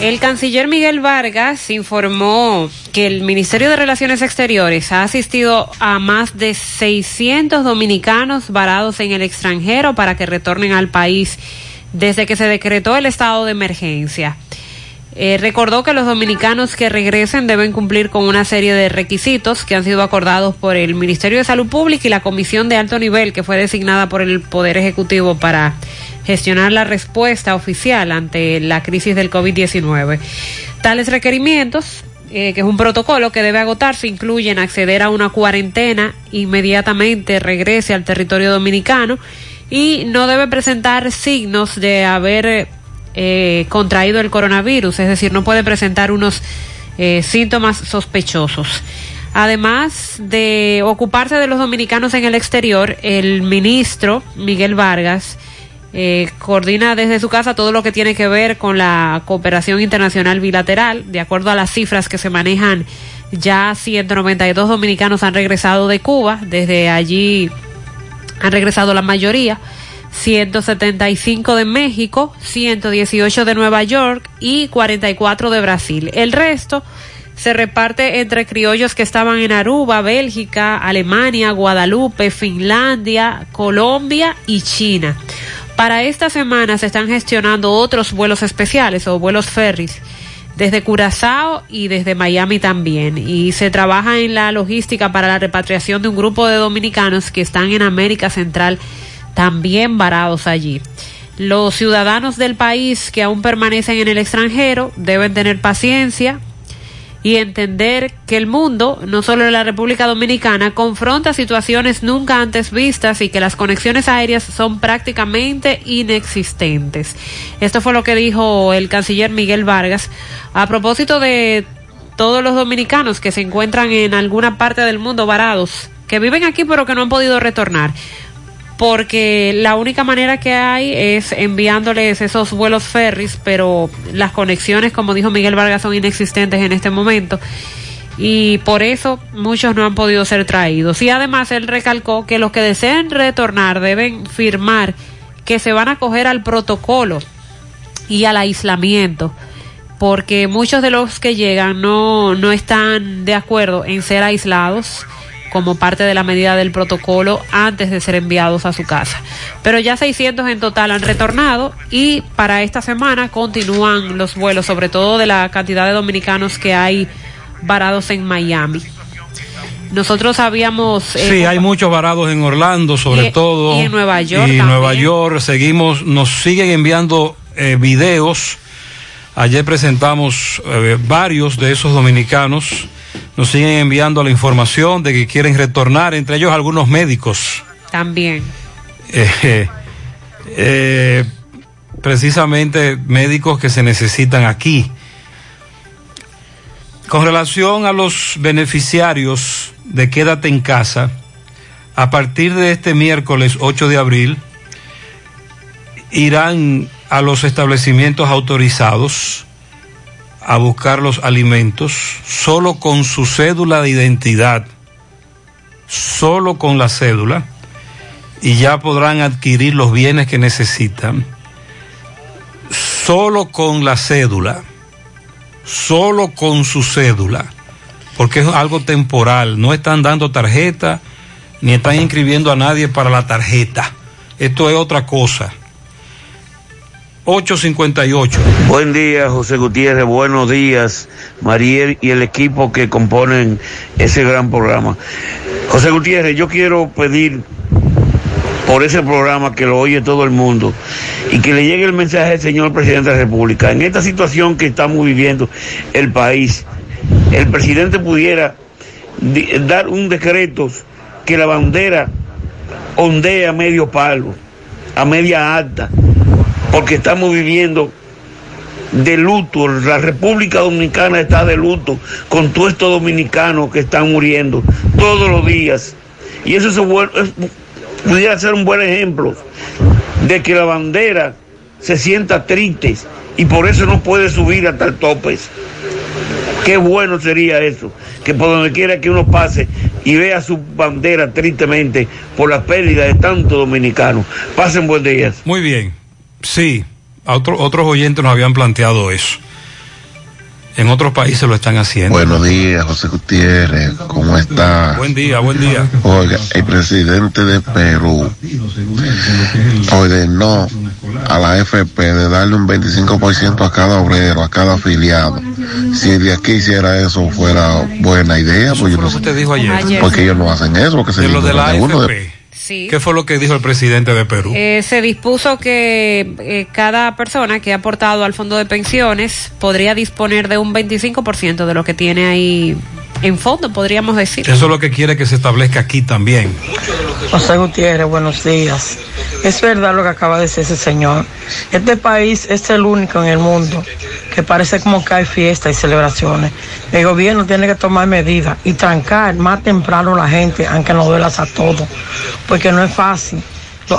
El canciller Miguel Vargas informó que el Ministerio de Relaciones Exteriores ha asistido a más de 600 dominicanos varados en el extranjero para que retornen al país desde que se decretó el estado de emergencia. Eh, recordó que los dominicanos que regresen deben cumplir con una serie de requisitos que han sido acordados por el Ministerio de Salud Pública y la Comisión de Alto Nivel que fue designada por el Poder Ejecutivo para gestionar la respuesta oficial ante la crisis del COVID-19. Tales requerimientos, eh, que es un protocolo que debe agotarse, incluyen acceder a una cuarentena, inmediatamente regrese al territorio dominicano y no debe presentar signos de haber eh, contraído el coronavirus, es decir, no puede presentar unos eh, síntomas sospechosos. Además de ocuparse de los dominicanos en el exterior, el ministro Miguel Vargas eh, coordina desde su casa todo lo que tiene que ver con la cooperación internacional bilateral. De acuerdo a las cifras que se manejan, ya 192 dominicanos han regresado de Cuba. Desde allí han regresado la mayoría. 175 de México, 118 de Nueva York y 44 de Brasil. El resto se reparte entre criollos que estaban en Aruba, Bélgica, Alemania, Guadalupe, Finlandia, Colombia y China. Para esta semana se están gestionando otros vuelos especiales o vuelos ferries desde Curazao y desde Miami también. Y se trabaja en la logística para la repatriación de un grupo de dominicanos que están en América Central también varados allí. Los ciudadanos del país que aún permanecen en el extranjero deben tener paciencia, y entender que el mundo, no solo la República Dominicana, confronta situaciones nunca antes vistas y que las conexiones aéreas son prácticamente inexistentes. Esto fue lo que dijo el canciller Miguel Vargas a propósito de todos los dominicanos que se encuentran en alguna parte del mundo varados, que viven aquí pero que no han podido retornar porque la única manera que hay es enviándoles esos vuelos ferries, pero las conexiones, como dijo Miguel Vargas, son inexistentes en este momento y por eso muchos no han podido ser traídos. Y además él recalcó que los que deseen retornar deben firmar que se van a acoger al protocolo y al aislamiento, porque muchos de los que llegan no, no están de acuerdo en ser aislados como parte de la medida del protocolo antes de ser enviados a su casa. Pero ya 600 en total han retornado y para esta semana continúan los vuelos, sobre todo de la cantidad de dominicanos que hay varados en Miami. Nosotros habíamos... Eh, sí, hay muchos varados en Orlando, sobre todo. Y en Nueva York. Y en Nueva York seguimos, nos siguen enviando eh, videos. Ayer presentamos eh, varios de esos dominicanos nos siguen enviando la información de que quieren retornar, entre ellos algunos médicos. También. Eh, eh, precisamente médicos que se necesitan aquí. Con relación a los beneficiarios de Quédate en casa, a partir de este miércoles 8 de abril, irán a los establecimientos autorizados a buscar los alimentos solo con su cédula de identidad, solo con la cédula, y ya podrán adquirir los bienes que necesitan, solo con la cédula, solo con su cédula, porque es algo temporal, no están dando tarjeta ni están inscribiendo a nadie para la tarjeta, esto es otra cosa. 858. Buen día, José Gutiérrez. Buenos días, Mariel y el equipo que componen ese gran programa. José Gutiérrez, yo quiero pedir por ese programa que lo oye todo el mundo y que le llegue el mensaje al señor presidente de la República. En esta situación que estamos viviendo el país, el presidente pudiera di- dar un decreto que la bandera ondee a medio palo, a media alta, porque estamos viviendo de luto, la República Dominicana está de luto con todos estos dominicanos que están muriendo todos los días. Y eso se vuel- es- pudiera ser un buen ejemplo de que la bandera se sienta triste y por eso no puede subir hasta el tope. Qué bueno sería eso, que por donde quiera que uno pase y vea su bandera tristemente por la pérdida de tantos dominicanos. Pasen buen día. Muy bien, sí, a otro- otros oyentes nos habían planteado eso. En otros países lo están haciendo. Buenos días, José Gutiérrez. ¿Cómo está? Buen día, buen día. Oiga, el presidente de Perú ordenó a la FP de darle un 25% a cada obrero, a cada afiliado. Si de aquí hiciera eso fuera buena idea, pues yo no sé. Dijo ayer. Porque ellos no hacen eso, porque se De lo de la uno. Sí. ¿Qué fue lo que dijo el presidente de Perú? Eh, se dispuso que eh, cada persona que ha aportado al fondo de pensiones podría disponer de un 25% de lo que tiene ahí en fondo, podríamos decir. Eso es lo que quiere que se establezca aquí también. José Gutiérrez, buenos días. Es verdad lo que acaba de decir ese señor. Este país es el único en el mundo que parece como que hay fiestas y celebraciones. El gobierno tiene que tomar medidas y trancar más temprano a la gente, aunque no duelas a todos, porque no es fácil.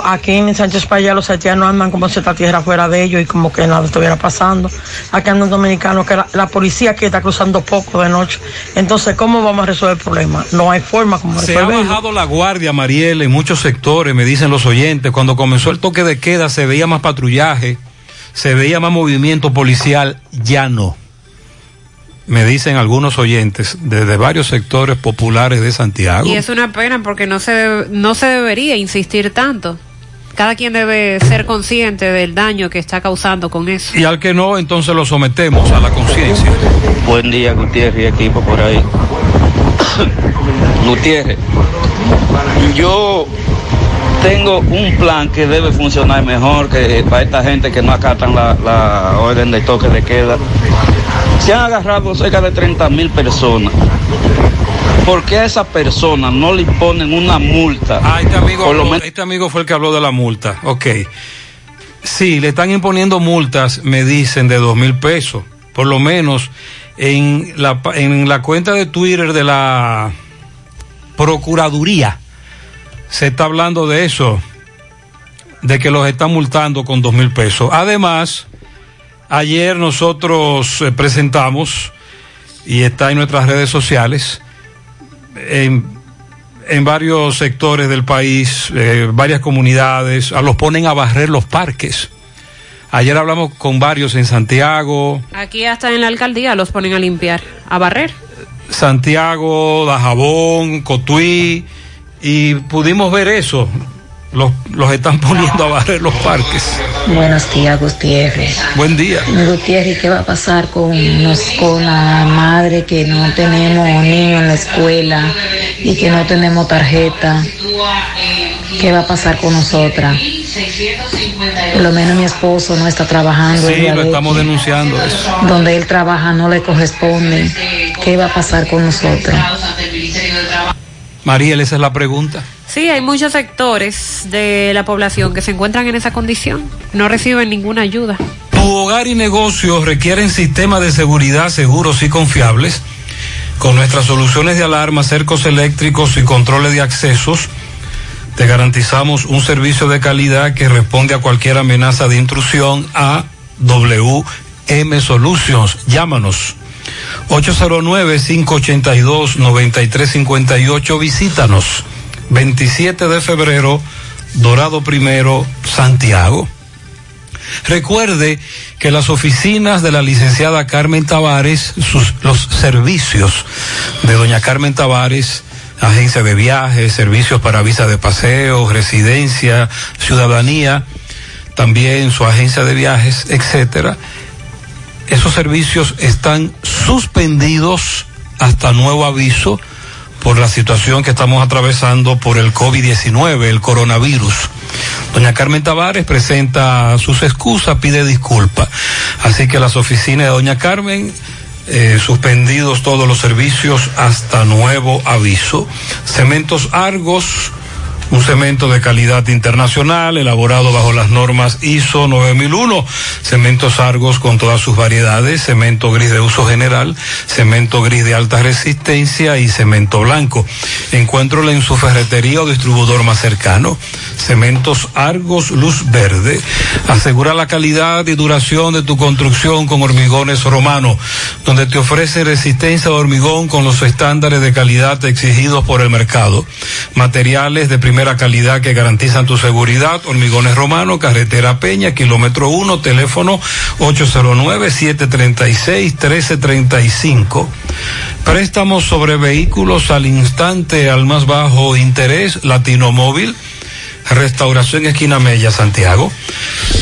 Aquí en Sánchez Paya los haitianos andan como si esta tierra fuera de ellos y como que nada estuviera pasando. Aquí andan dominicanos que la, la policía aquí está cruzando poco de noche. Entonces, ¿cómo vamos a resolver el problema? No hay forma como Se ha bajado la guardia, Mariel, en muchos sectores, me dicen los oyentes. Cuando comenzó el toque de queda se veía más patrullaje, se veía más movimiento policial, ya no. Me dicen algunos oyentes desde varios sectores populares de Santiago. Y es una pena porque no se, debe- no se debería insistir tanto. Cada quien debe ser consciente del daño que está causando con eso. Y al que no, entonces lo sometemos a la conciencia. Buen día, Gutiérrez y equipo por ahí. Gutiérrez, yo tengo un plan que debe funcionar mejor que para esta gente que no acatan la, la orden de toque de queda. Se han agarrado cerca de 30 mil personas. ¿Por qué a esa persona no le ponen una multa? Ah, este amigo, Por lo habló- menos- este amigo fue el que habló de la multa. Ok. Sí, le están imponiendo multas, me dicen, de dos mil pesos. Por lo menos en la, pa- en la cuenta de Twitter de la Procuraduría se está hablando de eso, de que los están multando con dos mil pesos. Además, ayer nosotros eh, presentamos, y está en nuestras redes sociales, en en varios sectores del país, eh, varias comunidades, a los ponen a barrer los parques. Ayer hablamos con varios en Santiago, Aquí hasta en la alcaldía los ponen a limpiar, a barrer. Santiago, Dajabón, Cotuí, y pudimos ver eso. Los, los están poniendo a barrer los parques. Buenos días, Gutiérrez. Buen día. Gutiérrez, ¿qué va a pasar con, nos, con la madre que no tenemos niños en la escuela y que no tenemos tarjeta? ¿Qué va a pasar con nosotras? Por lo menos mi esposo no está trabajando. Sí, lo estamos denunciando eso. Donde él trabaja no le corresponde. ¿Qué va a pasar con nosotros? Mariel, esa es la pregunta. Sí, hay muchos sectores de la población que se encuentran en esa condición. No reciben ninguna ayuda. Tu hogar y negocios requieren sistemas de seguridad seguros y confiables. Con nuestras soluciones de alarma, cercos eléctricos y controles de accesos, te garantizamos un servicio de calidad que responde a cualquier amenaza de intrusión a WM Solutions. Llámanos. 809-582-9358. Visítanos. 27 de febrero, Dorado Primero, Santiago. Recuerde que las oficinas de la licenciada Carmen Tavares, sus, los servicios de doña Carmen Tavares, agencia de viajes, servicios para visa de paseo, residencia, ciudadanía, también su agencia de viajes, etcétera. Esos servicios están suspendidos hasta nuevo aviso por la situación que estamos atravesando por el COVID-19, el coronavirus. Doña Carmen Tavares presenta sus excusas, pide disculpas. Así que las oficinas de Doña Carmen, eh, suspendidos todos los servicios hasta nuevo aviso. Cementos Argos, un cemento de calidad internacional, elaborado bajo las normas ISO 9001, cementos Argos con todas sus variedades, cemento gris de uso general, cemento gris de alta resistencia y cemento blanco. Encuéntralo en su ferretería o distribuidor más cercano. Cementos Argos Luz Verde. Asegura la calidad y duración de tu construcción con hormigones romano, donde te ofrece resistencia de hormigón con los estándares de calidad exigidos por el mercado. Materiales de calidad que garantizan tu seguridad. Hormigones Romano, Carretera Peña, kilómetro 1, teléfono 809-736-1335. Préstamos sobre vehículos al instante al más bajo interés, Latino Móvil. Restauración Esquina Mella, Santiago.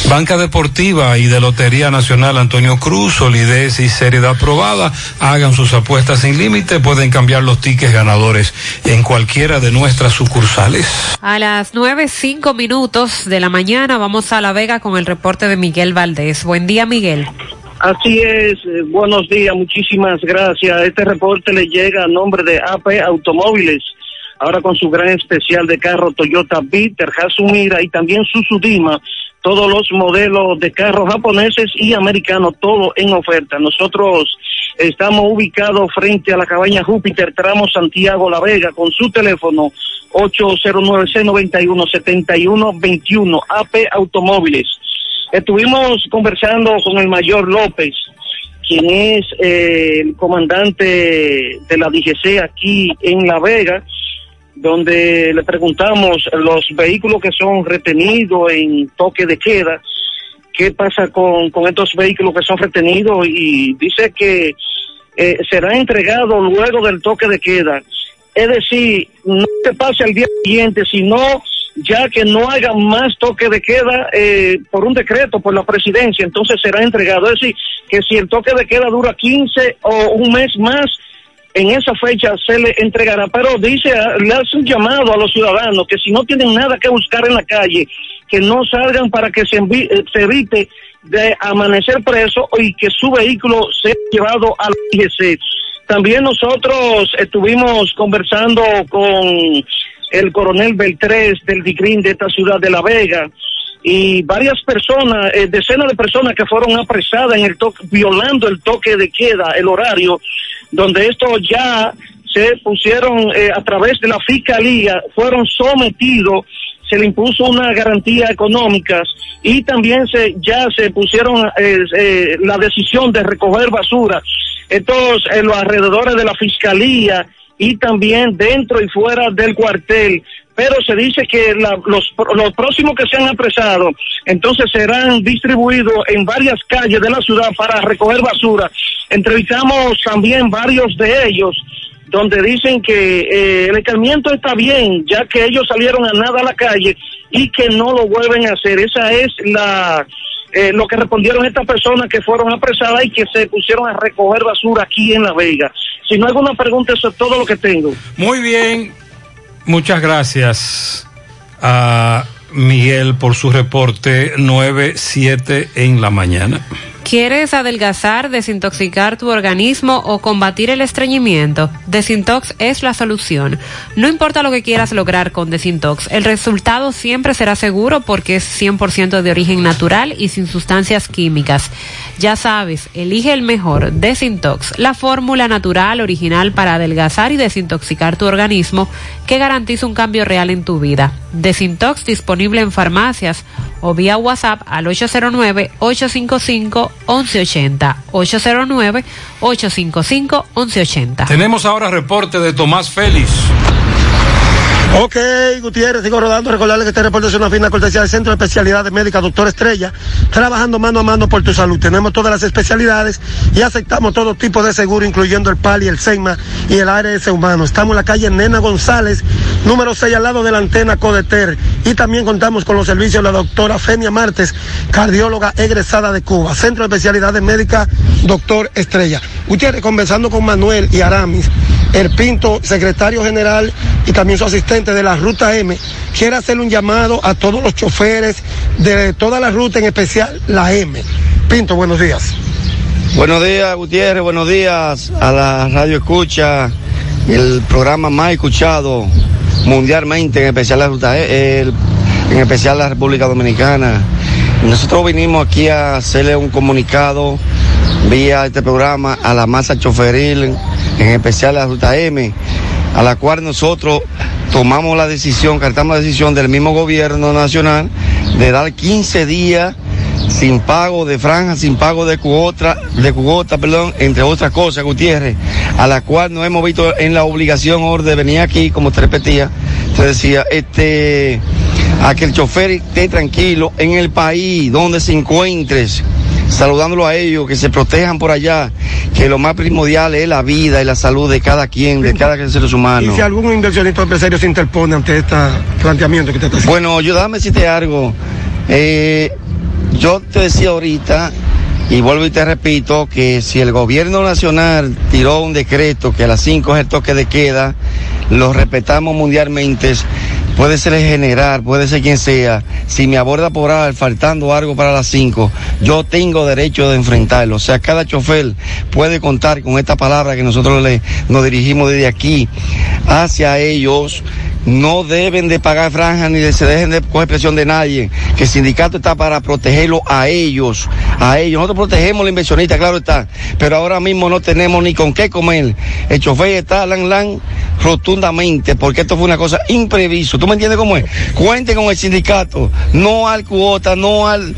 Banca Deportiva y de Lotería Nacional Antonio Cruz, solidez y seriedad aprobada. Hagan sus apuestas sin límite, pueden cambiar los tickets ganadores en cualquiera de nuestras sucursales. A las nueve, cinco minutos de la mañana vamos a La Vega con el reporte de Miguel Valdés. Buen día, Miguel. Así es, eh, buenos días, muchísimas gracias. Este reporte le llega a nombre de AP Automóviles ahora con su gran especial de carro Toyota Bitter, Hasumira y también Susudima, todos los modelos de carros japoneses y americanos, todo en oferta. Nosotros estamos ubicados frente a la cabaña Júpiter, tramo Santiago La Vega, con su teléfono 809-691-7121, AP Automóviles. Estuvimos conversando con el mayor López, quien es eh, el comandante de la DGC aquí en La Vega, donde le preguntamos los vehículos que son retenidos en toque de queda, qué pasa con, con estos vehículos que son retenidos y dice que eh, será entregado luego del toque de queda. Es decir, no se pase al día siguiente, sino ya que no haya más toque de queda eh, por un decreto, por la presidencia, entonces será entregado. Es decir, que si el toque de queda dura 15 o un mes más, en esa fecha se le entregará, pero dice, le hace un llamado a los ciudadanos que si no tienen nada que buscar en la calle, que no salgan para que se, eh, evite de amanecer preso y que su vehículo sea llevado al IGC. También nosotros estuvimos conversando con el coronel Beltrés del DICRIN de esta ciudad de La Vega y varias personas, eh, decenas de personas que fueron apresadas en el toque, violando el toque de queda, el horario, donde esto ya se pusieron eh, a través de la fiscalía, fueron sometidos, se le impuso una garantía económica y también se ya se pusieron eh, eh, la decisión de recoger basura. Estos en los alrededores de la fiscalía y también dentro y fuera del cuartel pero se dice que la, los, los próximos que sean apresados, entonces serán distribuidos en varias calles de la ciudad para recoger basura. Entrevistamos también varios de ellos donde dicen que eh, el escarmiento está bien, ya que ellos salieron a nada a la calle y que no lo vuelven a hacer. Esa es la eh, lo que respondieron estas personas que fueron apresadas y que se pusieron a recoger basura aquí en La Vega. Si no hay alguna pregunta, eso es todo lo que tengo. Muy bien, Muchas gracias a Miguel por su reporte 9-7 en la mañana. ¿Quieres adelgazar, desintoxicar tu organismo o combatir el estreñimiento? Desintox es la solución. No importa lo que quieras lograr con Desintox, el resultado siempre será seguro porque es 100% de origen natural y sin sustancias químicas. Ya sabes, elige el mejor, Desintox, la fórmula natural original para adelgazar y desintoxicar tu organismo que garantiza un cambio real en tu vida. Desintox disponible en farmacias o vía WhatsApp al 809-855-1180. 809-855-1180. Tenemos ahora reporte de Tomás Félix. Ok, Gutiérrez, sigo rodando. Recordarle que este reporte es una fina cortesía del Centro de Especialidades Médicas Doctor Estrella, trabajando mano a mano por tu salud. Tenemos todas las especialidades y aceptamos todo tipo de seguro, incluyendo el PAL y el SEIMA y el ARS humano. Estamos en la calle Nena González, número 6, al lado de la antena Codeter. Y también contamos con los servicios de la doctora Fenia Martes, cardióloga egresada de Cuba. Centro de Especialidades Médicas Doctor Estrella. Gutiérrez, conversando con Manuel y Aramis, el Pinto, secretario general y también su asistente de la Ruta M, quiere hacer un llamado a todos los choferes de toda la ruta, en especial la M. Pinto, buenos días. Buenos días, Gutiérrez, buenos días a la radio escucha, el programa más escuchado mundialmente, en especial la Ruta E, en especial la República Dominicana. Nosotros vinimos aquí a hacerle un comunicado vía este programa a la masa choferil, en especial la Ruta M, a la cual nosotros tomamos la decisión, cartamos la decisión del mismo gobierno nacional de dar 15 días sin pago de franja, sin pago de cuota, de cuota, perdón, entre otras cosas, Gutiérrez, a la cual nos hemos visto en la obligación de venir aquí, como te repetía, te decía, este, a que el chofer esté tranquilo en el país donde se encuentres, saludándolo a ellos, que se protejan por allá, que lo más primordial es la vida y la salud de cada quien, de cada ser humano. Y si algún inversionista o empresario se interpone ante este planteamiento que usted está haciendo. Bueno, yo déjame decirte algo. Eh, yo te decía ahorita, y vuelvo y te repito, que si el gobierno nacional tiró un decreto que a las 5 es el toque de queda, lo respetamos mundialmente. Puede ser el general, puede ser quien sea. Si me aborda por ahí faltando algo para las 5, yo tengo derecho de enfrentarlo. O sea, cada chofer puede contar con esta palabra que nosotros le, nos dirigimos desde aquí hacia ellos no deben de pagar franjas ni se dejen de coger presión de nadie, que el sindicato está para protegerlo a ellos, a ellos. Nosotros protegemos al inversionista, claro está, pero ahora mismo no tenemos ni con qué comer. El chofer está lan lan rotundamente, porque esto fue una cosa imprevisto. ¿Tú me entiendes cómo es? Cuenten con el sindicato, no al cuota, no al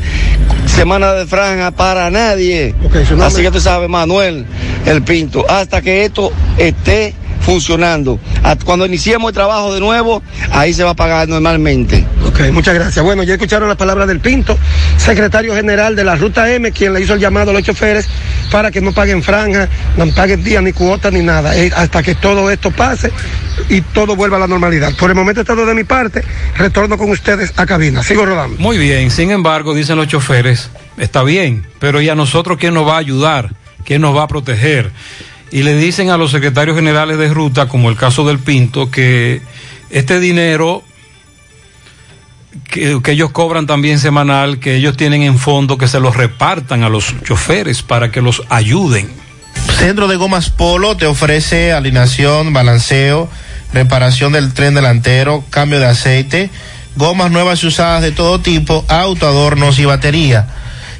semana de franja para nadie. Así que tú sabes, Manuel, el Pinto, hasta que esto esté funcionando. Cuando iniciemos el trabajo de nuevo, ahí se va a pagar normalmente. Ok, muchas gracias. Bueno, ya escucharon las palabras del Pinto, secretario general de la Ruta M, quien le hizo el llamado a los choferes para que no paguen franja, no paguen día ni cuota ni nada, eh, hasta que todo esto pase y todo vuelva a la normalidad. Por el momento es todo de mi parte, retorno con ustedes a cabina. Sigo rodando. Muy bien, sin embargo, dicen los choferes, está bien, pero ¿y a nosotros quién nos va a ayudar? ¿Quién nos va a proteger? Y le dicen a los secretarios generales de ruta, como el caso del Pinto, que este dinero que, ellos cobran también semanal, que ellos tienen en fondo, que se los repartan a los choferes para que los ayuden. Centro de Gomas Polo te ofrece alineación, balanceo, reparación del tren delantero, cambio de aceite, gomas nuevas y usadas de todo tipo, auto, adornos y batería.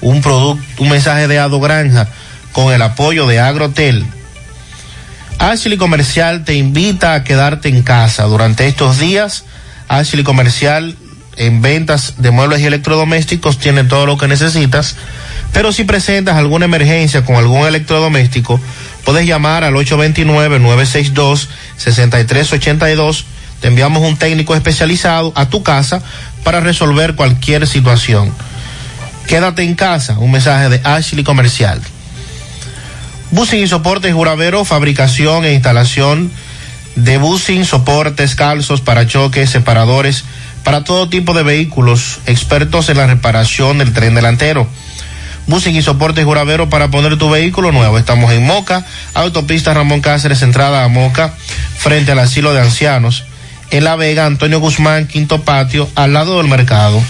un producto, un mensaje de Ado Granja con el apoyo de Agrotel. Ashley Comercial te invita a quedarte en casa durante estos días. Ashley Comercial en ventas de muebles y electrodomésticos tiene todo lo que necesitas. Pero si presentas alguna emergencia con algún electrodoméstico, puedes llamar al 829-962-6382. Te enviamos un técnico especializado a tu casa para resolver cualquier situación. Quédate en casa, un mensaje de Ashley Comercial. Busing y soportes Juravero, fabricación e instalación de busing, soportes, calzos, parachoques, separadores, para todo tipo de vehículos, expertos en la reparación del tren delantero. Busing y soportes Juravero para poner tu vehículo nuevo. Estamos en Moca, autopista Ramón Cáceres, entrada a Moca, frente al asilo de ancianos. En La Vega, Antonio Guzmán, quinto patio, al lado del mercado.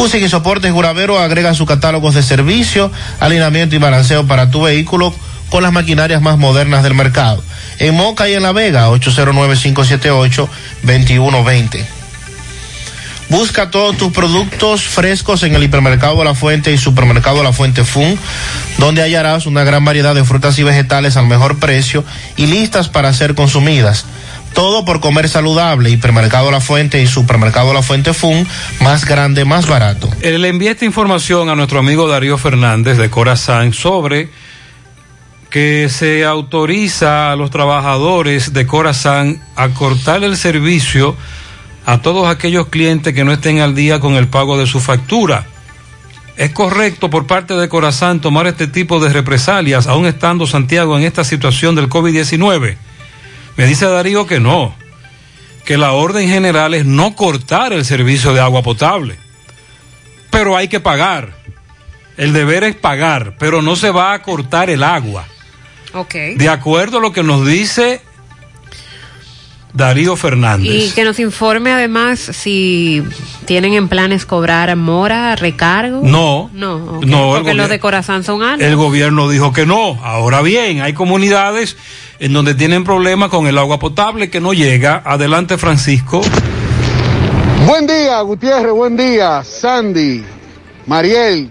Busing y soportes Juravero agrega sus catálogos de servicio, alineamiento y balanceo para tu vehículo con las maquinarias más modernas del mercado. En Moca y en La Vega, 809-578-2120. Busca todos tus productos frescos en el hipermercado La Fuente y supermercado La Fuente Fun, donde hallarás una gran variedad de frutas y vegetales al mejor precio y listas para ser consumidas. Todo por comer saludable. Hipermercado La Fuente y Supermercado La Fuente Fun, más grande, más barato. Eh, Le envié esta información a nuestro amigo Darío Fernández de Corazán sobre que se autoriza a los trabajadores de Corazán a cortar el servicio a todos aquellos clientes que no estén al día con el pago de su factura. ¿Es correcto por parte de Corazán tomar este tipo de represalias, aún estando Santiago en esta situación del COVID-19? Me dice Darío que no, que la orden general es no cortar el servicio de agua potable, pero hay que pagar. El deber es pagar, pero no se va a cortar el agua. Ok. De acuerdo a lo que nos dice Darío Fernández. Y que nos informe además si tienen en planes cobrar mora, recargo. No. No, No, porque los de corazón son altos. El gobierno dijo que no. Ahora bien, hay comunidades en donde tienen problemas con el agua potable que no llega. Adelante, Francisco. Buen día, Gutiérrez, buen día, Sandy, Mariel.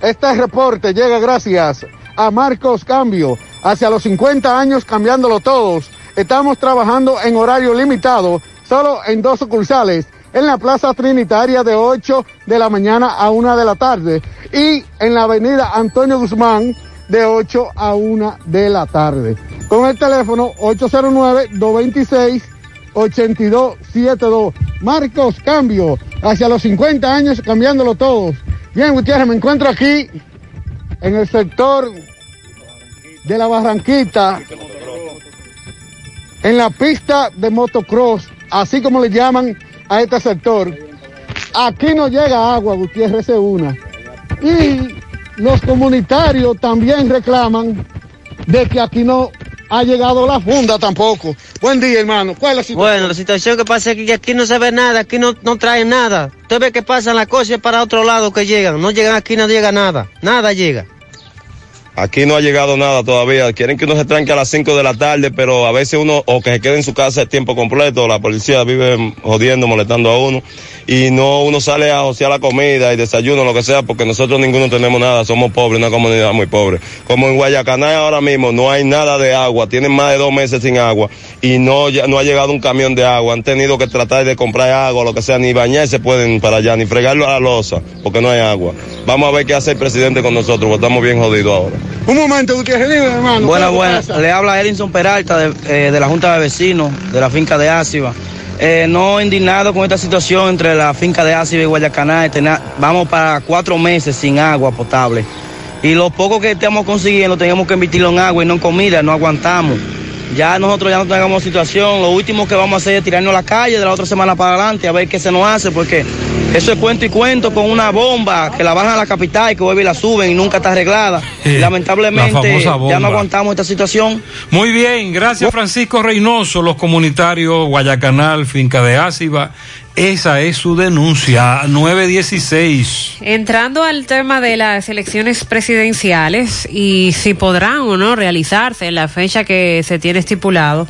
Este reporte llega gracias a Marcos Cambio. Hacia los 50 años cambiándolo todos. Estamos trabajando en horario limitado, solo en dos sucursales, en la Plaza Trinitaria de 8 de la mañana a 1 de la tarde y en la Avenida Antonio Guzmán de 8 a 1 de la tarde. Con el teléfono 809-226 8272. Marcos Cambio, hacia los 50 años cambiándolo todos. Bien, Gutiérrez, me encuentro aquí en el sector de la Barranquita, en la pista de motocross, así como le llaman a este sector. Aquí no llega agua, Gutiérrez es una. Y los comunitarios también reclaman de que aquí no ha llegado la funda tampoco. Buen día, hermano. ¿Cuál es la situación? Bueno, la situación que pasa es que aquí no se ve nada, aquí no, no traen nada. Usted ve que pasan las cosas para otro lado que llegan. No llegan aquí, no llega nada. Nada llega. Aquí no ha llegado nada todavía. Quieren que uno se tranque a las 5 de la tarde, pero a veces uno, o que se quede en su casa el tiempo completo, la policía vive jodiendo, molestando a uno, y no uno sale a josear la comida y desayuno, lo que sea, porque nosotros ninguno tenemos nada, somos pobres, una comunidad muy pobre. Como en Guayacaná ahora mismo no hay nada de agua, tienen más de dos meses sin agua, y no, ya- no ha llegado un camión de agua, han tenido que tratar de comprar agua, lo que sea, ni bañarse pueden para allá, ni fregarlo a la losa, porque no hay agua. Vamos a ver qué hace el presidente con nosotros, porque estamos bien jodidos ahora. Un momento, Gutiérrez, dime, hermano. Buena, ¿qué buena. pasa? Le habla Edinson Peralta de, eh, de la Junta de Vecinos de la finca de Áciba. Eh, no indignado con esta situación entre la finca de Áciba y Guayacaná. este, Vamos para cuatro meses sin agua potable. Y lo poco que estamos consiguiendo tenemos que invertirlo en agua y no en comida, no aguantamos. Ya nosotros ya no tengamos situación, lo último que vamos a hacer es tirarnos a la calle de la otra semana para adelante a ver qué se nos hace, porque eso es cuento y cuento con una bomba que la bajan a la capital y que vuelve y la suben y nunca está arreglada. Eh, lamentablemente ya no aguantamos esta situación. Muy bien, gracias Francisco Reynoso, los comunitarios Guayacanal, Finca de Áciba. Esa es su denuncia, 916. Entrando al tema de las elecciones presidenciales y si podrán o no realizarse en la fecha que se tiene estipulado,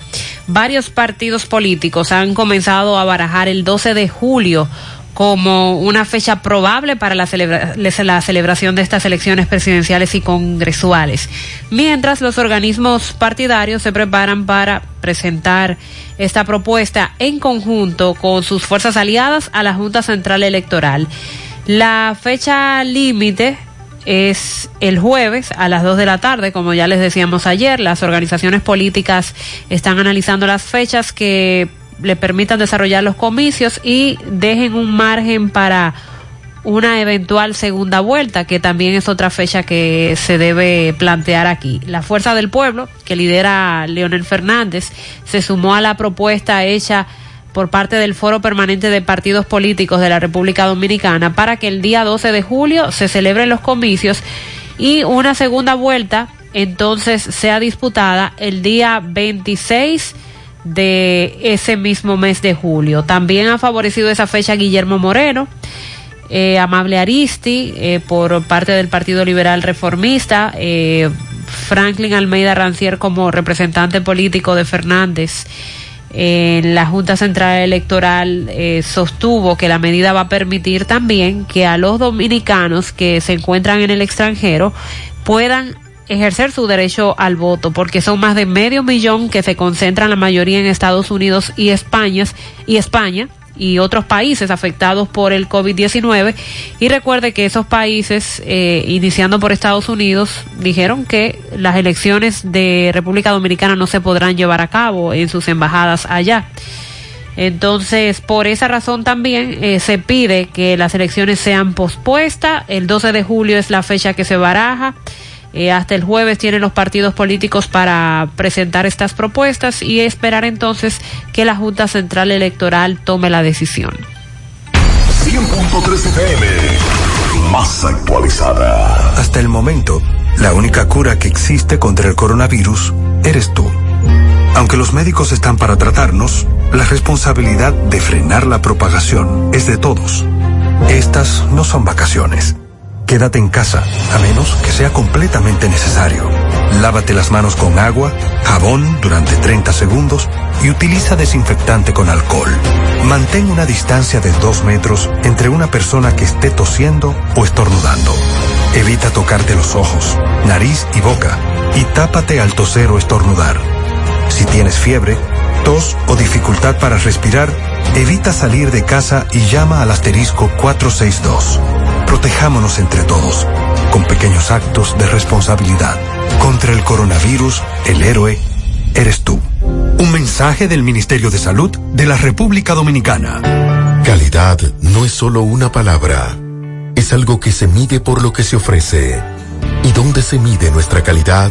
varios partidos políticos han comenzado a barajar el 12 de julio como una fecha probable para la, celebra- la celebración de estas elecciones presidenciales y congresuales, mientras los organismos partidarios se preparan para presentar esta propuesta en conjunto con sus fuerzas aliadas a la Junta Central Electoral. La fecha límite es el jueves a las 2 de la tarde, como ya les decíamos ayer. Las organizaciones políticas están analizando las fechas que le permitan desarrollar los comicios y dejen un margen para una eventual segunda vuelta, que también es otra fecha que se debe plantear aquí. La Fuerza del Pueblo, que lidera Leonel Fernández, se sumó a la propuesta hecha por parte del Foro Permanente de Partidos Políticos de la República Dominicana para que el día 12 de julio se celebren los comicios y una segunda vuelta entonces sea disputada el día 26 de ese mismo mes de julio. También ha favorecido esa fecha Guillermo Moreno, eh, Amable Aristi, eh, por parte del Partido Liberal Reformista, eh, Franklin Almeida Rancier como representante político de Fernández. En la Junta Central Electoral sostuvo que la medida va a permitir también que a los dominicanos que se encuentran en el extranjero puedan ejercer su derecho al voto, porque son más de medio millón que se concentran la mayoría en Estados Unidos y España, y España y otros países afectados por el COVID-19. Y recuerde que esos países, eh, iniciando por Estados Unidos, dijeron que las elecciones de República Dominicana no se podrán llevar a cabo en sus embajadas allá. Entonces, por esa razón también eh, se pide que las elecciones sean pospuestas. El 12 de julio es la fecha que se baraja. Eh, hasta el jueves tienen los partidos políticos para presentar estas propuestas y esperar entonces que la Junta Central Electoral tome la decisión. 100.3 FM, más actualizada. Hasta el momento, la única cura que existe contra el coronavirus eres tú. Aunque los médicos están para tratarnos, la responsabilidad de frenar la propagación es de todos. Estas no son vacaciones Quédate en casa, a menos que sea completamente necesario. Lávate las manos con agua, jabón durante 30 segundos y utiliza desinfectante con alcohol. Mantén una distancia de 2 metros entre una persona que esté tosiendo o estornudando. Evita tocarte los ojos, nariz y boca y tápate al toser o estornudar. Si tienes fiebre, tos o dificultad para respirar, evita salir de casa y llama al asterisco 462. Protejámonos entre todos, con pequeños actos de responsabilidad. Contra el coronavirus, el héroe eres tú. Un mensaje del Ministerio de Salud de la República Dominicana. Calidad no es solo una palabra, es algo que se mide por lo que se ofrece. ¿Y dónde se mide nuestra calidad?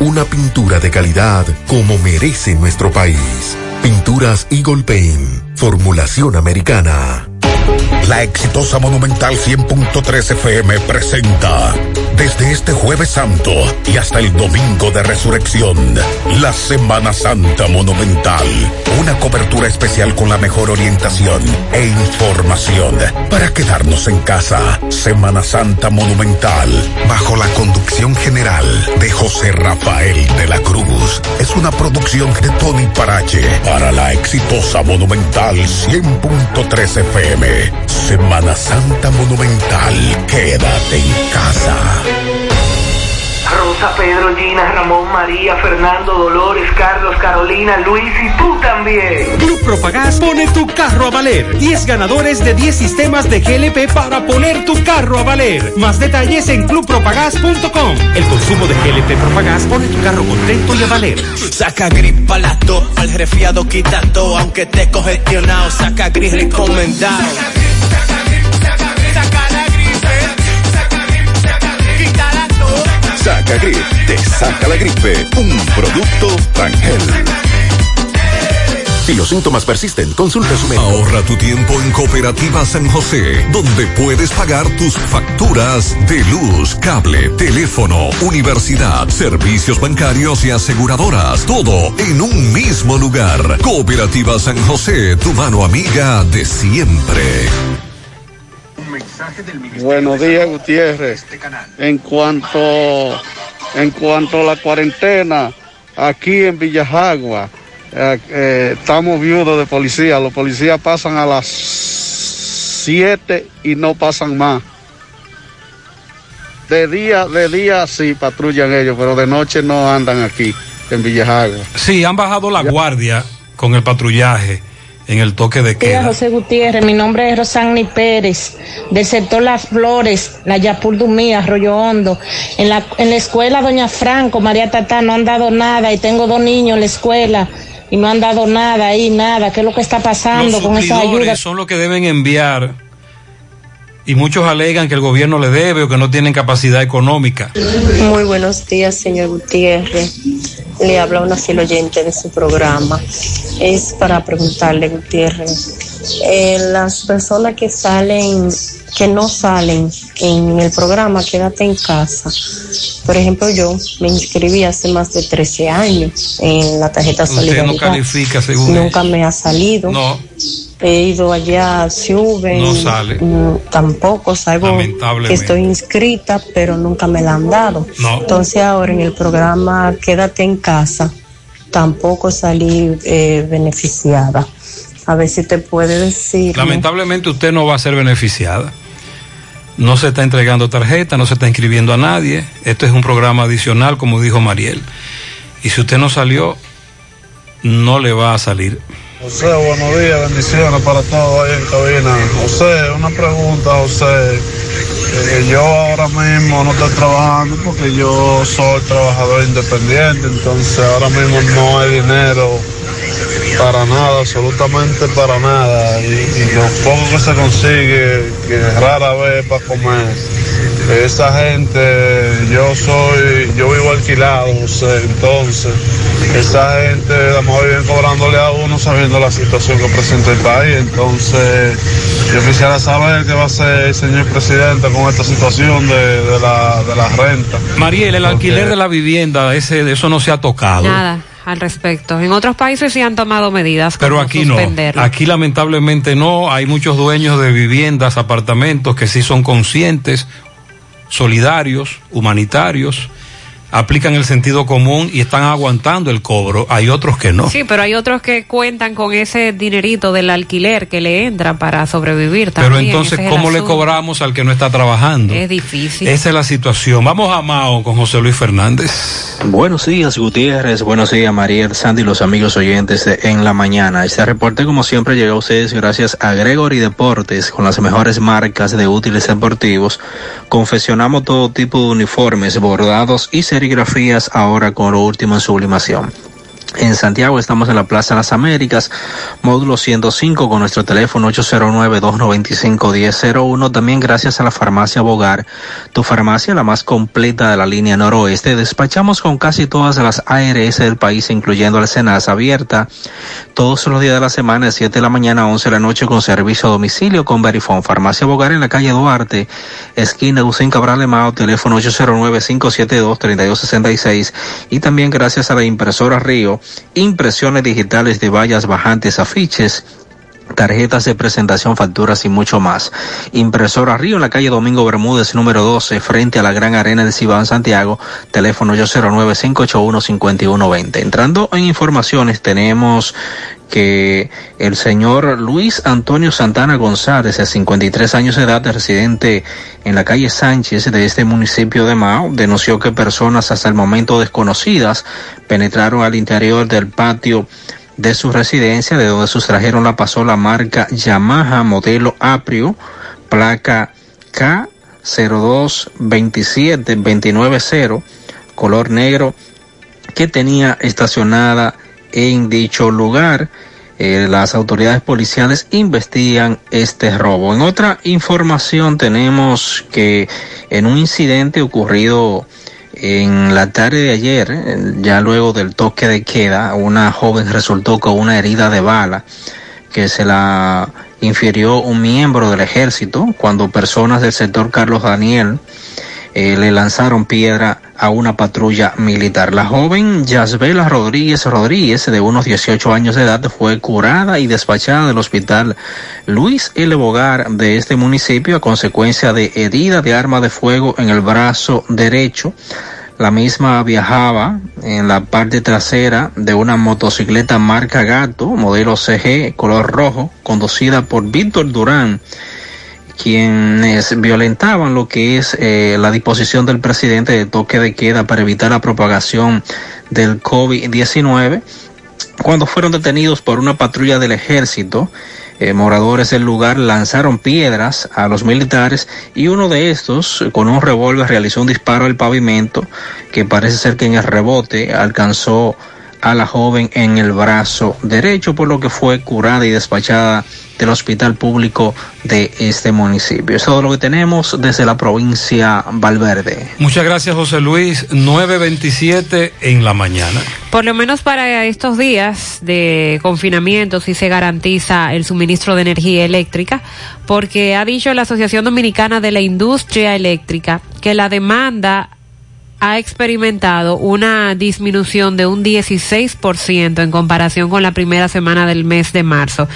una pintura de calidad como merece nuestro país. Pinturas Eagle Paint, formulación americana. La exitosa Monumental 100.3 FM presenta desde este jueves santo y hasta el domingo de resurrección, la Semana Santa Monumental. Una cobertura especial con la mejor orientación e información para quedarnos en casa. Semana Santa Monumental, bajo la conducción general de José Rafael de la Cruz. Es una producción de Tony Parache para la exitosa Monumental 100.3 FM. Semana Santa Monumental. Quédate en casa. Rosa, Pedro, Gina, Ramón, María, Fernando, Dolores, Carlos, Carolina, Luis y tú también. Club Propagás pone tu carro a valer. 10 ganadores de 10 sistemas de GLP para poner tu carro a valer. Más detalles en clubpropagás.com. El consumo de GLP Propagás pone tu carro contento y a valer. Saca gripa lato, al resfriado quita todo, aunque te congestionado. Saca gris recomendado. Saca Grip, te saca la gripe. Un producto Rangel. Si los síntomas persisten, consulta su médico. Ahorra tu tiempo en Cooperativa San José, donde puedes pagar tus facturas de luz, cable, teléfono, universidad, servicios bancarios y aseguradoras. Todo en un mismo lugar. Cooperativa San José, tu mano amiga de siempre. Buenos días, Gutiérrez. En cuanto, en cuanto a la cuarentena, aquí en Villajagua, eh, eh, estamos viudos de policía. Los policías pasan a las siete y no pasan más. De día, de día sí patrullan ellos, pero de noche no andan aquí, en Villajagua. Sí, han bajado la guardia con el patrullaje en el toque de queda. José Gutiérrez, mi nombre es Rosani Pérez, del sector Las Flores, la Yapur Dumía, Arroyo Hondo. En la, en la escuela Doña Franco, María Tatá, no han dado nada y tengo dos niños en la escuela y no han dado nada ahí, nada. ¿Qué es lo que está pasando Los con esa ayuda? son los que deben enviar y muchos alegan que el gobierno le debe o que no tienen capacidad económica. Muy buenos días, señor Gutiérrez. Le habla una fiel oyente de su programa. Es para preguntarle, Gutiérrez, eh, las personas que salen, que no salen en el programa Quédate en casa. Por ejemplo, yo me inscribí hace más de 13 años en la tarjeta Usted no Solidaridad. califica según Nunca me ha salido. No, He ido allá a Suben. No sale. mm, Tampoco salgo Lamentablemente. estoy inscrita, pero nunca me la han dado. No. Entonces ahora en el programa Quédate en casa, tampoco salí eh, beneficiada. A ver si te puede decir. lamentablemente usted no va a ser beneficiada. No se está entregando tarjeta, no se está inscribiendo a nadie. Esto es un programa adicional, como dijo Mariel. Y si usted no salió, no le va a salir. José, buenos días, bendiciones para todos ahí en cabina. José, una pregunta, José. Eh, yo ahora mismo no estoy trabajando porque yo soy trabajador independiente, entonces ahora mismo no hay dinero para nada, absolutamente para nada. Y, y lo poco que se consigue, que rara vez para comer. Esa gente, yo soy, yo vivo alquilado, José, entonces, esa gente, la más bien cobrándole a uno sabiendo la situación que presenta el país. Entonces, yo quisiera saber qué va a hacer el señor presidente con esta situación de, de la, de la renta. Mariel, el alquiler de la vivienda, ese, de eso no se ha tocado. Nada al respecto. En otros países sí han tomado medidas. Pero como aquí no. Aquí lamentablemente no. Hay muchos dueños de viviendas, apartamentos que sí son conscientes, solidarios, humanitarios, aplican el sentido común y están aguantando el cobro. Hay otros que no. Sí, pero hay otros que cuentan con ese dinerito del alquiler que le entra para sobrevivir también. Pero entonces, es ¿cómo le cobramos al que no está trabajando? Es difícil. Esa es la situación. Vamos a Mao con José Luis Fernández. Buenos días, Gutiérrez. Buenos días, Mariel, Sandy los amigos oyentes de En la Mañana. Este reporte, como siempre, llega a ustedes gracias a Gregory Deportes, con las mejores marcas de útiles deportivos. Confeccionamos todo tipo de uniformes, bordados y serigrafías, ahora con lo último en sublimación. En Santiago estamos en la Plaza de las Américas, módulo 105 con nuestro teléfono 809-295-1001. También gracias a la farmacia Bogar, tu farmacia la más completa de la línea noroeste. Despachamos con casi todas las ARS del país, incluyendo la Senasa abierta todos los días de la semana, de 7 de la mañana a 11 de la noche con servicio a domicilio con Verifone. Farmacia Bogar en la calle Duarte, esquina Hussein Cabral Mao, teléfono 809-572-3266. Y también gracias a la impresora Río, impresiones digitales de vallas bajantes, afiches, tarjetas de presentación, facturas y mucho más. Impresora Río en la calle Domingo Bermúdez, número 12, frente a la Gran Arena de Cibán, Santiago, teléfono 809-581-5120. Entrando en informaciones, tenemos que el señor Luis Antonio Santana González, de 53 años de edad, residente en la calle Sánchez de este municipio de Mao, denunció que personas hasta el momento desconocidas penetraron al interior del patio de su residencia, de donde sustrajeron la pasola marca Yamaha modelo Aprio, placa K0227-290, color negro, que tenía estacionada en dicho lugar. Eh, las autoridades policiales investigan este robo. En otra información tenemos que en un incidente ocurrido en la tarde de ayer, eh, ya luego del toque de queda, una joven resultó con una herida de bala que se la infirió un miembro del ejército cuando personas del sector Carlos Daniel eh, le lanzaron piedra a una patrulla militar. La joven Yasbela Rodríguez Rodríguez, de unos 18 años de edad, fue curada y despachada del hospital Luis L. Bogar de este municipio a consecuencia de herida de arma de fuego en el brazo derecho. La misma viajaba en la parte trasera de una motocicleta marca Gato, modelo CG, color rojo, conducida por Víctor Durán quienes violentaban lo que es eh, la disposición del presidente de toque de queda para evitar la propagación del COVID-19 cuando fueron detenidos por una patrulla del ejército. Eh, moradores del lugar lanzaron piedras a los militares y uno de estos con un revólver realizó un disparo al pavimento que parece ser que en el rebote alcanzó a la joven en el brazo derecho por lo que fue curada y despachada del hospital público de este municipio. Es todo lo que tenemos desde la provincia Valverde. Muchas gracias José Luis. 9.27 en la mañana. Por lo menos para estos días de confinamiento sí se garantiza el suministro de energía eléctrica porque ha dicho la Asociación Dominicana de la Industria Eléctrica que la demanda ha experimentado una disminución de un 16% en comparación con la primera semana del mes de marzo.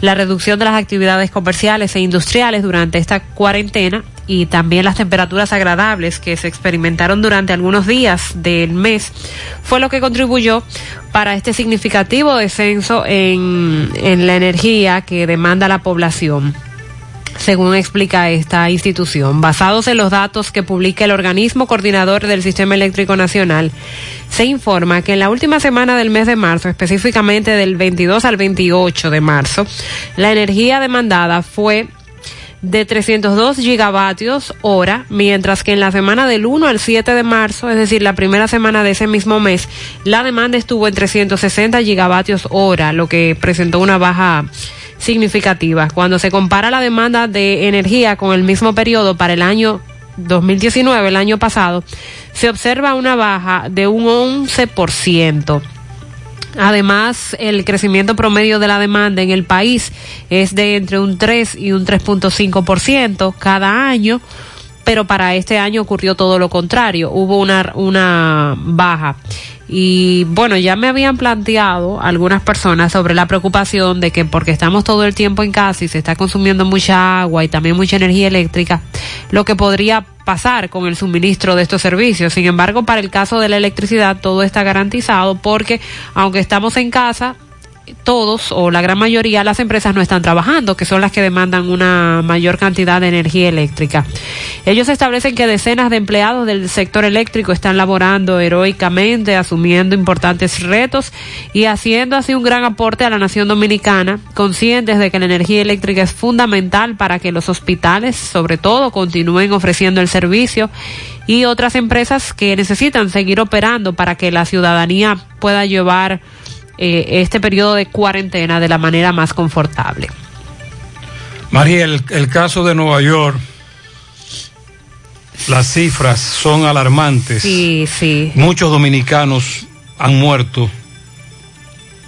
La reducción de las actividades comerciales e industriales durante esta cuarentena y también las temperaturas agradables que se experimentaron durante algunos días del mes fue lo que contribuyó para este significativo descenso en, en la energía que demanda la población según explica esta institución. Basados en los datos que publica el organismo coordinador del Sistema Eléctrico Nacional, se informa que en la última semana del mes de marzo, específicamente del 22 al 28 de marzo, la energía demandada fue de 302 gigavatios hora, mientras que en la semana del 1 al 7 de marzo, es decir, la primera semana de ese mismo mes, la demanda estuvo en 360 gigavatios hora, lo que presentó una baja significativa. Cuando se compara la demanda de energía con el mismo periodo para el año 2019, el año pasado, se observa una baja de un 11%. Además, el crecimiento promedio de la demanda en el país es de entre un 3 y un 3.5% cada año, pero para este año ocurrió todo lo contrario, hubo una, una baja. Y bueno, ya me habían planteado algunas personas sobre la preocupación de que porque estamos todo el tiempo en casa y se está consumiendo mucha agua y también mucha energía eléctrica, lo que podría pasar con el suministro de estos servicios. Sin embargo, para el caso de la electricidad todo está garantizado porque aunque estamos en casa, todos o la gran mayoría las empresas no están trabajando, que son las que demandan una mayor cantidad de energía eléctrica. Ellos establecen que decenas de empleados del sector eléctrico están laborando heroicamente, asumiendo importantes retos y haciendo así un gran aporte a la nación dominicana, conscientes de que la energía eléctrica es fundamental para que los hospitales, sobre todo, continúen ofreciendo el servicio y otras empresas que necesitan seguir operando para que la ciudadanía pueda llevar eh, este periodo de cuarentena de la manera más confortable. María, el, el caso de Nueva York, las cifras son alarmantes. Sí, sí. Muchos dominicanos han muerto.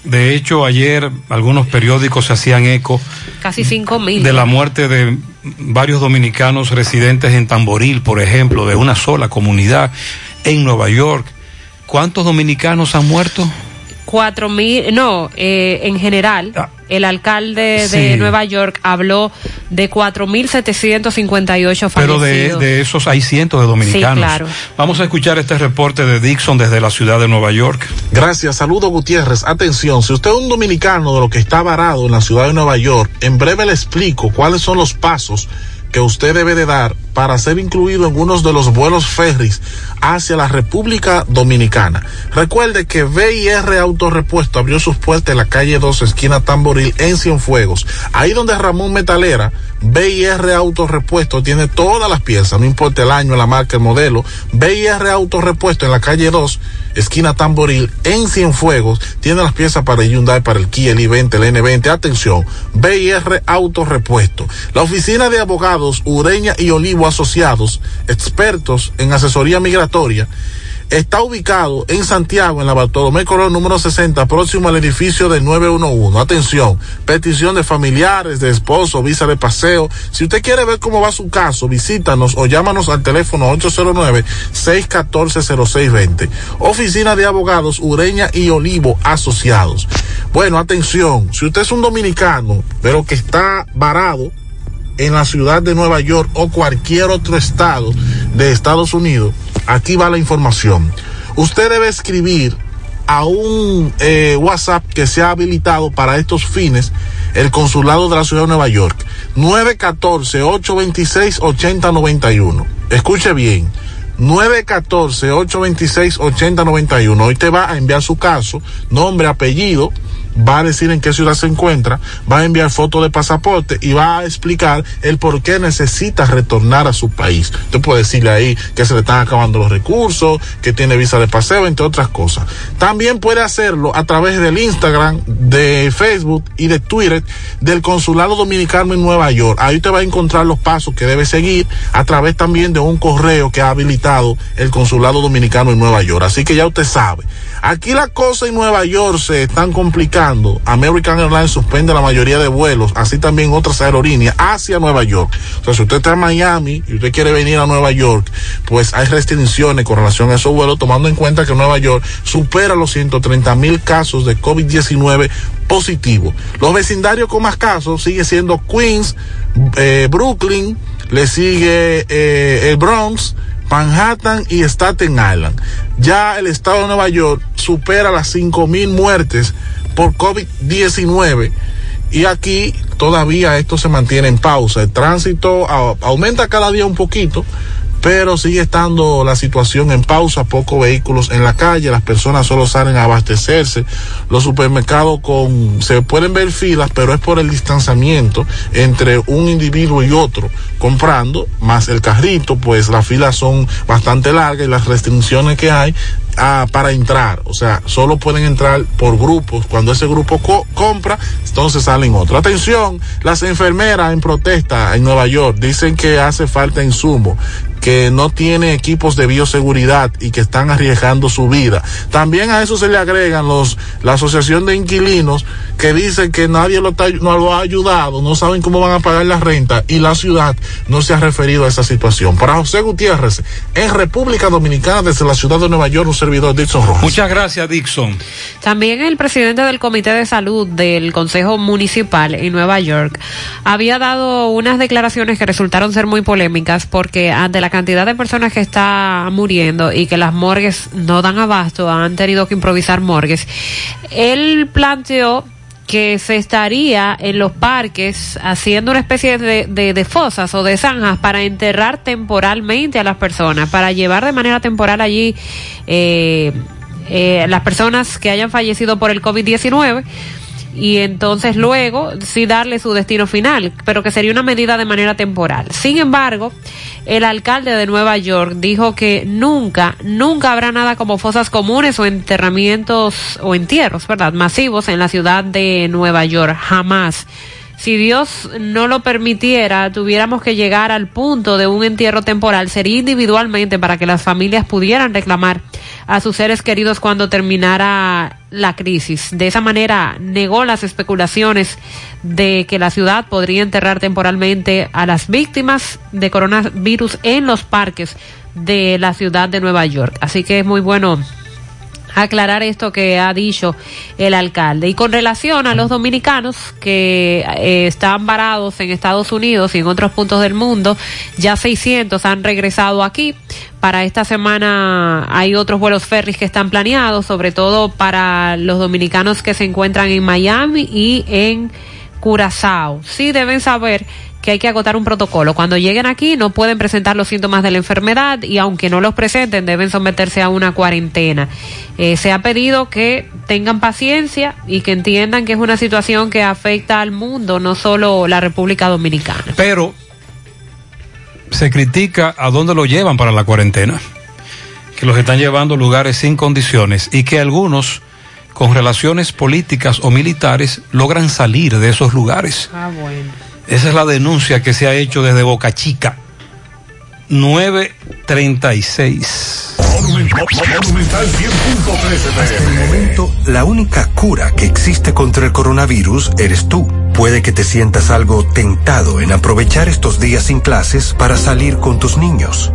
De hecho, ayer algunos periódicos se hacían eco Casi cinco mil. de la muerte de varios dominicanos residentes en Tamboril, por ejemplo, de una sola comunidad en Nueva York. ¿Cuántos dominicanos han muerto? Cuatro mil, no, eh, en general, el alcalde de. Nueva York habló de cuatro mil setecientos cincuenta y ocho Pero fallecidos. de, de esos hay cientos de dominicanos. Sí, claro. Vamos a escuchar este reporte de Dixon desde la ciudad de Nueva York. Gracias, saludo Gutiérrez. Atención, si usted es un dominicano de lo que está varado en la ciudad de Nueva York, en breve le explico cuáles son los pasos que usted debe de dar para ser incluido en uno de los vuelos ferries hacia la República Dominicana. Recuerde que VIR Autorepuesto abrió sus puertas en la calle 2, esquina Tamboril, en Cienfuegos. Ahí donde Ramón Metalera, VIR Autorepuesto tiene todas las piezas, no importa el año, la marca, el modelo. VIR Autorepuesto en la calle 2, esquina Tamboril, en Cienfuegos, tiene las piezas para el Hyundai, para el Kia, el i20, el N20. Atención, VIR Autorepuesto. La oficina de abogados Ureña y Olivo Asociados, expertos en asesoría migratoria, está ubicado en Santiago, en la Bartolomé Colón número 60, próximo al edificio del 911. Atención, petición de familiares, de esposo, visa de paseo. Si usted quiere ver cómo va su caso, visítanos o llámanos al teléfono 809-614-0620. Oficina de Abogados Ureña y Olivo Asociados. Bueno, atención, si usted es un dominicano, pero que está varado, en la ciudad de Nueva York o cualquier otro estado de Estados Unidos, aquí va la información. Usted debe escribir a un eh, WhatsApp que sea habilitado para estos fines el consulado de la ciudad de Nueva York. 914-826-8091. Escuche bien. 914-826-8091. Hoy te va a enviar su caso, nombre, apellido, va a decir en qué ciudad se encuentra, va a enviar foto de pasaporte y va a explicar el por qué necesita retornar a su país. Usted puede decirle ahí que se le están acabando los recursos, que tiene visa de paseo, entre otras cosas. También puede hacerlo a través del Instagram, de Facebook y de Twitter del Consulado Dominicano en Nueva York. Ahí te va a encontrar los pasos que debe seguir a través también de un correo que ha habilitado el Consulado Dominicano en Nueva York. Así que ya usted sabe. Aquí las cosas en Nueva York se están complicando. American Airlines suspende la mayoría de vuelos, así también otras aerolíneas hacia Nueva York. O sea, si usted está en Miami y usted quiere venir a Nueva York, pues hay restricciones con relación a esos vuelos, tomando en cuenta que Nueva York supera los 130 mil casos de COVID-19 positivos. Los vecindarios con más casos sigue siendo Queens, eh, Brooklyn, le sigue eh, el Bronx, Manhattan y Staten Island. Ya el estado de Nueva York supera las cinco mil muertes por COVID-19 y aquí todavía esto se mantiene en pausa. El tránsito aumenta cada día un poquito, pero sigue estando la situación en pausa, pocos vehículos en la calle, las personas solo salen a abastecerse, los supermercados con, se pueden ver filas, pero es por el distanciamiento entre un individuo y otro comprando, más el carrito, pues las filas son bastante largas y las restricciones que hay ah, para entrar, o sea, solo pueden entrar por grupos, cuando ese grupo co compra, entonces salen otros. Atención, las enfermeras en protesta en Nueva York dicen que hace falta insumo, que no tiene equipos de bioseguridad y que están arriesgando su vida. También a eso se le agregan los, la asociación de inquilinos que dicen que nadie lo, está, no lo ha ayudado, no saben cómo van a pagar la renta y la ciudad no se ha referido a esa situación. Para José Gutiérrez, en República Dominicana, desde la ciudad de Nueva York, un servidor Dixon Rojas. Muchas gracias, Dixon. También el presidente del Comité de Salud del Consejo Municipal en Nueva York había dado unas declaraciones que resultaron ser muy polémicas porque ante la cantidad de personas que está muriendo y que las morgues no dan abasto, han tenido que improvisar morgues, él planteó que se estaría en los parques haciendo una especie de, de, de, fosas o de zanjas para enterrar temporalmente a las personas, para llevar de manera temporal allí eh, eh, las personas que hayan fallecido por el COVID-19 y entonces luego sí darle su destino final, pero que sería una medida de manera temporal. Sin embargo, el alcalde de Nueva York dijo que nunca, nunca habrá nada como fosas comunes o enterramientos o entierros, ¿verdad? Masivos en la ciudad de Nueva York, jamás. Si Dios no lo permitiera, tuviéramos que llegar al punto de un entierro temporal, sería individualmente para que las familias pudieran reclamar a sus seres queridos cuando terminara la crisis. De esa manera negó las especulaciones de que la ciudad podría enterrar temporalmente a las víctimas de coronavirus en los parques de la ciudad de Nueva York. Así que es muy bueno aclarar esto que ha dicho el alcalde. Y con relación a los dominicanos que eh, están varados en Estados Unidos y en otros puntos del mundo, ya 600 han regresado aquí. Para esta semana hay otros vuelos ferries que están planeados, sobre todo para los dominicanos que se encuentran en Miami y en Curazao. Sí deben saber que hay que agotar un protocolo. Cuando lleguen aquí no pueden presentar los síntomas de la enfermedad y aunque no los presenten deben someterse a una cuarentena. Eh, se ha pedido que tengan paciencia y que entiendan que es una situación que afecta al mundo, no solo la República Dominicana. Pero se critica a dónde lo llevan para la cuarentena, que los están llevando a lugares sin condiciones y que algunos con relaciones políticas o militares logran salir de esos lugares. Ah, bueno. Esa es la denuncia que se ha hecho desde Boca Chica. 936. Hasta el momento, la única cura que existe contra el coronavirus eres tú. Puede que te sientas algo tentado en aprovechar estos días sin clases para salir con tus niños.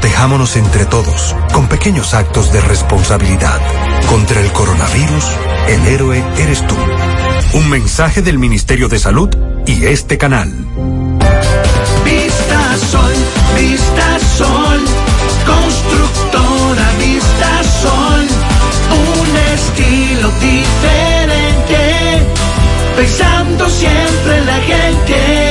Protejámonos entre todos, con pequeños actos de responsabilidad. Contra el coronavirus, el héroe eres tú. Un mensaje del Ministerio de Salud y este canal. Vista Sol, Vista Sol, constructora Vista Sol, un estilo diferente, pensando siempre en la gente,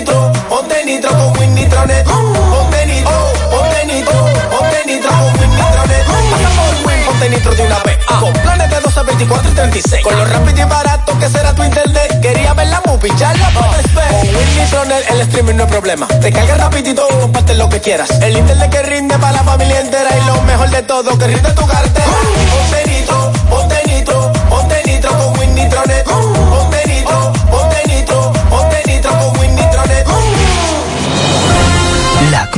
nitro, ponte nitro con Win Nitronet. Ponte nitro, ponte nitro, ponte nitro con Win Nitronet. Pasa por Win, ponte nitro de una vez. Con planes de 12, 24 y 36. Con lo rápido y barato que será tu internet. Quería ver la movie, ya la ver. Con Win Nitronet el streaming no es problema. Te carga rapidito y comparte lo que quieras. El internet que rinde para la familia entera. Y lo mejor de todo, que rinde tu cartera. Ponte nitro, ponte nitro, ponte nitro con Win Nitronet. Ponte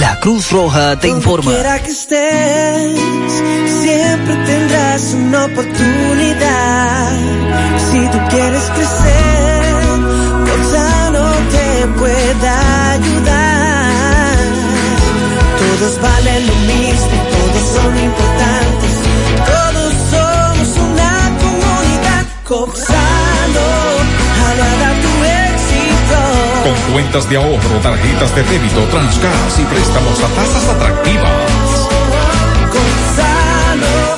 La Cruz Roja te informa. Quiera que estés, siempre tendrás una oportunidad. Si tú quieres crecer, Gonzalo te pueda ayudar. Todos valen lo mismo, todos son importantes. Todos somos una comunidad. Gonzalo, cuentas de ahorro, tarjetas de débito, Transgas y préstamos a tasas atractivas.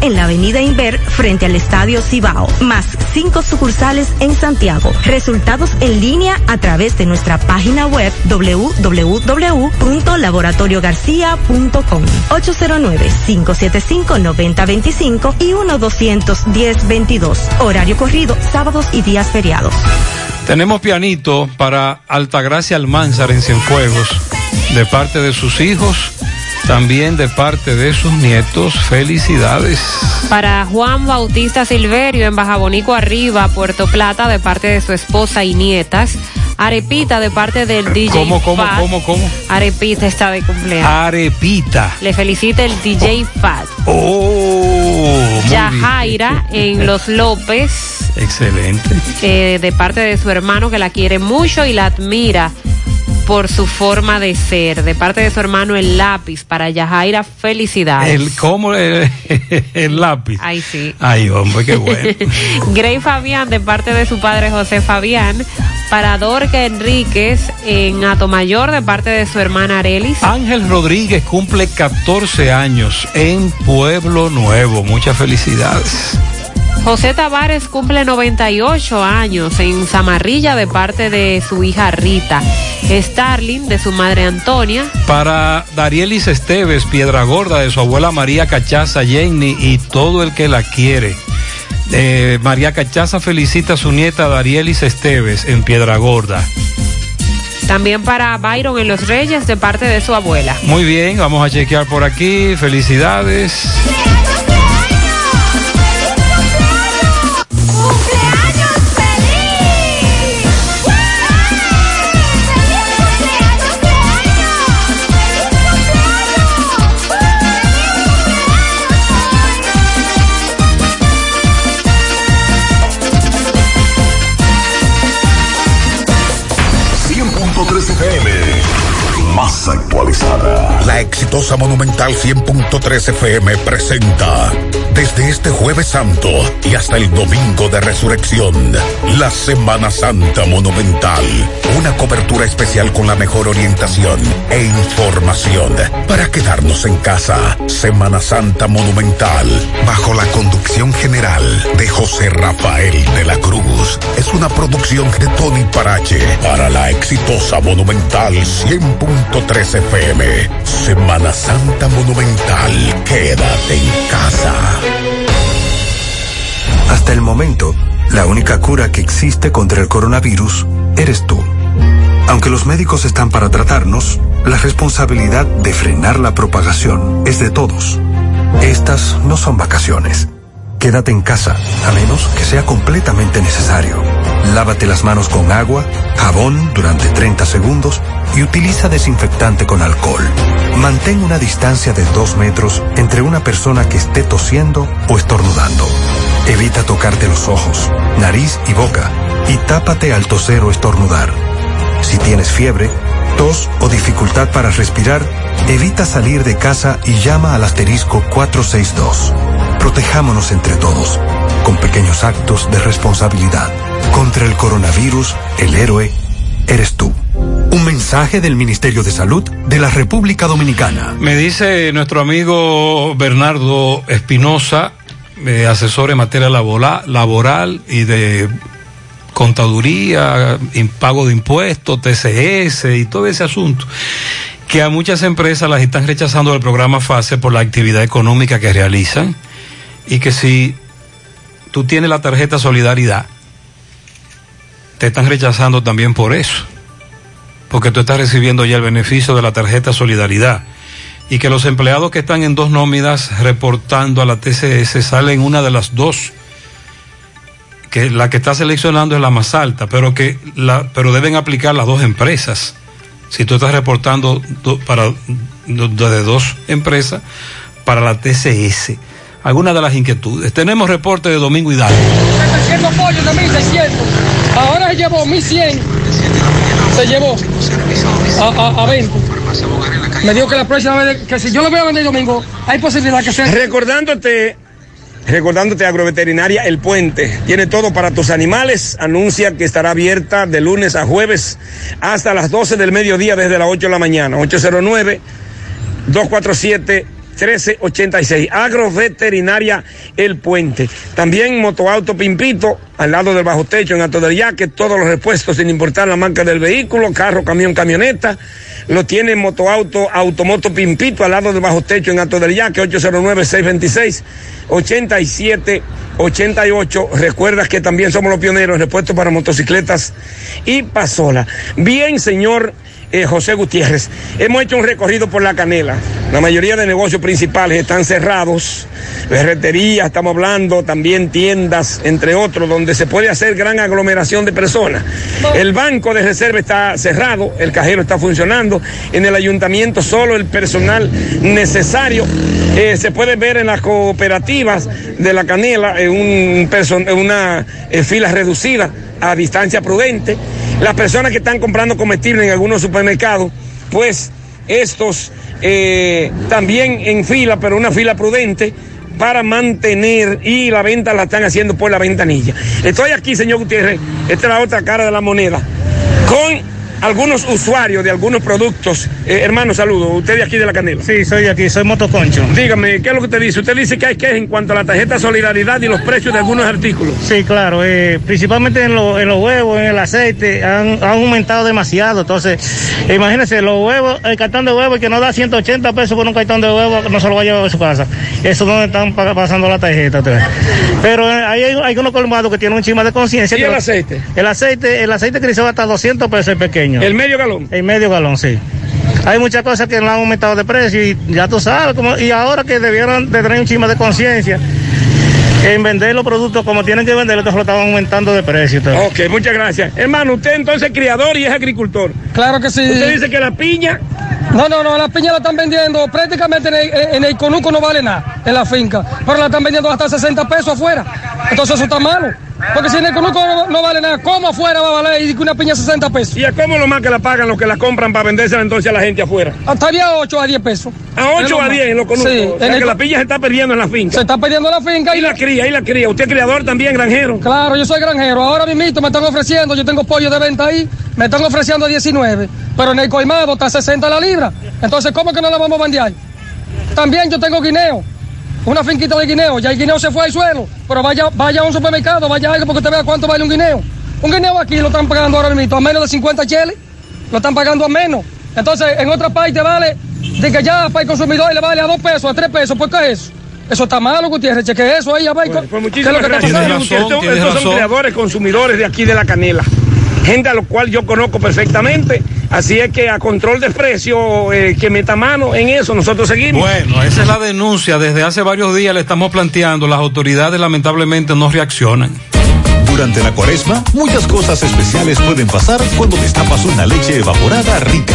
en la avenida Inver frente al Estadio Cibao, más cinco sucursales en Santiago. Resultados en línea a través de nuestra página web www.laboratoriogarcia.com 809-575-9025 y 1-210-22. Horario corrido, sábados y días feriados. Tenemos pianito para Altagracia Almanzar en Cienfuegos, de parte de sus hijos, también de parte de sus nietos. Felicidades. Para Juan Bautista Silverio en Bajabonico Arriba, Puerto Plata, de parte de su esposa y nietas. Arepita de parte del DJ ¿Cómo, cómo, Fat. cómo, cómo? Arepita está de cumpleaños. Arepita. Le felicita el DJ Fat. Oh, Yajaira en Los López. Excelente. eh, de parte de su hermano que la quiere mucho y la admira. Por su forma de ser. De parte de su hermano El Lápiz, para Yajaira, felicidades. El, ¿Cómo el, el lápiz? Ay, sí. Ay, hombre, qué bueno. Grey Fabián, de parte de su padre José Fabián, para Dorca Enríquez en Atomayor, de parte de su hermana Arelis. Ángel Rodríguez cumple 14 años en Pueblo Nuevo. Muchas felicidades. José Tavares cumple 98 años en Zamarrilla de parte de su hija Rita. Starling de su madre Antonia. Para Darielis Esteves, Piedra Gorda de su abuela María Cachaza Jenny y todo el que la quiere. Eh, María Cachaza felicita a su nieta Darielis Esteves en Piedra Gorda. También para Byron en Los Reyes de parte de su abuela. Muy bien, vamos a chequear por aquí. Felicidades. Monumental 100.3 FM presenta desde este jueves santo y hasta el domingo de resurrección, la Semana Santa Monumental. Una cobertura especial con la mejor orientación e información para quedarnos en casa. Semana Santa Monumental, bajo la conducción general de José Rafael de la Cruz. Es una producción de Tony Parache para la exitosa Monumental 100.3 FM. Semana Santa Monumental. Quédate en casa. Hasta el momento, la única cura que existe contra el coronavirus eres tú. Aunque los médicos están para tratarnos, la responsabilidad de frenar la propagación es de todos. Estas no son vacaciones. Quédate en casa, a menos que sea completamente necesario. Lávate las manos con agua, jabón durante 30 segundos y utiliza desinfectante con alcohol. Mantén una distancia de 2 metros entre una persona que esté tosiendo o estornudando. Evita tocarte los ojos, nariz y boca y tápate al toser o estornudar. Si tienes fiebre, tos o dificultad para respirar, evita salir de casa y llama al asterisco 462. Protejámonos entre todos, con pequeños actos de responsabilidad. Contra el coronavirus, el héroe eres tú. Un mensaje del Ministerio de Salud de la República Dominicana. Me dice nuestro amigo Bernardo Espinosa, eh, asesor en materia laboral, y de contaduría, pago de impuestos, TCS y todo ese asunto, que a muchas empresas las están rechazando del programa FASE por la actividad económica que realizan y que si tú tienes la tarjeta Solidaridad, te están rechazando también por eso, porque tú estás recibiendo ya el beneficio de la tarjeta Solidaridad y que los empleados que están en dos nóminas reportando a la TCS salen una de las dos que la que está seleccionando es la más alta, pero que la, pero deben aplicar las dos empresas. Si tú estás reportando do, para de dos empresas para la TCS. Algunas de las inquietudes. Tenemos reporte de Domingo Hidalgo. 700 pollos de 1600. Ahora se llevó 1100. Se llevó a, a, a 20. Me dijo que la próxima vez que si yo lo voy a vender domingo, hay posibilidad que sea. Recordándote Recordándote Agroveterinaria El Puente. Tiene todo para tus animales. Anuncia que estará abierta de lunes a jueves hasta las 12 del mediodía desde las 8 de la mañana. 809-247-1386. Agroveterinaria El Puente. También Motoauto Pimpito, al lado del bajo techo en Alto del Yaque. Todos los repuestos sin importar la marca del vehículo, carro, camión, camioneta. Lo tiene Motoauto Automoto Pimpito, al lado del bajo techo en Alto del Yaque. 809-626. 8788. Recuerdas que también somos los pioneros en repuestos para motocicletas y pasola. Bien, señor eh, José Gutiérrez, hemos hecho un recorrido por la canela. La mayoría de negocios principales están cerrados. Ferretería, estamos hablando, también tiendas, entre otros, donde se puede hacer gran aglomeración de personas. El banco de reserva está cerrado, el cajero está funcionando. En el ayuntamiento solo el personal necesario. Eh, se puede ver en las cooperativas de la canela en, un person una eh, fila reducida a distancia prudente. Las personas que están comprando comestibles en algunos supermercados, pues estos eh, también en fila, pero una fila prudente para mantener y la venta la están haciendo por la ventanilla. Estoy aquí, señor Gutiérrez, esta es la otra cara de la moneda, con algunos usuarios de algunos productos. Eh, hermano, saludos. ¿Usted de aquí de la Canela? Sí, soy de aquí, soy Motoconcho. Dígame, ¿qué es lo que usted dice? Usted dice que hay que en cuanto a la tarjeta Solidaridad y los precios de algunos artículos. Sí, claro, eh, principalmente en, lo- en los huevos, en el aceite, han, han aumentado demasiado. Entonces, imagínense, los huevos, el cartón de huevos que no da 180 pesos por un cartón de huevos, no se lo va a llevar a su casa. Eso no están pa- pasando la tarjeta. Pero eh, ahí hay, hay unos colmados que tienen un chima de conciencia. ¿Y el aceite? El aceite, el aceite que va hasta 200 pesos el pequeño. ¿El medio galón? El medio galón, sí. Hay muchas cosas que no han aumentado de precio y ya tú sabes, como, y ahora que debieron de tener un chima de conciencia en vender los productos como tienen que vender, entonces lo estaban aumentando de precio. todo. Ok, muchas gracias. Hermano, usted entonces es criador y es agricultor. Claro que sí. Usted dice que la piña. No, no, no, la piña la están vendiendo prácticamente en el, en el conuco no vale nada en la finca, pero la están vendiendo hasta 60 pesos afuera. Entonces eso está malo. Porque si en el conuco no, no vale nada, ¿cómo afuera va a valer y una piña 60 pesos? ¿Y a cómo lo más que la pagan los que la compran para vendérsela entonces a la gente afuera? Estaría a 8 a 10 pesos. A 8 a 10 en los conucos. Sí, o sea en el que la piña se está perdiendo en la finca. Se está perdiendo la finca y la cría, y la cría. ¿Usted es criador también, granjero? Claro, yo soy granjero. Ahora mismo me están ofreciendo, yo tengo pollo de venta ahí, me están ofreciendo a 19, pero en el coimado está a 60 la libra. Entonces, ¿cómo que no la vamos a vender? También yo tengo guineo, una finquita de guineo, ya el guineo se fue al suelo, pero vaya, vaya a un supermercado, vaya a algo porque usted vea cuánto vale un guineo. Un guineo aquí lo están pagando ahora mismo a menos de 50 cheles, lo están pagando a menos. Entonces, en otra parte vale, de que ya para el consumidor le vale a dos pesos, a tres pesos, ¿por qué es eso? Eso está malo, Gutiérrez, cheque eso ahí, a ver, ¿qué es lo que está gracias. Estos- estos son creadores, consumidores de aquí de la canela. Gente a lo cual yo conozco perfectamente. Así es que a control de precio, eh, que meta mano en eso, nosotros seguimos. Bueno, esa es la denuncia. Desde hace varios días le estamos planteando. Las autoridades lamentablemente no reaccionan. Durante la cuaresma, muchas cosas especiales pueden pasar cuando destapas una leche evaporada rica.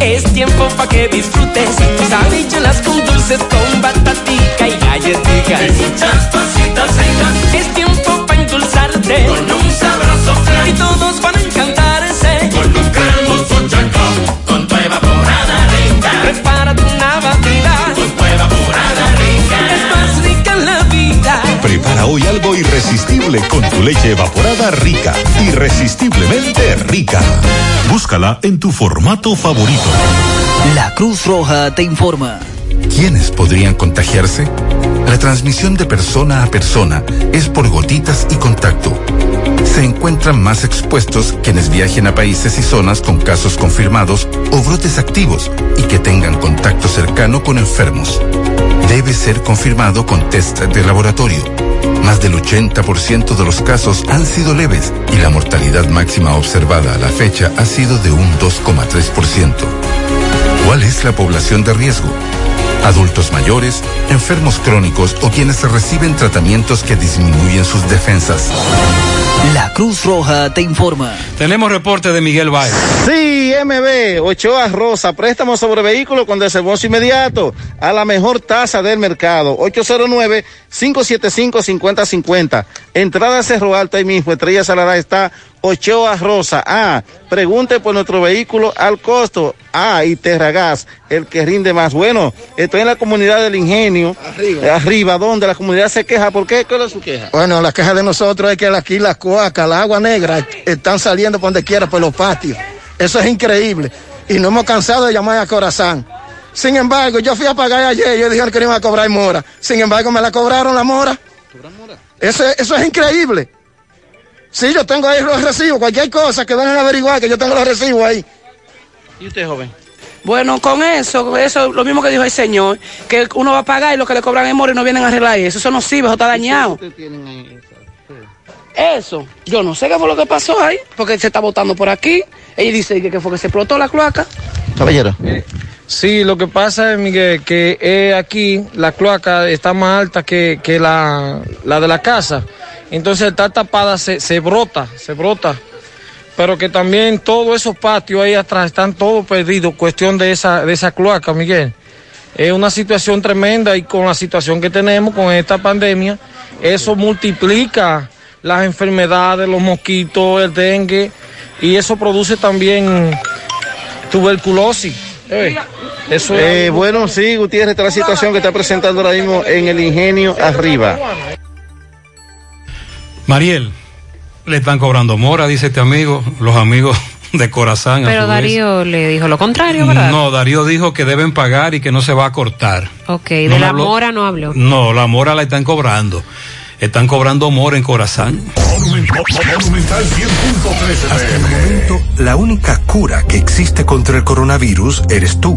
Es tiempo para que disfrutes tus habichuelas con dulces, con batatica y galletica. Y muchas cositas ricas. Es tiempo para endulzarte con un sabroso flan. Y todos Hoy algo irresistible con tu leche evaporada rica. Irresistiblemente rica. Búscala en tu formato favorito. La Cruz Roja te informa. ¿Quiénes podrían contagiarse? La transmisión de persona a persona es por gotitas y contacto. Se encuentran más expuestos quienes viajen a países y zonas con casos confirmados o brotes activos y que tengan contacto cercano con enfermos. Debe ser confirmado con test de laboratorio. Más del 80% de los casos han sido leves y la mortalidad máxima observada a la fecha ha sido de un 2,3%. ¿Cuál es la población de riesgo? Adultos mayores, enfermos crónicos o quienes reciben tratamientos que disminuyen sus defensas. La Cruz Roja te informa. Tenemos reporte de Miguel Valle. Sí, MB, Ochoa Rosa, préstamo sobre vehículo con desembolso inmediato a la mejor tasa del mercado. 809-575-5050. Entrada Cerro Alto ahí mismo, Estrella Salada está Ochoa Rosa. Ah, pregunte por nuestro vehículo al costo. Ah, y Terragas, el que rinde más. Bueno, estoy en la comunidad del ingenio. Arriba. Arriba, donde la comunidad se queja. ¿Por qué? ¿Cuál es su queja? Bueno, la queja de nosotros es que aquí las coacas, la agua negra, están saliendo por donde quiera, por los patios. Eso es increíble. Y no hemos cansado de llamar a Corazán. Sin embargo, yo fui a pagar ayer y ellos dijeron que no iban a cobrar mora. Sin embargo, me la cobraron la mora. Eso, eso es increíble. Sí, yo tengo ahí los recibos. Cualquier cosa que vengan a averiguar, que yo tengo los recibos ahí. ¿Y usted, joven? Bueno, con eso, eso lo mismo que dijo el señor, que uno va a pagar y lo que le cobran en mora y no vienen a arreglar eso. Eso no sirve, eso está dañado. Eso, yo no sé qué fue lo que pasó ahí, porque se está votando por aquí. Ella dice que, fue que se explotó la cloaca. Caballero. Sí, lo que pasa es, Miguel, que eh, aquí la cloaca está más alta que, que la, la de la casa. Entonces está tapada, se, se brota, se brota. Pero que también todos esos patios ahí atrás están todos perdidos, cuestión de esa, de esa cloaca, Miguel. Es una situación tremenda y con la situación que tenemos con esta pandemia, eso multiplica las enfermedades, los mosquitos, el dengue, y eso produce también tuberculosis. Eh, Eso es Eh, bueno, sí, Gutiérrez, esta es la situación que está presentando ahora mismo en el ingenio arriba. Mariel, le están cobrando mora, dice este amigo, los amigos de Corazán. a Pero vez. Darío le dijo lo contrario, ¿verdad? No, Darío dijo que deben pagar y que no se va a cortar. Ok, de No me la habló- mora no habló. No, la mora la están cobrando. Están cobrando mora en Corazán. Hasta el momento, la única cura que existe contra el coronavirus eres tú.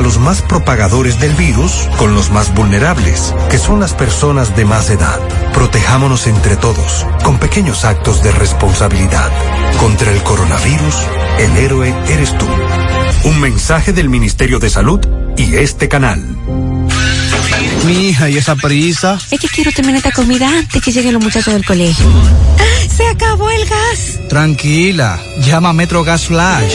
los más propagadores del virus con los más vulnerables, que son las personas de más edad. Protejámonos entre todos, con pequeños actos de responsabilidad. Contra el coronavirus, el héroe eres tú. Un mensaje del Ministerio de Salud y este canal. Mi hija, ¿y esa prisa? Es que quiero terminar esta comida antes que lleguen los muchachos del colegio. ¡Se acabó el gas! Tranquila, llama a Metro Gas Flash.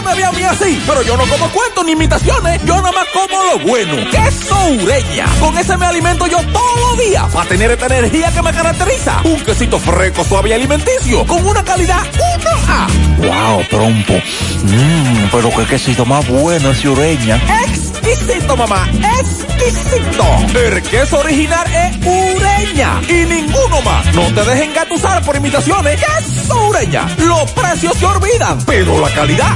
Me ve a mí así, pero yo no como cuentos ni imitaciones. Yo nada más como lo bueno. Queso Ureña. Con ese me alimento yo todos los días para tener esta energía que me caracteriza. Un quesito fresco, suave y alimenticio. Con una calidad 1A. Wow, trompo. Mmm, pero qué quesito más bueno ese Ureña. Exquisito, mamá. Exquisito. El queso original es Ureña. Y ninguno más. No te dejen gatusar por imitaciones. Queso Ureña. Los precios se olvidan, pero la calidad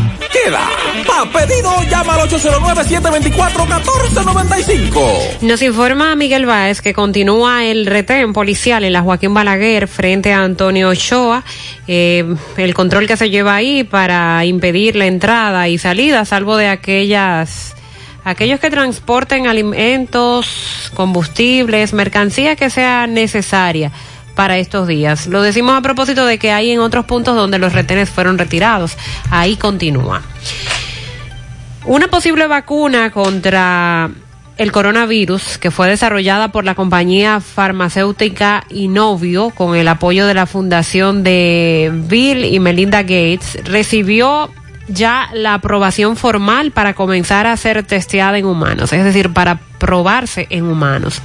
pedido, llama al 809-724-1495. Nos informa Miguel Báez que continúa el retén policial en la Joaquín Balaguer frente a Antonio Ochoa. Eh, el control que se lleva ahí para impedir la entrada y salida, salvo de aquellas aquellos que transporten alimentos, combustibles, mercancía que sea necesaria para estos días. Lo decimos a propósito de que hay en otros puntos donde los retenes fueron retirados. Ahí continúa. Una posible vacuna contra el coronavirus que fue desarrollada por la compañía farmacéutica Inovio con el apoyo de la fundación de Bill y Melinda Gates recibió ya la aprobación formal para comenzar a ser testeada en humanos, es decir, para probarse en humanos.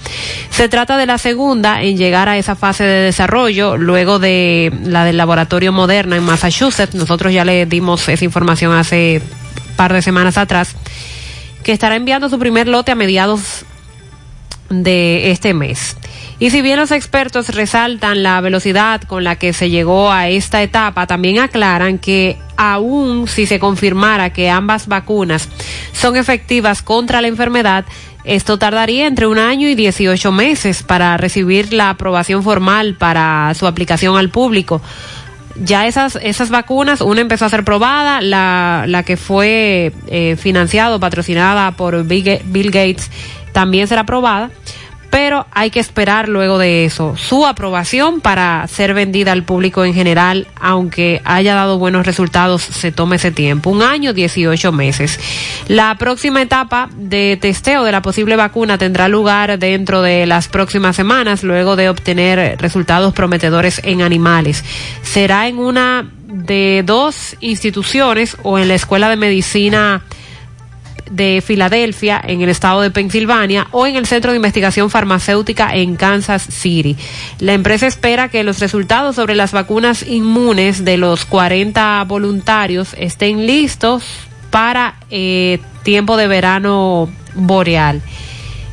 Se trata de la segunda en llegar a esa fase de desarrollo luego de la del laboratorio Moderna en Massachusetts. Nosotros ya le dimos esa información hace par de semanas atrás, que estará enviando su primer lote a mediados de este mes. Y si bien los expertos resaltan la velocidad con la que se llegó a esta etapa, también aclaran que aún si se confirmara que ambas vacunas son efectivas contra la enfermedad, esto tardaría entre un año y 18 meses para recibir la aprobación formal para su aplicación al público. Ya esas, esas vacunas, una empezó a ser probada, la, la que fue eh, financiado, patrocinada por Bill, Gates, también será aprobada, pero hay que esperar luego de eso su aprobación para ser vendida al público en general, aunque haya dado buenos resultados, se tome ese tiempo, un año, 18 meses. La próxima etapa de testeo de la posible vacuna tendrá lugar dentro de las próximas semanas, luego de obtener resultados prometedores en animales. Será en una de dos instituciones o en la Escuela de Medicina de Filadelfia, en el estado de Pensilvania, o en el Centro de Investigación Farmacéutica en Kansas City. La empresa espera que los resultados sobre las vacunas inmunes de los 40 voluntarios estén listos para eh, tiempo de verano boreal.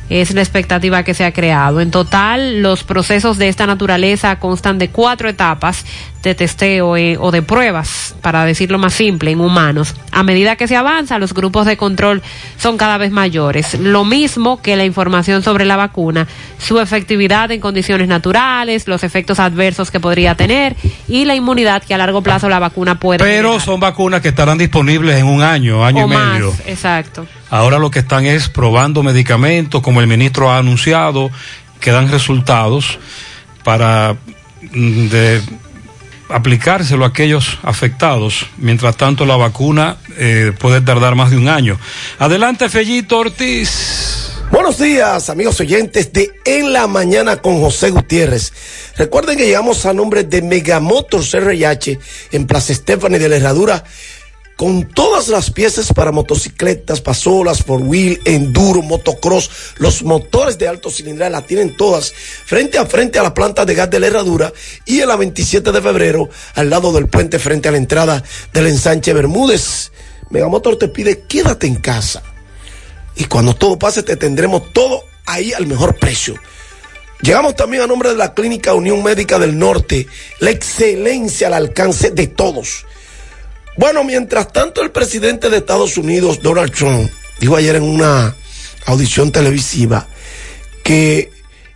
Es la expectativa que se ha creado. En total, los procesos de esta naturaleza constan de cuatro etapas, de testeo eh, o de pruebas, para decirlo más simple, en humanos. A medida que se avanza, los grupos de control son cada vez mayores. Lo mismo que la información sobre la vacuna, su efectividad en condiciones naturales, los efectos adversos que podría tener y la inmunidad que a largo plazo la vacuna puede Pero generar. son vacunas que estarán disponibles en un año, año o y más, medio. exacto. Ahora lo que están es probando medicamentos, como el ministro ha anunciado, que dan resultados para mm, de aplicárselo a aquellos afectados. Mientras tanto, la vacuna eh, puede tardar más de un año. Adelante, Fellito Ortiz. Buenos días, amigos oyentes de En la Mañana con José Gutiérrez. Recuerden que llegamos a nombre de Megamotors RIH en Plaza Estefani de la Herradura con todas las piezas para motocicletas, pasolas, four wheel, enduro, motocross, los motores de alto cilindrada la tienen todas frente a frente a la planta de gas de la Herradura y en la 27 de febrero al lado del puente frente a la entrada del ensanche Bermúdez. Megamotor te pide quédate en casa y cuando todo pase te tendremos todo ahí al mejor precio. Llegamos también a nombre de la Clínica Unión Médica del Norte, la excelencia al alcance de todos. Bueno, mientras tanto el presidente de Estados Unidos, Donald Trump, dijo ayer en una audición televisiva que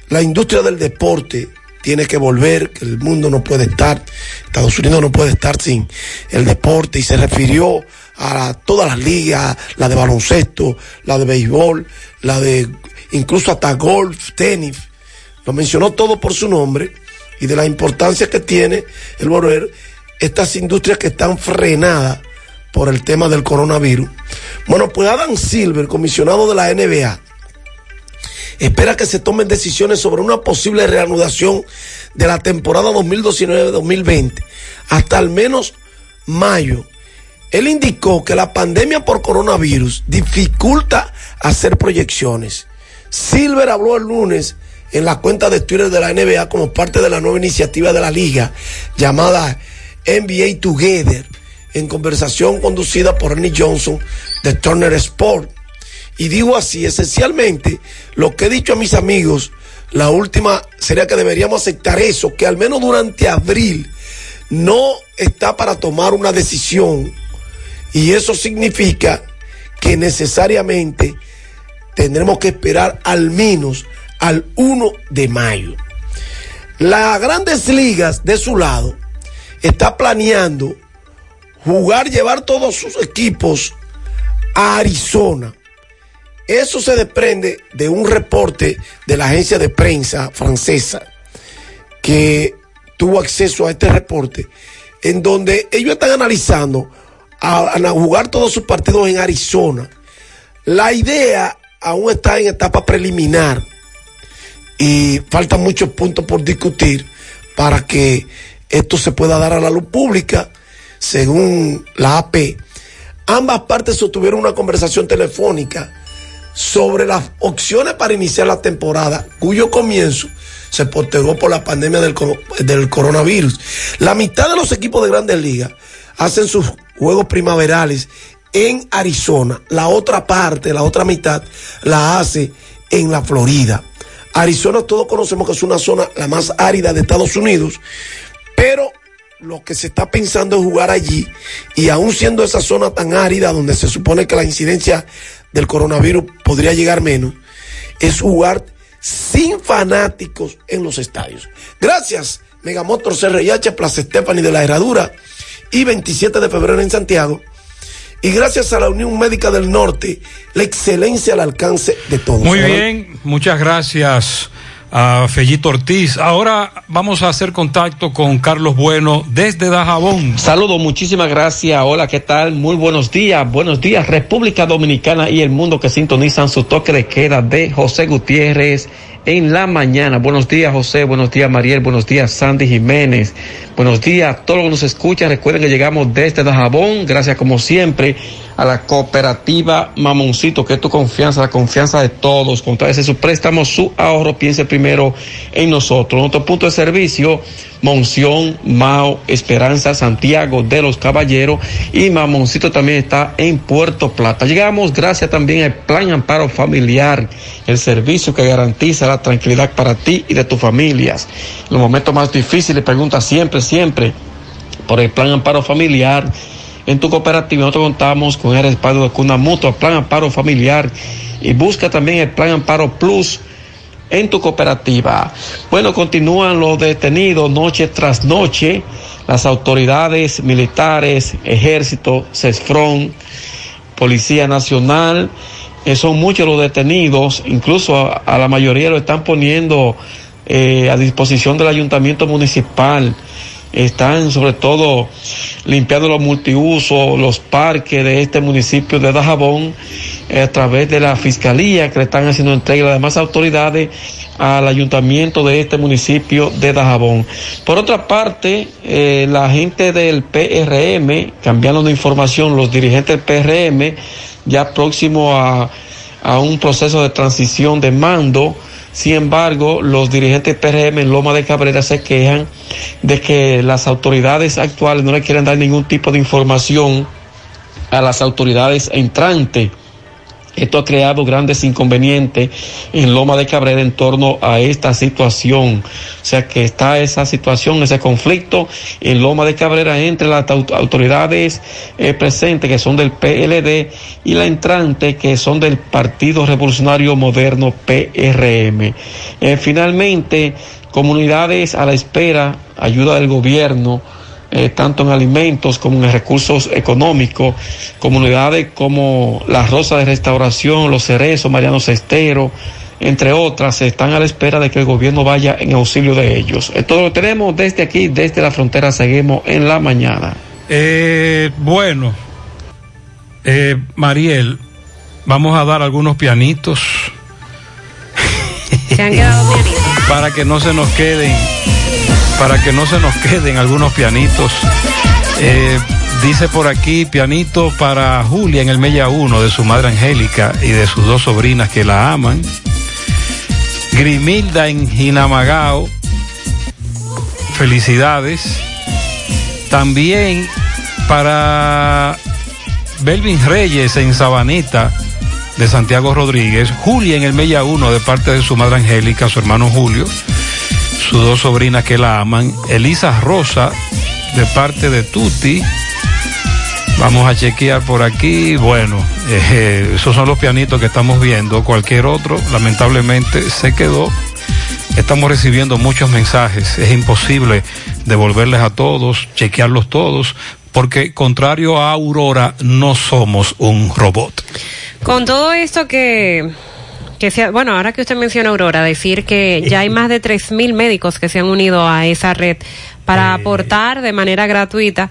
la industria del deporte tiene que volver, que el mundo no puede estar, Estados Unidos no puede estar sin el deporte y se refirió a todas las ligas, la de baloncesto, la de béisbol, la de incluso hasta golf, tenis, lo mencionó todo por su nombre y de la importancia que tiene el volver estas industrias que están frenadas por el tema del coronavirus. Bueno, pues Adam Silver, comisionado de la NBA, espera que se tomen decisiones sobre una posible reanudación de la temporada 2019-2020 hasta al menos mayo. Él indicó que la pandemia por coronavirus dificulta hacer proyecciones. Silver habló el lunes en la cuenta de Twitter de la NBA como parte de la nueva iniciativa de la liga llamada NBA Together en conversación conducida por Ernie Johnson de Turner Sport. Y digo así, esencialmente, lo que he dicho a mis amigos, la última sería que deberíamos aceptar eso, que al menos durante abril no está para tomar una decisión. Y eso significa que necesariamente tendremos que esperar al menos al 1 de mayo. Las grandes ligas de su lado está planeando jugar, llevar todos sus equipos a Arizona. Eso se desprende de un reporte de la agencia de prensa francesa que tuvo acceso a este reporte, en donde ellos están analizando a, jugar todos sus partidos en Arizona. La idea aún está en etapa preliminar y faltan muchos puntos por discutir para que esto se pueda dar a la luz pública, según la AP. Ambas partes sostuvieron una conversación telefónica sobre las opciones para iniciar la temporada, cuyo comienzo se postergó por la pandemia del, del coronavirus. La mitad de los equipos de grandes ligas hacen sus juegos primaverales en Arizona. La otra parte, la otra mitad, la hace en la Florida. Arizona todos conocemos que es una zona la más árida de Estados Unidos, pero lo que se está pensando es jugar allí y aún siendo esa zona tan árida donde se supone que la incidencia del coronavirus podría llegar menos, es jugar sin fanáticos en los estadios. Gracias, Megamotor CRIH, Plaza Estefani de la Herradura y 27 de febrero en Santiago. Y gracias a la Unión Médica del Norte, la excelencia al alcance de todos. Muy bien, muchas gracias a Fellito Ortiz. Ahora vamos a hacer contacto con Carlos Bueno desde Dajabón. Saludos, muchísimas gracias. Hola, ¿qué tal? Muy buenos días. Buenos días, República Dominicana y el mundo que sintonizan su toque de queda de José Gutiérrez en la mañana. Buenos días, José. Buenos días, Mariel. Buenos días, Sandy Jiménez. Buenos días a todos los que nos escuchan. Recuerden que llegamos desde Dajabón. Gracias, como siempre, a la cooperativa Mamoncito, que es tu confianza, la confianza de todos. Con ese su préstamo, su ahorro, piense primero en nosotros. Nuestro punto de servicio, Monción, Mao, Esperanza, Santiago de los Caballeros y Mamoncito también está en Puerto Plata. Llegamos gracias también al Plan Amparo Familiar, el servicio que garantiza la tranquilidad para ti y de tus familias. En los momentos más difíciles, pregunta siempre, siempre por el Plan Amparo Familiar. En tu cooperativa nosotros contamos con el respaldo de Cuna Mutua, Plan Amparo Familiar y busca también el Plan Amparo Plus en tu cooperativa. Bueno, continúan los detenidos noche tras noche. Las autoridades militares, ejército, CESFRON, Policía Nacional, eh, son muchos los detenidos, incluso a, la mayoría lo están poniendo eh, a disposición del ayuntamiento municipal. Están sobre todo limpiando los multiusos, los parques de este municipio de Dajabón, eh, a través de la fiscalía que le están haciendo entrega a las demás autoridades al ayuntamiento de este municipio de Dajabón. Por otra parte, eh, la gente del PRM, cambiando de información, los dirigentes del PRM, ya próximo a, a un proceso de transición de mando, sin embargo, los dirigentes PRM en Loma de Cabrera se quejan de que las autoridades actuales no le quieren dar ningún tipo de información a las autoridades entrantes. Esto ha creado grandes inconvenientes en Loma de Cabrera en torno a esta situación. O sea que está esa situación, ese conflicto en Loma de Cabrera entre las autoridades eh, presentes que son del PLD y la entrante que son del Partido Revolucionario Moderno PRM. Eh, finalmente, comunidades a la espera, ayuda del gobierno eh, tanto en alimentos como en recursos económicos, comunidades como la Rosa de Restauración, Los Cerezos, Mariano Cestero, entre otras, están a la espera de que el gobierno vaya en auxilio de ellos. Esto lo tenemos desde aquí, desde la frontera, seguimos en la mañana. Eh, bueno, eh, Mariel, vamos a dar algunos pianitos. Se han quedado pianitos. Para que no se nos queden para que no se nos queden algunos pianitos. Eh, dice por aquí pianito para Julia en el Mella 1 de su madre Angélica y de sus dos sobrinas que la aman. Grimilda en Jinamagao. Felicidades. También para Belvin Reyes en Sabanita de Santiago Rodríguez. Julia en el Mella 1 de parte de su madre Angélica, su hermano Julio sus dos sobrinas que la aman. Elisa Rosa, de parte de Tuti. Vamos a chequear por aquí. Bueno, eh, esos son los pianitos que estamos viendo. Cualquier otro, lamentablemente, se quedó. Estamos recibiendo muchos mensajes. Es imposible devolverles a todos, chequearlos todos, porque contrario a Aurora, no somos un robot. Con todo esto que que sea, bueno, ahora que usted menciona Aurora, decir que ya hay más de 3.000 médicos que se han unido a esa red para aportar de manera gratuita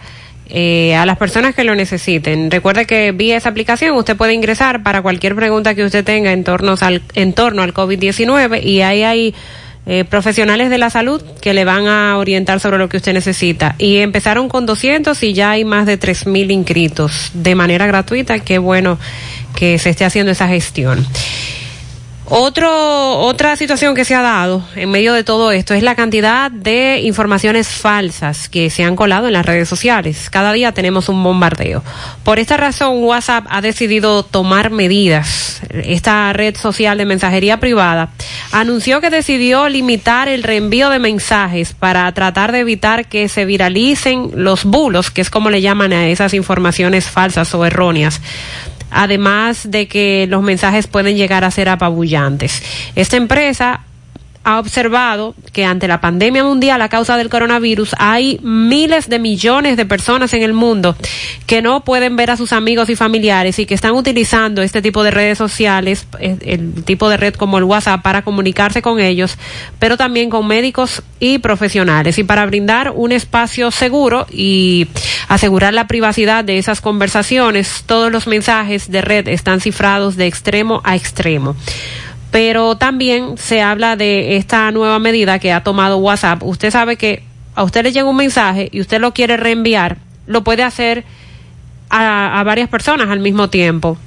eh, a las personas que lo necesiten. Recuerde que vía esa aplicación usted puede ingresar para cualquier pregunta que usted tenga en torno al, en torno al COVID-19 y ahí hay eh, profesionales de la salud que le van a orientar sobre lo que usted necesita. Y empezaron con 200 y ya hay más de 3.000 inscritos de manera gratuita. Qué bueno que se esté haciendo esa gestión. Otro, otra situación que se ha dado en medio de todo esto es la cantidad de informaciones falsas que se han colado en las redes sociales. Cada día tenemos un bombardeo. Por esta razón, WhatsApp ha decidido tomar medidas. Esta red social de mensajería privada anunció que decidió limitar el reenvío de mensajes para tratar de evitar que se viralicen los bulos, que es como le llaman a esas informaciones falsas o erróneas además de que los mensajes pueden llegar a ser apabullantes. Esta empresa ha observado que ante la pandemia mundial a causa del coronavirus hay miles de millones de personas en el mundo que no pueden ver a sus amigos y familiares y que están utilizando este tipo de redes sociales, eh, el tipo de red como el WhatsApp para comunicarse con ellos, pero también con médicos y profesionales. Y para brindar un espacio seguro y asegurar la privacidad de esas conversaciones, todos los mensajes de red están cifrados de extremo a extremo pero también se habla de esta nueva medida que ha tomado WhatsApp. Usted sabe que a usted le llega un mensaje y usted lo quiere reenviar, lo puede hacer a, varias personas al mismo tiempo.